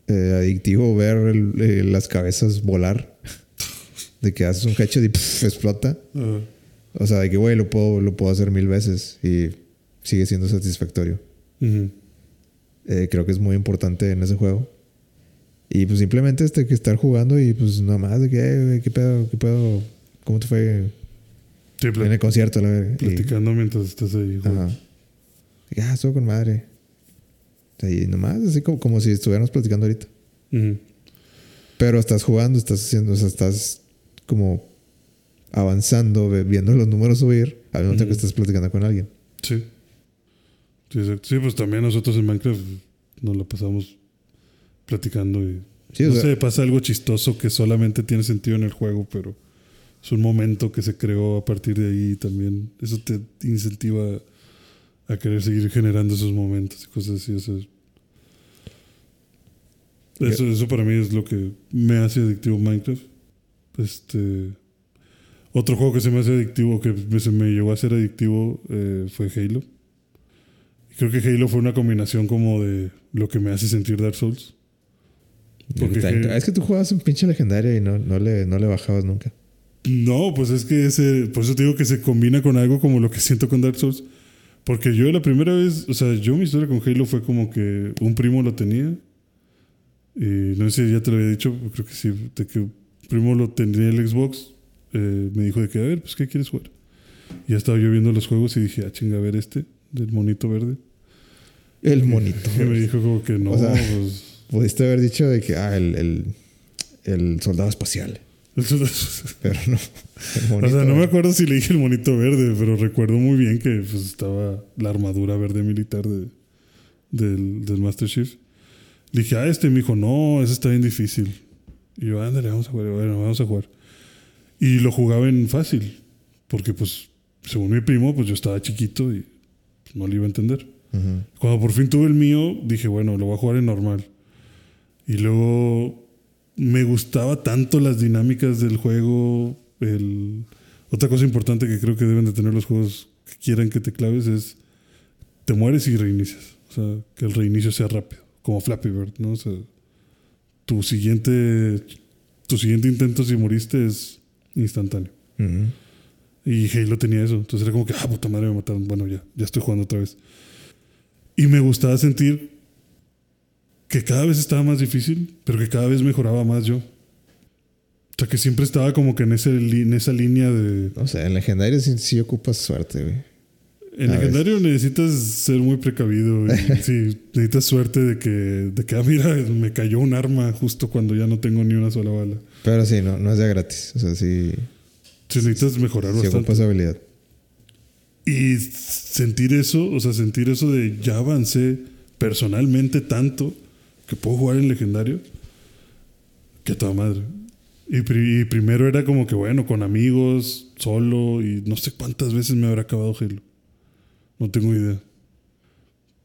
eh, adictivo ver el- eh, las cabezas volar. De que haces un headshot y pff, explota. Ah, O sea, de que, güey, lo puedo, lo puedo hacer mil veces y sigue siendo satisfactorio. ujú. Eh, creo que es muy importante en ese juego. Y pues simplemente este que estar jugando y pues nada más de que, güey, ¿qué pedo? ¿Qué pedo? ¿Cómo te fue Sí, en el concierto? La verga? Y- platicando mientras estás ahí. Ajá. Que, Ah, estuvo con madre. O sea, y nomás, así como, como si estuviéramos platicando ahorita. Ujú. Pero estás jugando, estás haciendo, o sea, estás como avanzando, viendo los números subir, al mismo tiempo que estás platicando con alguien. Sí. Sí, pues también nosotros en Minecraft nos la pasamos platicando y Sí, no sea, sé, pasa algo chistoso que solamente tiene sentido en el juego, pero es un momento que se creó a partir de ahí y también eso te incentiva a querer seguir generando esos momentos y cosas así. o sea, eso, eso para mí es lo que me hace adictivo Minecraft. Este, otro juego que se me hace adictivo, que me- se me llegó a ser adictivo, eh, fue Halo. Creo que Halo fue una combinación como de lo que me hace sentir Dark Souls. Porque Halo- es que tú jugabas un pinche legendario y no, no, le, no le bajabas nunca. No, pues es que ese, por eso te digo que se combina con algo como lo que siento con Dark Souls. Porque yo la primera vez, o sea, yo mi historia con Halo fue como que un primo lo tenía. Y no sé si ya te lo había dicho, creo que sí, de que un primo lo tenía en el Xbox. Eh, me dijo de que, a ver, pues, ¿qué quieres jugar? Y ya estaba yo viendo los juegos y dije, ah, chinga, a ver este, del monito verde. El monito. Y me dijo como que no, O sea, pues... Pudiste haber dicho de que, ah, el, el, el soldado espacial. Pero no. El O sea, no me acuerdo si le dije el monito verde, pero recuerdo muy bien que pues, estaba la armadura verde militar de, del, del Master Chief. Le dije, ah, este me dijo, no, ese está bien difícil. Y yo, ándale, vamos a jugar, bueno, vamos a jugar. Y lo jugaba en fácil, porque pues, según mi primo, pues yo estaba chiquito y pues, no le iba a entender. Cuando por fin tuve el mío, dije, bueno, lo voy a jugar en normal. Y luego me gustaba tanto las dinámicas del juego. El... Otra cosa importante que creo que deben de tener los juegos que quieran que te claves es te mueres y reinicias. O sea, que el reinicio sea rápido, como Flappy Bird, ¿no? O sea, tu siguiente, tu siguiente intento si moriste es instantáneo. Ujú. Y Halo tenía eso. Entonces era como que, ah, puta madre, me mataron. Bueno, ya, ya estoy jugando otra vez. Y me gustaba sentir que cada vez estaba más difícil, pero que cada vez mejoraba más yo. O sea, que siempre estaba como que en, ese, en esa línea de... O sea, en legendario sí, sí ocupas suerte, güey. En A legendario necesitas ser muy precavido. Y, sí, necesitas suerte de que, de que, ah, mira, me cayó un arma justo cuando ya no tengo ni una sola bala. Pero sí, no, no es de gratis. O sea, sí, Sí, necesitas mejorar sí bastante. habilidad. Y sentir eso, o sea, sentir eso de ya avancé personalmente tanto que puedo jugar en legendario, que toda madre. Y, pri- y primero era como que, bueno, con amigos, solo, y no sé cuántas veces me habrá acabado Halo. No tengo idea.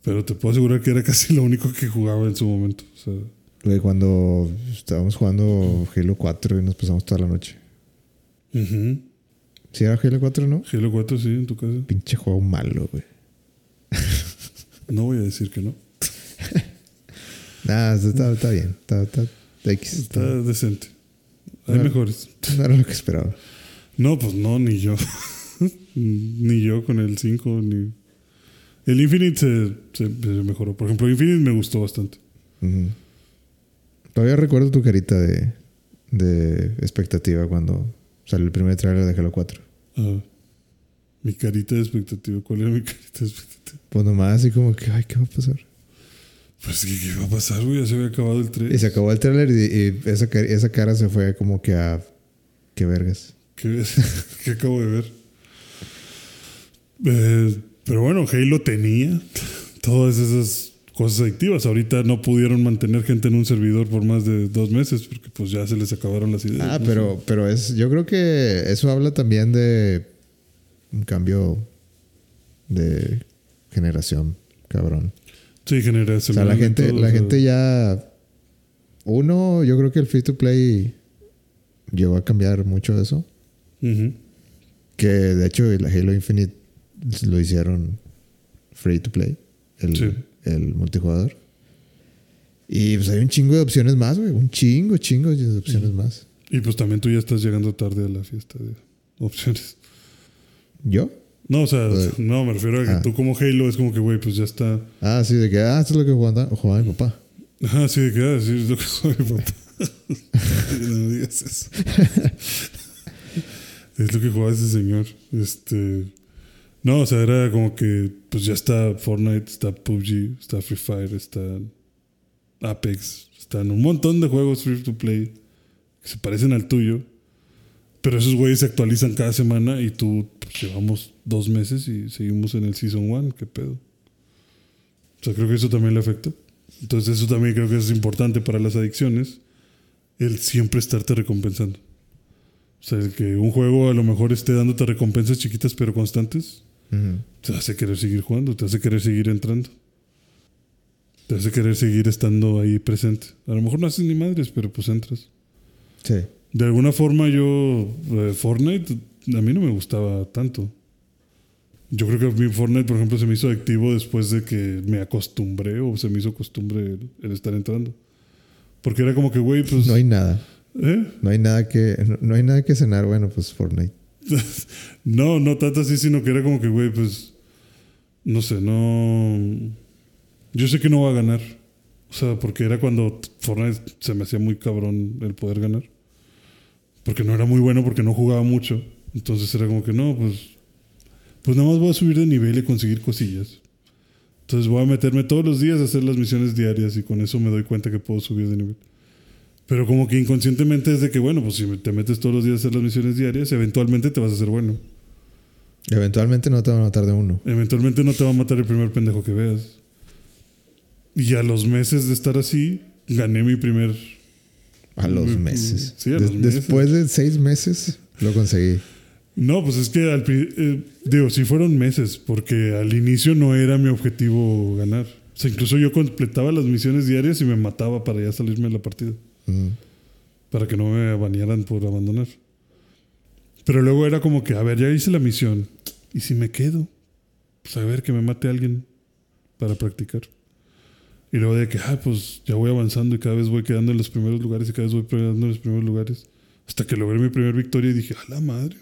Pero te puedo asegurar que era casi lo único que jugaba en su momento. O sea, Güey, cuando estábamos jugando Halo 4 y nos pasamos toda la noche. ujú. ¿Sí era Halo 4, no? Halo 4, sí, en tu casa. Pinche juego malo, güey. No voy a decir que no. Nada, está, está bien. Está, está. Está decente. Hay mejores. no era lo que esperaba. No, pues no, ni yo. ni yo con el 5, ni. El Infinite se, se- se mejoró. Por ejemplo, Infinite me gustó bastante. Ujú. Todavía recuerdo tu carita de, de expectativa cuando salió el primer trailer de Halo 4. Ah, mi carita de expectativa. ¿Cuál era mi carita de expectativa? Pues nomás así como que, ay, ¿qué va a pasar? Pues, ¿qué, qué iba a pasar, güey? Ya se había acabado el 3. Y se acabó el trailer y, y esa, esa cara se fue como que a. Qué vergas. ¿Qué, qué acabo de ver? Eh, pero bueno, Halo tenía todas esas cosas adictivas. Ahorita no pudieron mantener gente en un servidor por más de dos meses porque pues ya se les acabaron las ideas. Ah, ¿no? pero, pero es. Yo creo que eso habla también de un cambio de generación, cabrón. Sí, generación. O sea, la gente, la gente ya. Uno, yo creo que el free to play llegó a cambiar mucho eso. Que de hecho el Halo Infinite lo hicieron free to play, el, Sí. el multijugador. Y pues hay un chingo de opciones más, güey. Un chingo, chingo de opciones más. Y pues también tú ya estás llegando tarde a la fiesta de opciones. ¿Yo? No, o sea, Eh, no, me refiero a que ah. tú como Halo es como que, güey, pues ya está. Ah, sí, de que, ah, esto es lo que jugaba, jugaba mi papá. Ajá, sí, de que, ah, sí, es lo que soy, papá. no me digas eso. es lo que jugaba ese señor. Este. No, o sea, era como que, pues ya está Fortnite, está PUBG, está Free Fire, está Apex, están un montón de juegos free to play que se parecen al tuyo. Pero esos güeyes se actualizan cada semana y tú pues, llevamos dos meses y seguimos en el Season 1. ¿Qué pedo? O sea, creo que eso también le afecta. Entonces eso también creo que es importante para las adicciones. El siempre estarte recompensando. O sea, el que un juego a lo mejor esté dándote recompensas chiquitas pero constantes, Te hace querer seguir jugando, te hace querer seguir entrando. Te hace querer seguir estando ahí presente. A lo mejor no haces ni madres, pero pues entras. Sí. De alguna forma yo, eh, Fortnite, a mí no me gustaba tanto. Yo creo que mí Fortnite, por ejemplo, se me hizo adictivo después de que me acostumbré o se me hizo costumbre el, el estar entrando. Porque era como que, güey, pues... No hay nada. ¿eh? No hay nada que, no, no hay nada que cenar. Bueno, pues Fortnite. No, no tanto así, sino que era como que, güey, pues... No sé, no... Yo sé que no va a ganar. O sea, porque era cuando Fortnite se me hacía muy cabrón el poder ganar. Porque no era muy bueno, porque no jugaba mucho. Entonces era como que no, pues. Pues nada más voy a subir de nivel y conseguir cosillas. Entonces voy a meterme todos los días a hacer las misiones diarias y con eso me doy cuenta que puedo subir de nivel. Pero como que inconscientemente es de que, bueno, pues si te metes todos los días a hacer las misiones diarias, eventualmente te vas a hacer bueno. Eventualmente no te van a matar de uno. Eventualmente no te va a matar el primer pendejo que veas. Y a los meses de estar así, gané mi primer. A los Mm, meses. sí, a Des- los meses. Después de seis meses lo conseguí. No, pues es que al eh, digo, sí fueron meses, porque al inicio no era mi objetivo ganar. O sea, incluso yo completaba las misiones diarias y me mataba para ya salirme de la partida. Para que no me banearan por abandonar. Pero luego era como que, a ver, ya hice la misión. ¿Y si me quedo? Pues a ver, que me mate alguien para practicar. Y luego de que, ah, pues ya voy avanzando y cada vez voy quedando en los primeros lugares y cada vez voy quedando en los primeros lugares. Hasta que logré mi primera victoria y dije, a la madre.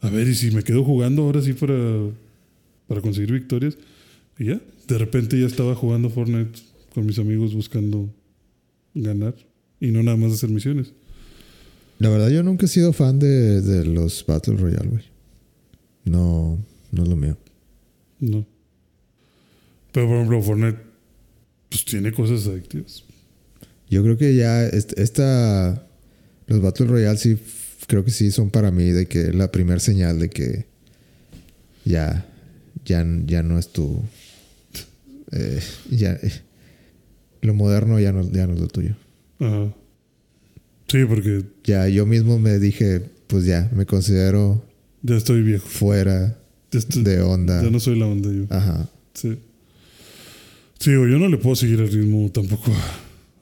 A ver, ¿y si me quedo jugando ahora sí para, para conseguir victorias? Y ya, de repente ya estaba jugando Fortnite con mis amigos buscando ganar y no nada más hacer misiones. La verdad, yo nunca he sido fan de, de los Battle Royale, güey. No, no es lo mío. No. Pero por ejemplo, Fortnite pues tiene cosas adictivas. Yo creo que ya est- esta. Los Battle Royale sí, creo que sí son para mí de que la primera señal de que ya, ya, ya no es tu. eh, ya, eh, lo moderno ya no, ya no es lo tuyo. Ajá. Sí, porque Ya yo mismo me dije, pues ya, me considero ya estoy viejo. fuera Ya, estoy- de onda. ya no soy la onda yo. Ajá. Sí. Sí, yo no le puedo seguir el ritmo tampoco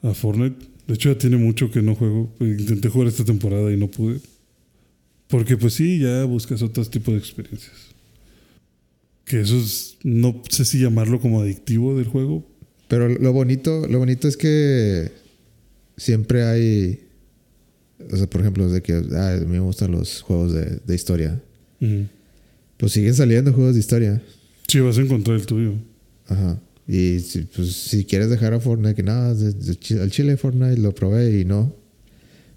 a, a Fortnite. De hecho, ya tiene mucho que no juego. Intenté jugar esta temporada y no pude. Porque pues sí, ya buscas otros tipos de experiencias. Que eso es, no sé si llamarlo como adictivo del juego. Pero lo bonito, lo bonito es que siempre hay. O sea, por ejemplo, de que ah, a mí me gustan los juegos de, de historia. Pues siguen saliendo juegos de historia. Sí, vas a encontrar el tuyo. Ajá. Y si, pues, si quieres dejar a Fortnite, que nada, al chile Fortnite lo probé y no.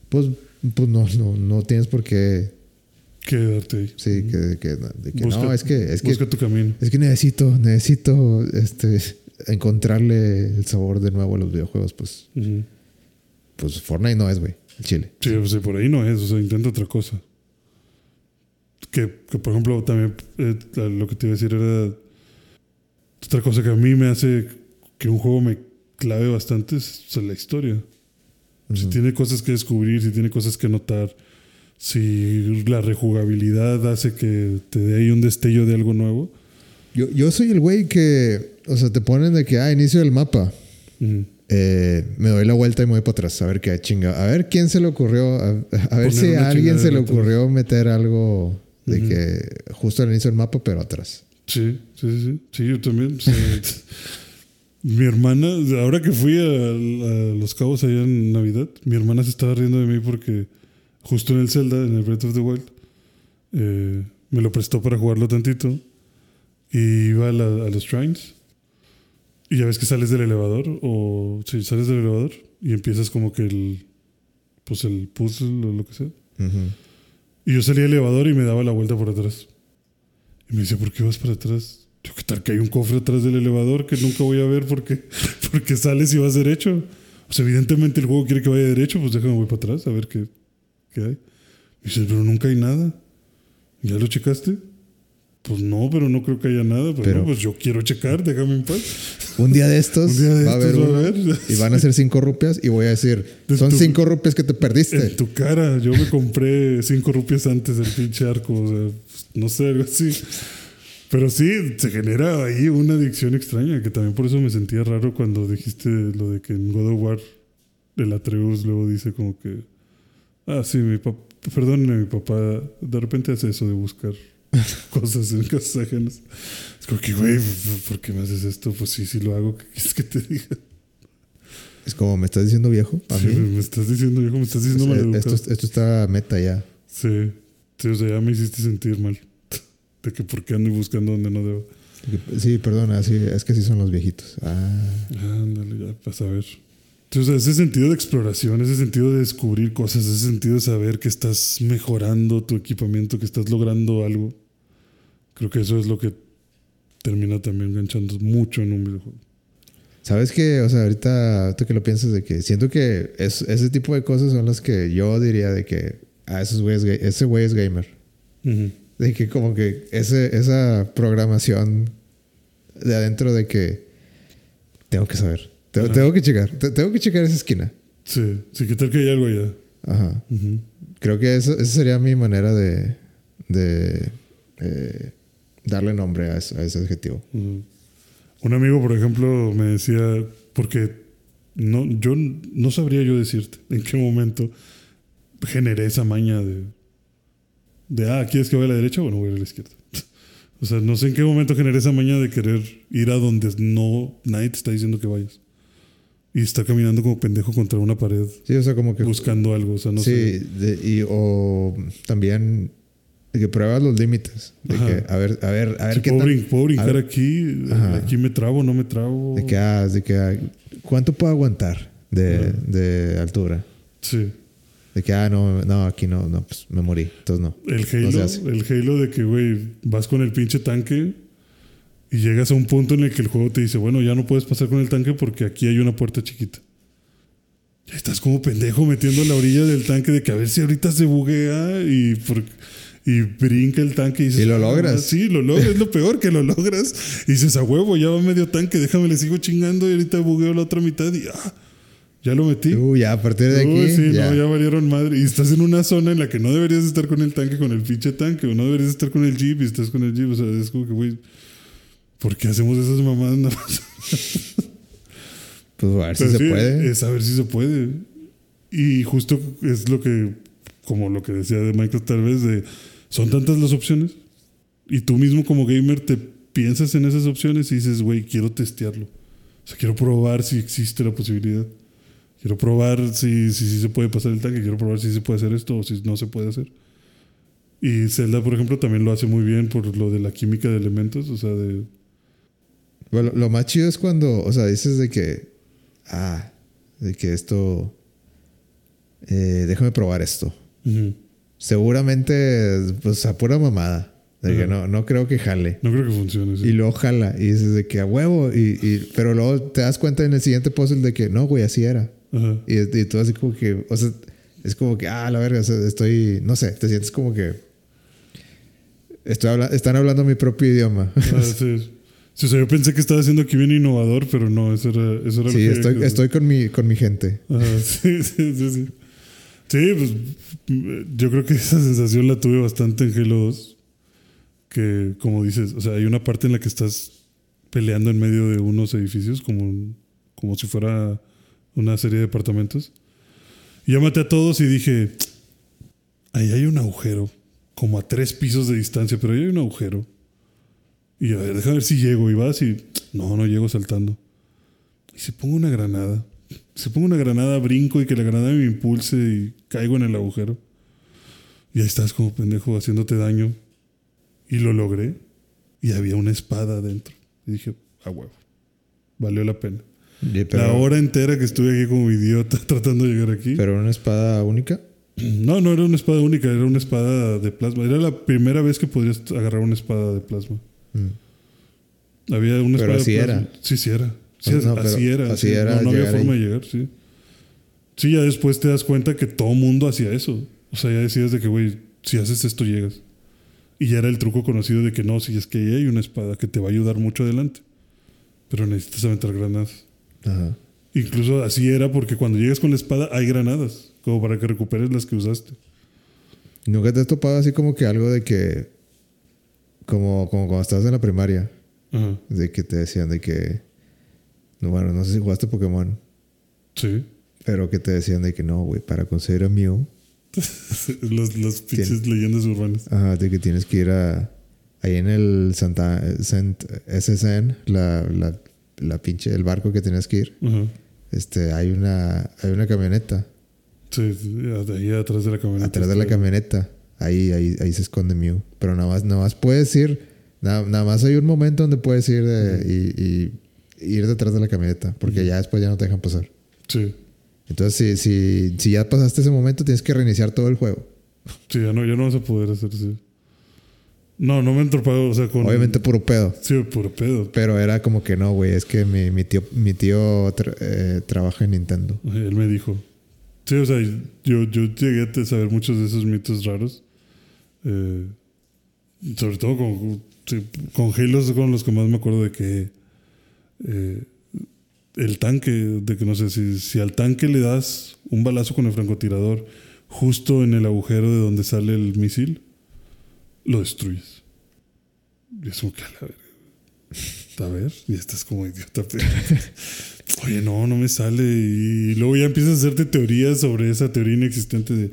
Pues, pues no, no, no tienes por qué. Quedarte ahí. Sí, que, que- de que Busca- no, es que, es que, Busca tu camino. es que necesito, necesito este, encontrarle el sabor de nuevo a los videojuegos, pues, Ujú. Pues Fortnite no es, güey. Chile. Sí, sea, por ahí no es, o sea, intenta otra cosa. Que, que, por ejemplo, también eh, lo que te iba a decir era otra cosa que a mí me hace que un juego me clave bastante es o sea, la historia. Si Ujú. tiene cosas que descubrir, si tiene cosas que notar, si la rejugabilidad hace que te dé ahí un destello de algo nuevo. Yo, yo soy el güey que, o sea, te ponen de que, ah, inicio del mapa. Ujú. Eh, me doy la vuelta y me voy para atrás a ver qué chinga. A ver quién se le ocurrió. A, a ver si a alguien se le ocurrió meter algo de que justo al inicio del mapa, pero atrás. Sí, sí, sí, sí. Yo también. mi hermana, ahora que fui a, a Los Cabos allá en Navidad, mi hermana se estaba riendo de mí porque justo en el Zelda, en el Breath of the Wild, eh, me lo prestó para jugarlo tantito y iba a, la- a los shrines y ya ves que sales del elevador o sí, sales del elevador y empiezas como que el pues el puzzle o lo que sea. Ujú. Y yo salí del elevador y me daba la vuelta por atrás. Y me decía, ¿por qué vas para atrás? Yo, ¿qué tal que hay un cofre atrás del elevador que nunca voy a ver porque, porque sales y vas derecho? O sea, evidentemente el juego quiere que vaya derecho, pues déjame voy para atrás a ver qué, qué hay. Y dice, pero nunca hay nada. ¿Ya lo checaste? Pues no, pero no creo que haya nada. Pues, Pero- pues yo quiero checar, déjame en paz. Un día de estos, Un día de va a haber estos va a haber. y van a ser cinco rupias y voy a decir, De son tu- cinco rupias que te En perdiste. tu cara, yo me compré cinco rupias antes del pinche arco, o sea, no sé, algo así. Pero sí, se genera ahí una adicción extraña, que también por eso me sentía raro cuando dijiste lo de que en God of War el Atreus luego dice como que, ah, sí, mi papá, perdónenme, mi papá de repente hace eso de buscar cosas en casas ajenas. Es como que, güey, ¿por qué me haces esto? Pues sí, sí lo hago, ¿qué quieres que te diga? Es como, ¿me estás diciendo viejo? A Sí, mí. me estás diciendo, viejo, me estás diciendo Pues, eh, maleducado. esto, esto está meta ya. Sí, sí, o sea, ya me hiciste sentir mal. De que por qué ando buscando donde no debo. Sí, perdona, sí, es que sí son los viejitos. Ah, Ándale, ya, para saber. Entonces, ese sentido de exploración, ese sentido de descubrir cosas, ese sentido de saber que estás mejorando tu equipamiento, que estás logrando algo, creo que eso es lo que termina también enganchando mucho en un videojuego. ¿Sabes qué? O sea, ahorita, ahorita que lo piensas de que siento que es- ese tipo de cosas son las que yo diría de que, ah, esos güeyes ese güey es gamer. Ujú. De que como que ese, esa programación de adentro de que tengo que saber, tengo, que checar, te- tengo que checar esa esquina. Sí, sí, ¿qué tal que hay algo allá? Ajá. Creo que eso, esa sería mi manera de, de eh, darle nombre a, eso- a ese adjetivo. Un amigo, por ejemplo, me decía, porque no, yo no sabría yo decirte en qué momento generé esa maña de, de ah, ¿quieres que vaya a la derecha? Bueno, voy a ir a la izquierda. O sea, no sé en qué momento generé esa maña de querer ir a donde no nadie te está diciendo que vayas. Y estar caminando como pendejo contra una pared Sí, o sea, como que... buscando algo. O sea, no sí, sé. de- y, o también de que pruebas los límites. De que, a ver, a ver, a ver Si qué puedo, brin- puedo brincar ver. aquí, Ajá. aquí me trabo, no me trabo. De que, ah, de que, ah, ¿cuánto puedo aguantar de, de altura? Sí. De que, ah, no, no, aquí no, no, pues me morí. Entonces no. El No Halo, hace. el Halo de que, güey, vas con el pinche tanque y llegas a un punto en el que el juego te dice, bueno, ya no puedes pasar con el tanque porque aquí hay una puerta chiquita. Ya estás como pendejo metiendo la orilla del tanque de que a ver si ahorita se buguea y, por- y brinca el tanque y dices, Y lo "Ah, logras. Sí, lo logras, es lo peor que lo logras. Y dices, a huevo, ya va medio tanque, déjame, le sigo chingando y ahorita bugueo la otra mitad y ah, ya lo metí. Uh, ya, a partir de Uy, aquí, sí, ya. no, ya valieron madre. Y estás en una zona en la que no deberías estar con el tanque, con el pinche tanque, o no deberías estar con el jeep y estás con el jeep. O sea, es como que, güey, ¿por qué hacemos esas mamadas? nada más? Pues a ver si Pero se sí, puede. Es a ver si se puede. Y justo es lo que, como lo que decía de Michael tal vez, de son tantas las opciones. Y tú mismo como gamer te piensas en esas opciones y dices, güey, quiero testearlo. O sea, quiero probar si existe la posibilidad. Quiero probar si, si, si se puede pasar el tanque. Quiero probar si se puede hacer esto o si no se puede hacer. Y Zelda, por ejemplo, también lo hace muy bien por lo de la química de elementos. O sea, de... Bueno, lo más chido es cuando, o sea, dices de que, ah, de que esto, eh, déjame probar esto. Seguramente, pues a pura mamada. De que no, no creo que jale. No creo que funcione. sí. Y luego jala. Y dices de que a huevo. Y, y- pero luego te das cuenta en el siguiente puzzle de que no, güey, así era. Y, y tú así como que, o sea, es como que, ah, la verga, o sea, estoy, no sé, te sientes como que estoy habla- están hablando mi propio idioma. Ah, sí. Sí, o sea, yo pensé que estaba haciendo aquí bien innovador, pero no, eso era, eso era lo sí, que- estoy, estoy con mi, con mi gente. Ajá, sí, sí, sí, sí. Sí, pues yo creo que esa sensación la tuve bastante en Halo 2. Que, como dices, o sea, hay una parte en la que estás peleando en medio de unos edificios, como, como si fuera una serie de departamentos. Y yo maté a todos y dije, ahí hay un agujero, como a tres pisos de distancia, pero ahí hay un agujero. Y a ver, déjame ver si llego. Y vas y, no, no llego saltando. Y si pongo una granada. Si pongo una granada, brinco y que la granada me impulse y caigo en el agujero. Y ahí estás como pendejo haciéndote daño. Y lo logré. Y había una espada adentro. Y dije, a huevo. Valió la pena. Y- pero, la hora entera que estuve aquí como idiota tratando de llegar aquí. pero una espada única. no, no era una espada única, era una espada de plasma. Era la primera vez que podrías agarrar una espada de plasma. Mm. Había una Pero espada así de era. Sí, sí era. Sí, No, pero así era. así sí. era No, no había forma ahí. de llegar, sí. Sí, ya después te das cuenta que todo mundo hacía eso. O sea, ya decías de que, güey, si haces esto llegas. Y ya era el truco conocido de que no, si es que ahí hay una espada que te va a ayudar mucho adelante. Pero necesitas aventar granadas. Ajá. Incluso así era porque cuando llegas con la espada hay granadas. Como para que recuperes las que usaste. ¿Nunca te has topado así como que algo de que, como, como cuando estabas en la primaria, Ajá. de que te decían de que, no, bueno, no sé si jugaste Pokémon, Sí. pero que te decían de que no, güey, para conseguir a Mew, las, las pinches leyendas urbanas. Ajá, de que tienes que ir a. Ahí en el Santa. Saint SSN, la, la, la pinche. El barco que tenías que ir. Ajá. Este, hay una. Hay una camioneta. Sí, sí, ahí atrás de la camioneta. Atrás de la camioneta. Ahí, ahí, ahí se esconde Mew. Pero nada más, nada más puedes ir. Nada, nada más hay un momento donde puedes ir de, y, y ir detrás de la camioneta. Porque ya después ya no te dejan pasar. Sí. Entonces, si, si, si ya pasaste ese momento, tienes que reiniciar todo el juego. Sí, ya no, ya no vas a poder hacer eso. No, no me he entropado, o sea, con. Obviamente puro pedo. Sí, puro pedo. Pero era como que no, güey, es que mi, mi tío, mi tío tra- eh, trabaja en Nintendo. Él me dijo. Sí, o sea, yo, yo llegué a saber muchos de esos mitos raros. Eh, sobre todo con, con Halo con los que más me acuerdo de que eh, el tanque, de que no sé, si, al tanque le das un balazo con el francotirador justo en el agujero de donde sale el misil, lo destruyes. Y es como que a ver, y estás como idiota. Oye, no, no me sale. Y luego ya empiezas a hacerte teorías sobre esa teoría inexistente de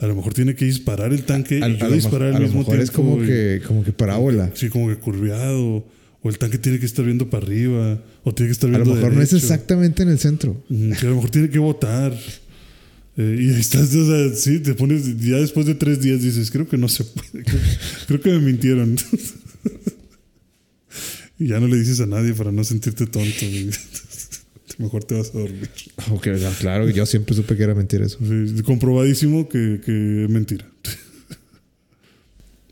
a lo mejor tiene que disparar el tanque A, y yo disparar al mismo mejor tiempo. es como y- que, como que parábola. Sí, como que curveado. O el tanque tiene que estar viendo para arriba. O tiene que estar A lo viendo mejor no es exactamente en el centro. Mm, que a lo mejor tiene que votar. Eh, y ahí estás, o sea, sí, te pones, ya después de tres días dices, creo que no se puede, creo, creo que me mintieron. y ya no le dices a nadie para no sentirte tonto. Mejor te vas a dormir. Ok, ya, claro, yo siempre supe que era mentira eso. Sí, comprobadísimo que, que es mentira.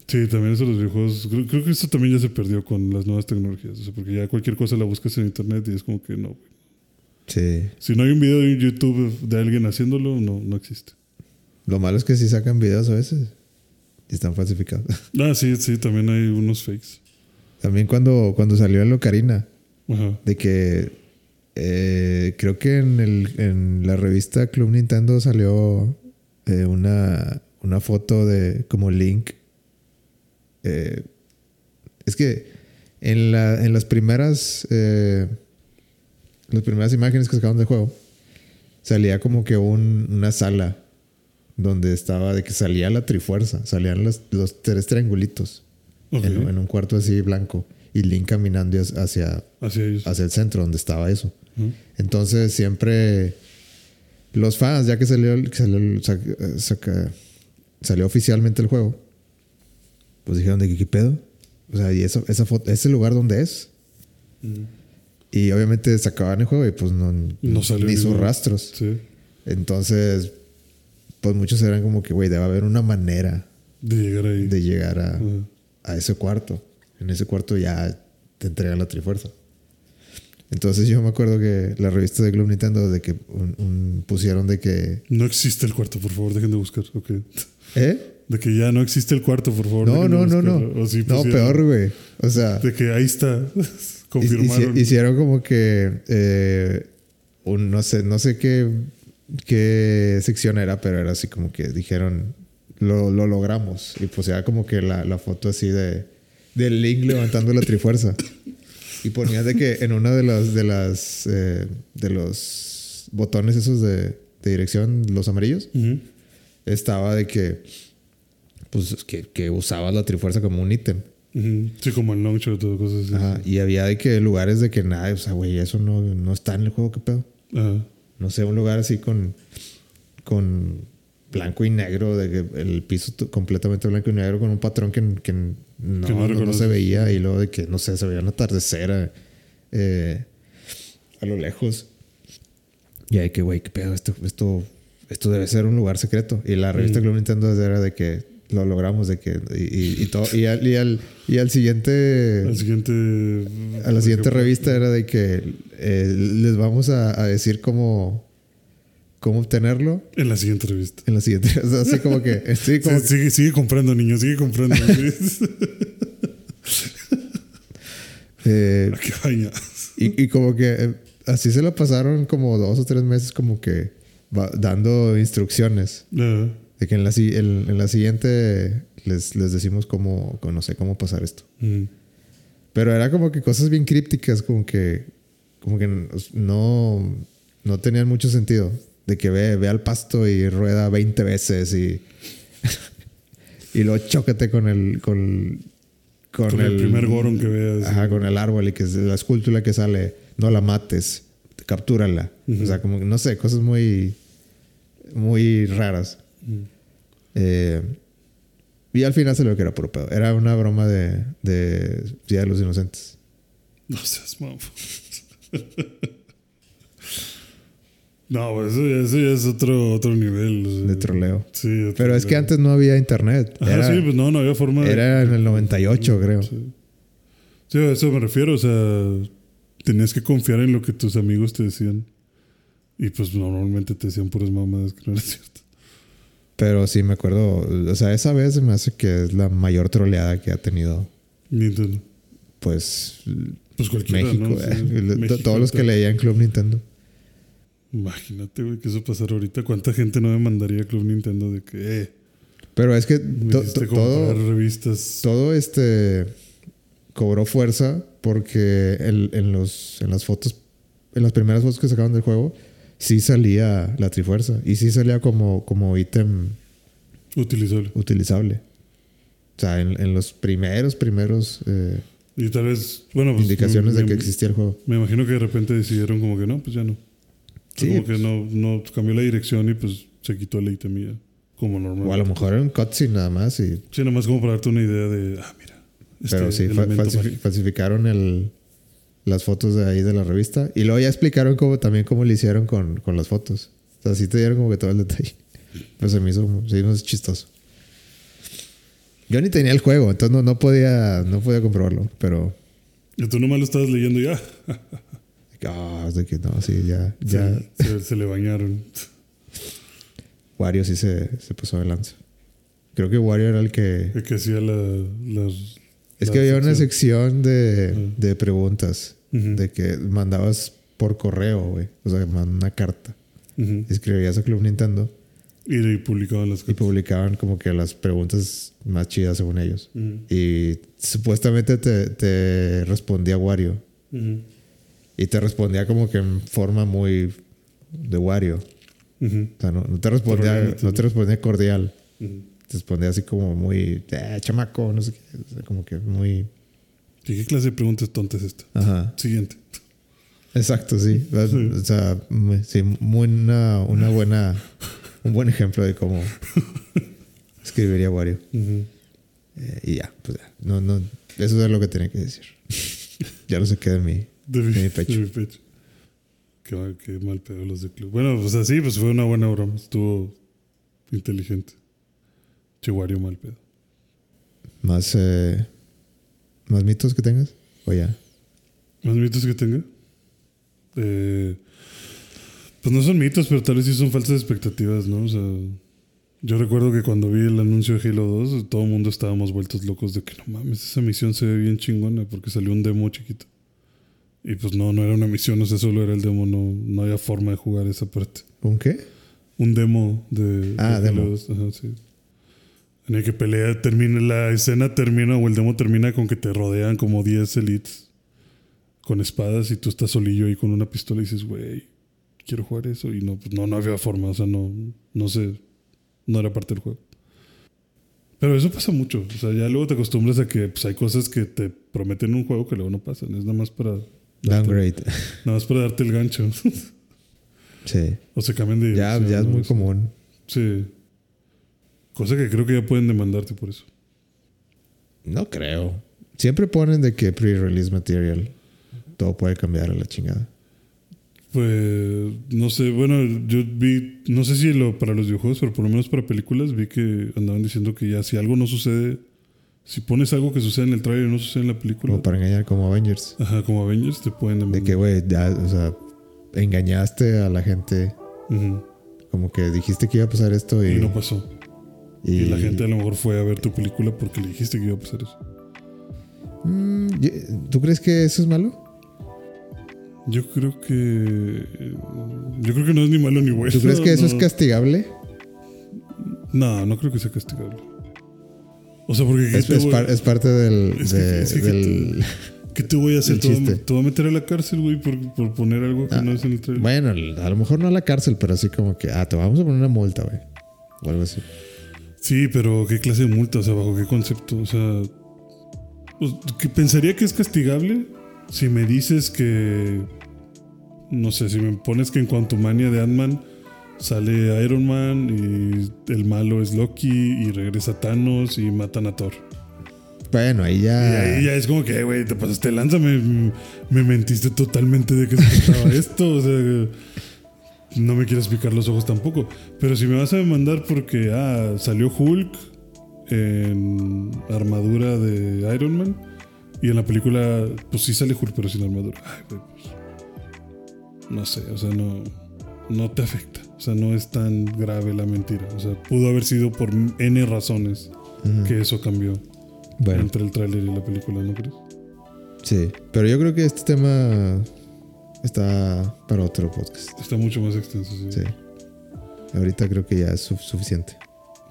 Sí, también eso de los videojuegos. Creo, creo que esto también ya se perdió con las nuevas tecnologías. O sea, porque ya cualquier cosa la buscas en internet y es como que no. güey. Sí. Si no hay un video en YouTube de alguien haciéndolo, no, no existe. Lo malo es que sí sacan videos a veces. Y están falsificados. Ah, sí, sí, también hay unos fakes. También cuando, cuando salió el Ocarina, Ajá. de que eh, creo que en, el, en la revista Club Nintendo salió eh, una, una foto de como Link. Eh, es que en, la, en las primeras las primeras imágenes que sacaron del juego salía como que un- una sala donde estaba de que salía la trifuerza, salían los, los tres triangulitos en un cuarto así blanco y Link caminando hacia, Hacia ellos. hacia el centro donde estaba eso. Entonces siempre los fans, ya que salió, salió, salió oficialmente el juego, pues dijeron de qué pedo. O sea, y eso, esa foto, ese lugar donde es. Y obviamente sacaban el juego y pues no, No salió ni sus rastros. Sí. Entonces, pues muchos eran como que, güey, debe haber una manera De llegar ahí. de llegar a, a ese cuarto. En ese cuarto ya te entregan la Trifuerza. Entonces yo me acuerdo que la revista de Club Nintendo de que un- un- pusieron de que... No existe el cuarto, por favor, dejen de buscar. Ok. ¿Eh? De que ya no existe el cuarto, por favor. No, no, no, no. O sí No, peor, güey. O sea, De que ahí está. Confirmaron. hicieron como que... eh, un, no sé, no sé qué, qué sección era, pero era así como que dijeron, lo, lo logramos. Y pues era como que la, la foto así de, de Link levantando la trifuerza. Y ponía de que en una de las, de las, eh, de los botones esos de, de dirección, los amarillos, estaba de que, pues, que, que usabas la trifuerza como un ítem. Sí, como el longshot o cosas así. Ajá. Y había de que lugares de que nada, o sea, güey, eso no, no está en el juego, ¿qué pedo? Ajá. No sé, un lugar así con, con blanco y negro, de que el piso completamente blanco y negro con un patrón que, que no, no no- no reconoces. se veía y luego de que, no sé, se veía un atardecer eh, a lo lejos. Y hay que, güey, qué pedo, esto, esto, esto debe ser un lugar secreto. Y la revista Mm. Club Nintendo era de que lo logramos, de que, y, y, y todo, y al, y al, y al siguiente... Al siguiente. A la siguiente revista era de que eh, les vamos a, a decir cómo, cómo obtenerlo. En la siguiente revista. En la siguiente, o sea, así como que, sí, como Sí, sigue, sigue comprando, niño, sigue comprando. Eh, ¿A qué y, y como que eh, así se la pasaron como dos o tres meses como que va- dando instrucciones Ajá. de que en la, si- en, en la siguiente les, les decimos cómo, no sé cómo pasar esto. Ujú. Pero era como que cosas bien crípticas, como que, como que no, no tenían mucho sentido. De que ve, ve al pasto y rueda 20 veces y, y luego chócate con el, con, con, Con el primer Goron que veas. Ajá, con el árbol y que es la escultura que sale, no la mates, captúrala. O sea, como que no sé, cosas muy, muy raras. Eh, y al final se lo que era puro pedo. Era una broma de, de Día de los Inocentes. No seas mamá. No, pues eso ya, eso ya es otro, otro nivel. o sea. De troleo. Sí, Pero es que antes no había internet. Ajá, Era, sí, pues no, no había forma de. era en el 98, creo. Sí. Sí, a eso me refiero. O sea, tenías que confiar en lo que tus amigos te decían. Y pues normalmente te decían puras mamadas que no era cierto. Pero sí me acuerdo. O sea, esa vez me hace que es la mayor troleada que ha tenido, Nintendo. pues, Pues cualquiera, México. ¿no? Sí, eh. México, Todos los que leían Club Nintendo. Imagínate, güey, que eso pasara ahorita. ¿Cuánta gente no demandaría Club Nintendo de que, eh, Pero es que to- to- todo, revistas? todo este cobró fuerza porque el- en, los, en las fotos, en las primeras fotos que sacaron del juego, sí salía la Trifuerza y sí salía como, como ítem Utilizable. utilizable. O sea, en, en los primeros, primeros eh, Y tal vez, bueno, pues. indicaciones me, de que existía el juego. Me imagino que de repente decidieron como que no, pues ya no. Sí, como que no, no cambió la dirección y pues se quitó y ya. Como normal. O a lo mejor era un cutscene nada más. Y, Sí, nomás como para darte una idea de, ah, mira. este pero sí, fa- falsificaron el, las fotos de ahí de la revista. Y luego ya explicaron cómo, también cómo le hicieron con, con las fotos. O sea, sí te dieron como que todo el detalle. Pero se me hizo, se me hizo chistoso. Yo ni tenía el juego, entonces no, no podía, no podía comprobarlo. Pero, Y tú nomás lo estabas leyendo ya. ah, de que no, sí, ya, ya. Se, se- se le bañaron. Wario sí se, se puso de lanza. Creo que Wario era el que. El que hacía la. Es la que había una sección. de, Ujú. de preguntas. De que mandabas por correo, güey. O sea, una carta. Escribías a Club Nintendo Y, y publicaban las y cosas. publicaban como que las preguntas más chidas según ellos. Y supuestamente te, te respondía Wario. Y te respondía como que en forma muy de Wario. Ujú. O sea, no, no te respondía, Cordialmente, no te respondía cordial. Ujú. Te respondía así como muy, eh, chamaco, no sé qué. O sea, como que muy. ¿Y qué clase de preguntas tontas es esta? Ajá. Siguiente. Exacto, sí. O sea, muy- sí, muy una, una buena, un buen ejemplo de cómo escribiría Wario. Ujú. Eh, y ya, pues ya. No, no, eso es lo que tenía que decir. ya lo saqué de mi, De mi, de mi pecho. de mi pecho. Qué, mal- qué mal pedo los de club. Bueno, pues así, pues fue una buena broma. Estuvo inteligente. Chihuario mal pedo. Más, eh, ¿Más mitos que tengas? O ya. ¿Más mitos que tenga? Eh, pues no son mitos, pero tal vez sí son falsas expectativas, ¿no? O sea, yo recuerdo que cuando vi el anuncio de Halo 2, todo el mundo estábamos vueltos locos de que no mames, esa misión se ve bien chingona porque salió un demo chiquito. Y pues no, no era una misión, o sea, solo era el demo, no, no había forma de jugar esa parte. ¿Un qué? Un demo de, Ah, de demo. 2, ajá, sí. En el que pelea, termina, la escena termina o el demo termina con que te rodean como 10 elites con espadas y tú estás solillo ahí con una pistola y dices, güey, quiero jugar eso. Y no, pues no, no había forma, o sea, no, no sé, no era parte del juego. Pero eso pasa mucho, o sea, ya luego te acostumbras a que pues, hay cosas que te prometen un juego que luego no pasan, es nada más para, Downgrade. nada más para darte el gancho. Sí. o se cambian de Ya, ya es muy común. Sí. Cosa que creo que ya pueden demandarte por eso. No creo. Siempre ponen de que pre-release material. Todo puede cambiar a la chingada. Pues no sé, bueno, yo vi, no sé si lo para los videojuegos, pero por lo menos para películas vi que andaban diciendo que ya si algo no sucede, si pones algo que sucede en el trailer y no sucede en la película, Como para engañar como Avengers. ajá, como Avengers te pueden De demandar. que, güey, ya, o sea, engañaste a la gente. Como que dijiste que iba a pasar esto y. Y no pasó. y- Y la gente a lo mejor fue a ver tu película porque le dijiste que iba a pasar eso. Mm, ¿Tú crees que eso es malo? Yo creo que yo creo que no es ni malo ni bueno. ¿Tú crees que eso no. es castigable? No, no creo que sea castigable. O sea, porque ¿qué Es, te es voy- par- es parte del. Es que- de- es que- del ¿Qué te voy a hacer? Te voy a- te voy a meter a la cárcel, güey, por, por poner algo que Ah, no es en el trailer. bueno, a lo mejor no a la cárcel, pero así como que, ah, te vamos a poner una multa, güey. O algo así. Sí, pero ¿qué clase de multa? O sea, ¿bajo qué concepto? O sea, pues, que pensaría que es castigable si me dices que, no sé, si me pones que en Quantumania de Ant-Man sale Iron Man y el malo es Loki y regresa Thanos y matan a Thor. Bueno, ahí Y ya. ahí ya es como que, güey, te pasaste lanza, me, me mentiste totalmente de que se trataba esto. O sea, no me quieres picar los ojos tampoco. Pero si me vas a demandar porque, ah, salió Hulk en armadura de Iron Man y en la película, pues sí sale Hulk, pero sin armadura. Ay, güey, pues, no sé, o sea, no, no te afecta. O sea, no es tan grave la mentira. O sea, pudo haber sido por N razones Ujú. que eso cambió Bueno, entre el tráiler y la película, ¿no crees? sí. Pero yo creo que este tema está para otro podcast. Está mucho más extenso, sí. Sí. Ahorita creo que ya es su- suficiente.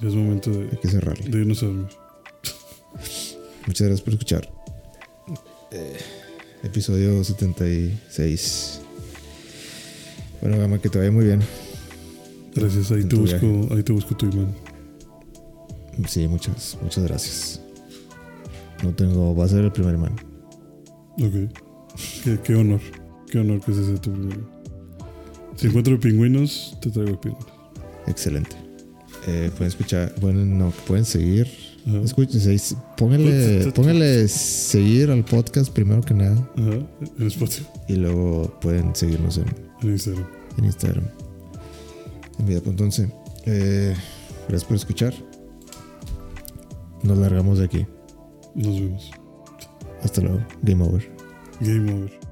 Ya es momento de, Hay que cerrarle. de irnos a dormir. Muchas gracias por escuchar. Eh, episodio 76. Bueno, Gama, que te vaya muy bien. Gracias, ahí te busco, ahí te busco tu imán. Sí, muchas, muchas gracias. No tengo, va a ser el primer imán. Ok. Qué, qué honor. Qué honor que ese sea tu primero. Si encuentro pingüinos, te traigo pingüinos. Excelente. Eh, pueden escuchar, pueden, no, pueden seguir. Ajá. Escuchen, pónganle, pónganle seguir al podcast primero que nada. Ajá. En Spotify, Y luego pueden seguirnos en, en Instagram. en Instagram. En vida. Entonces, eh, gracias por escuchar. Nos largamos de aquí. Nos vemos. Hasta luego. Game over. Game over.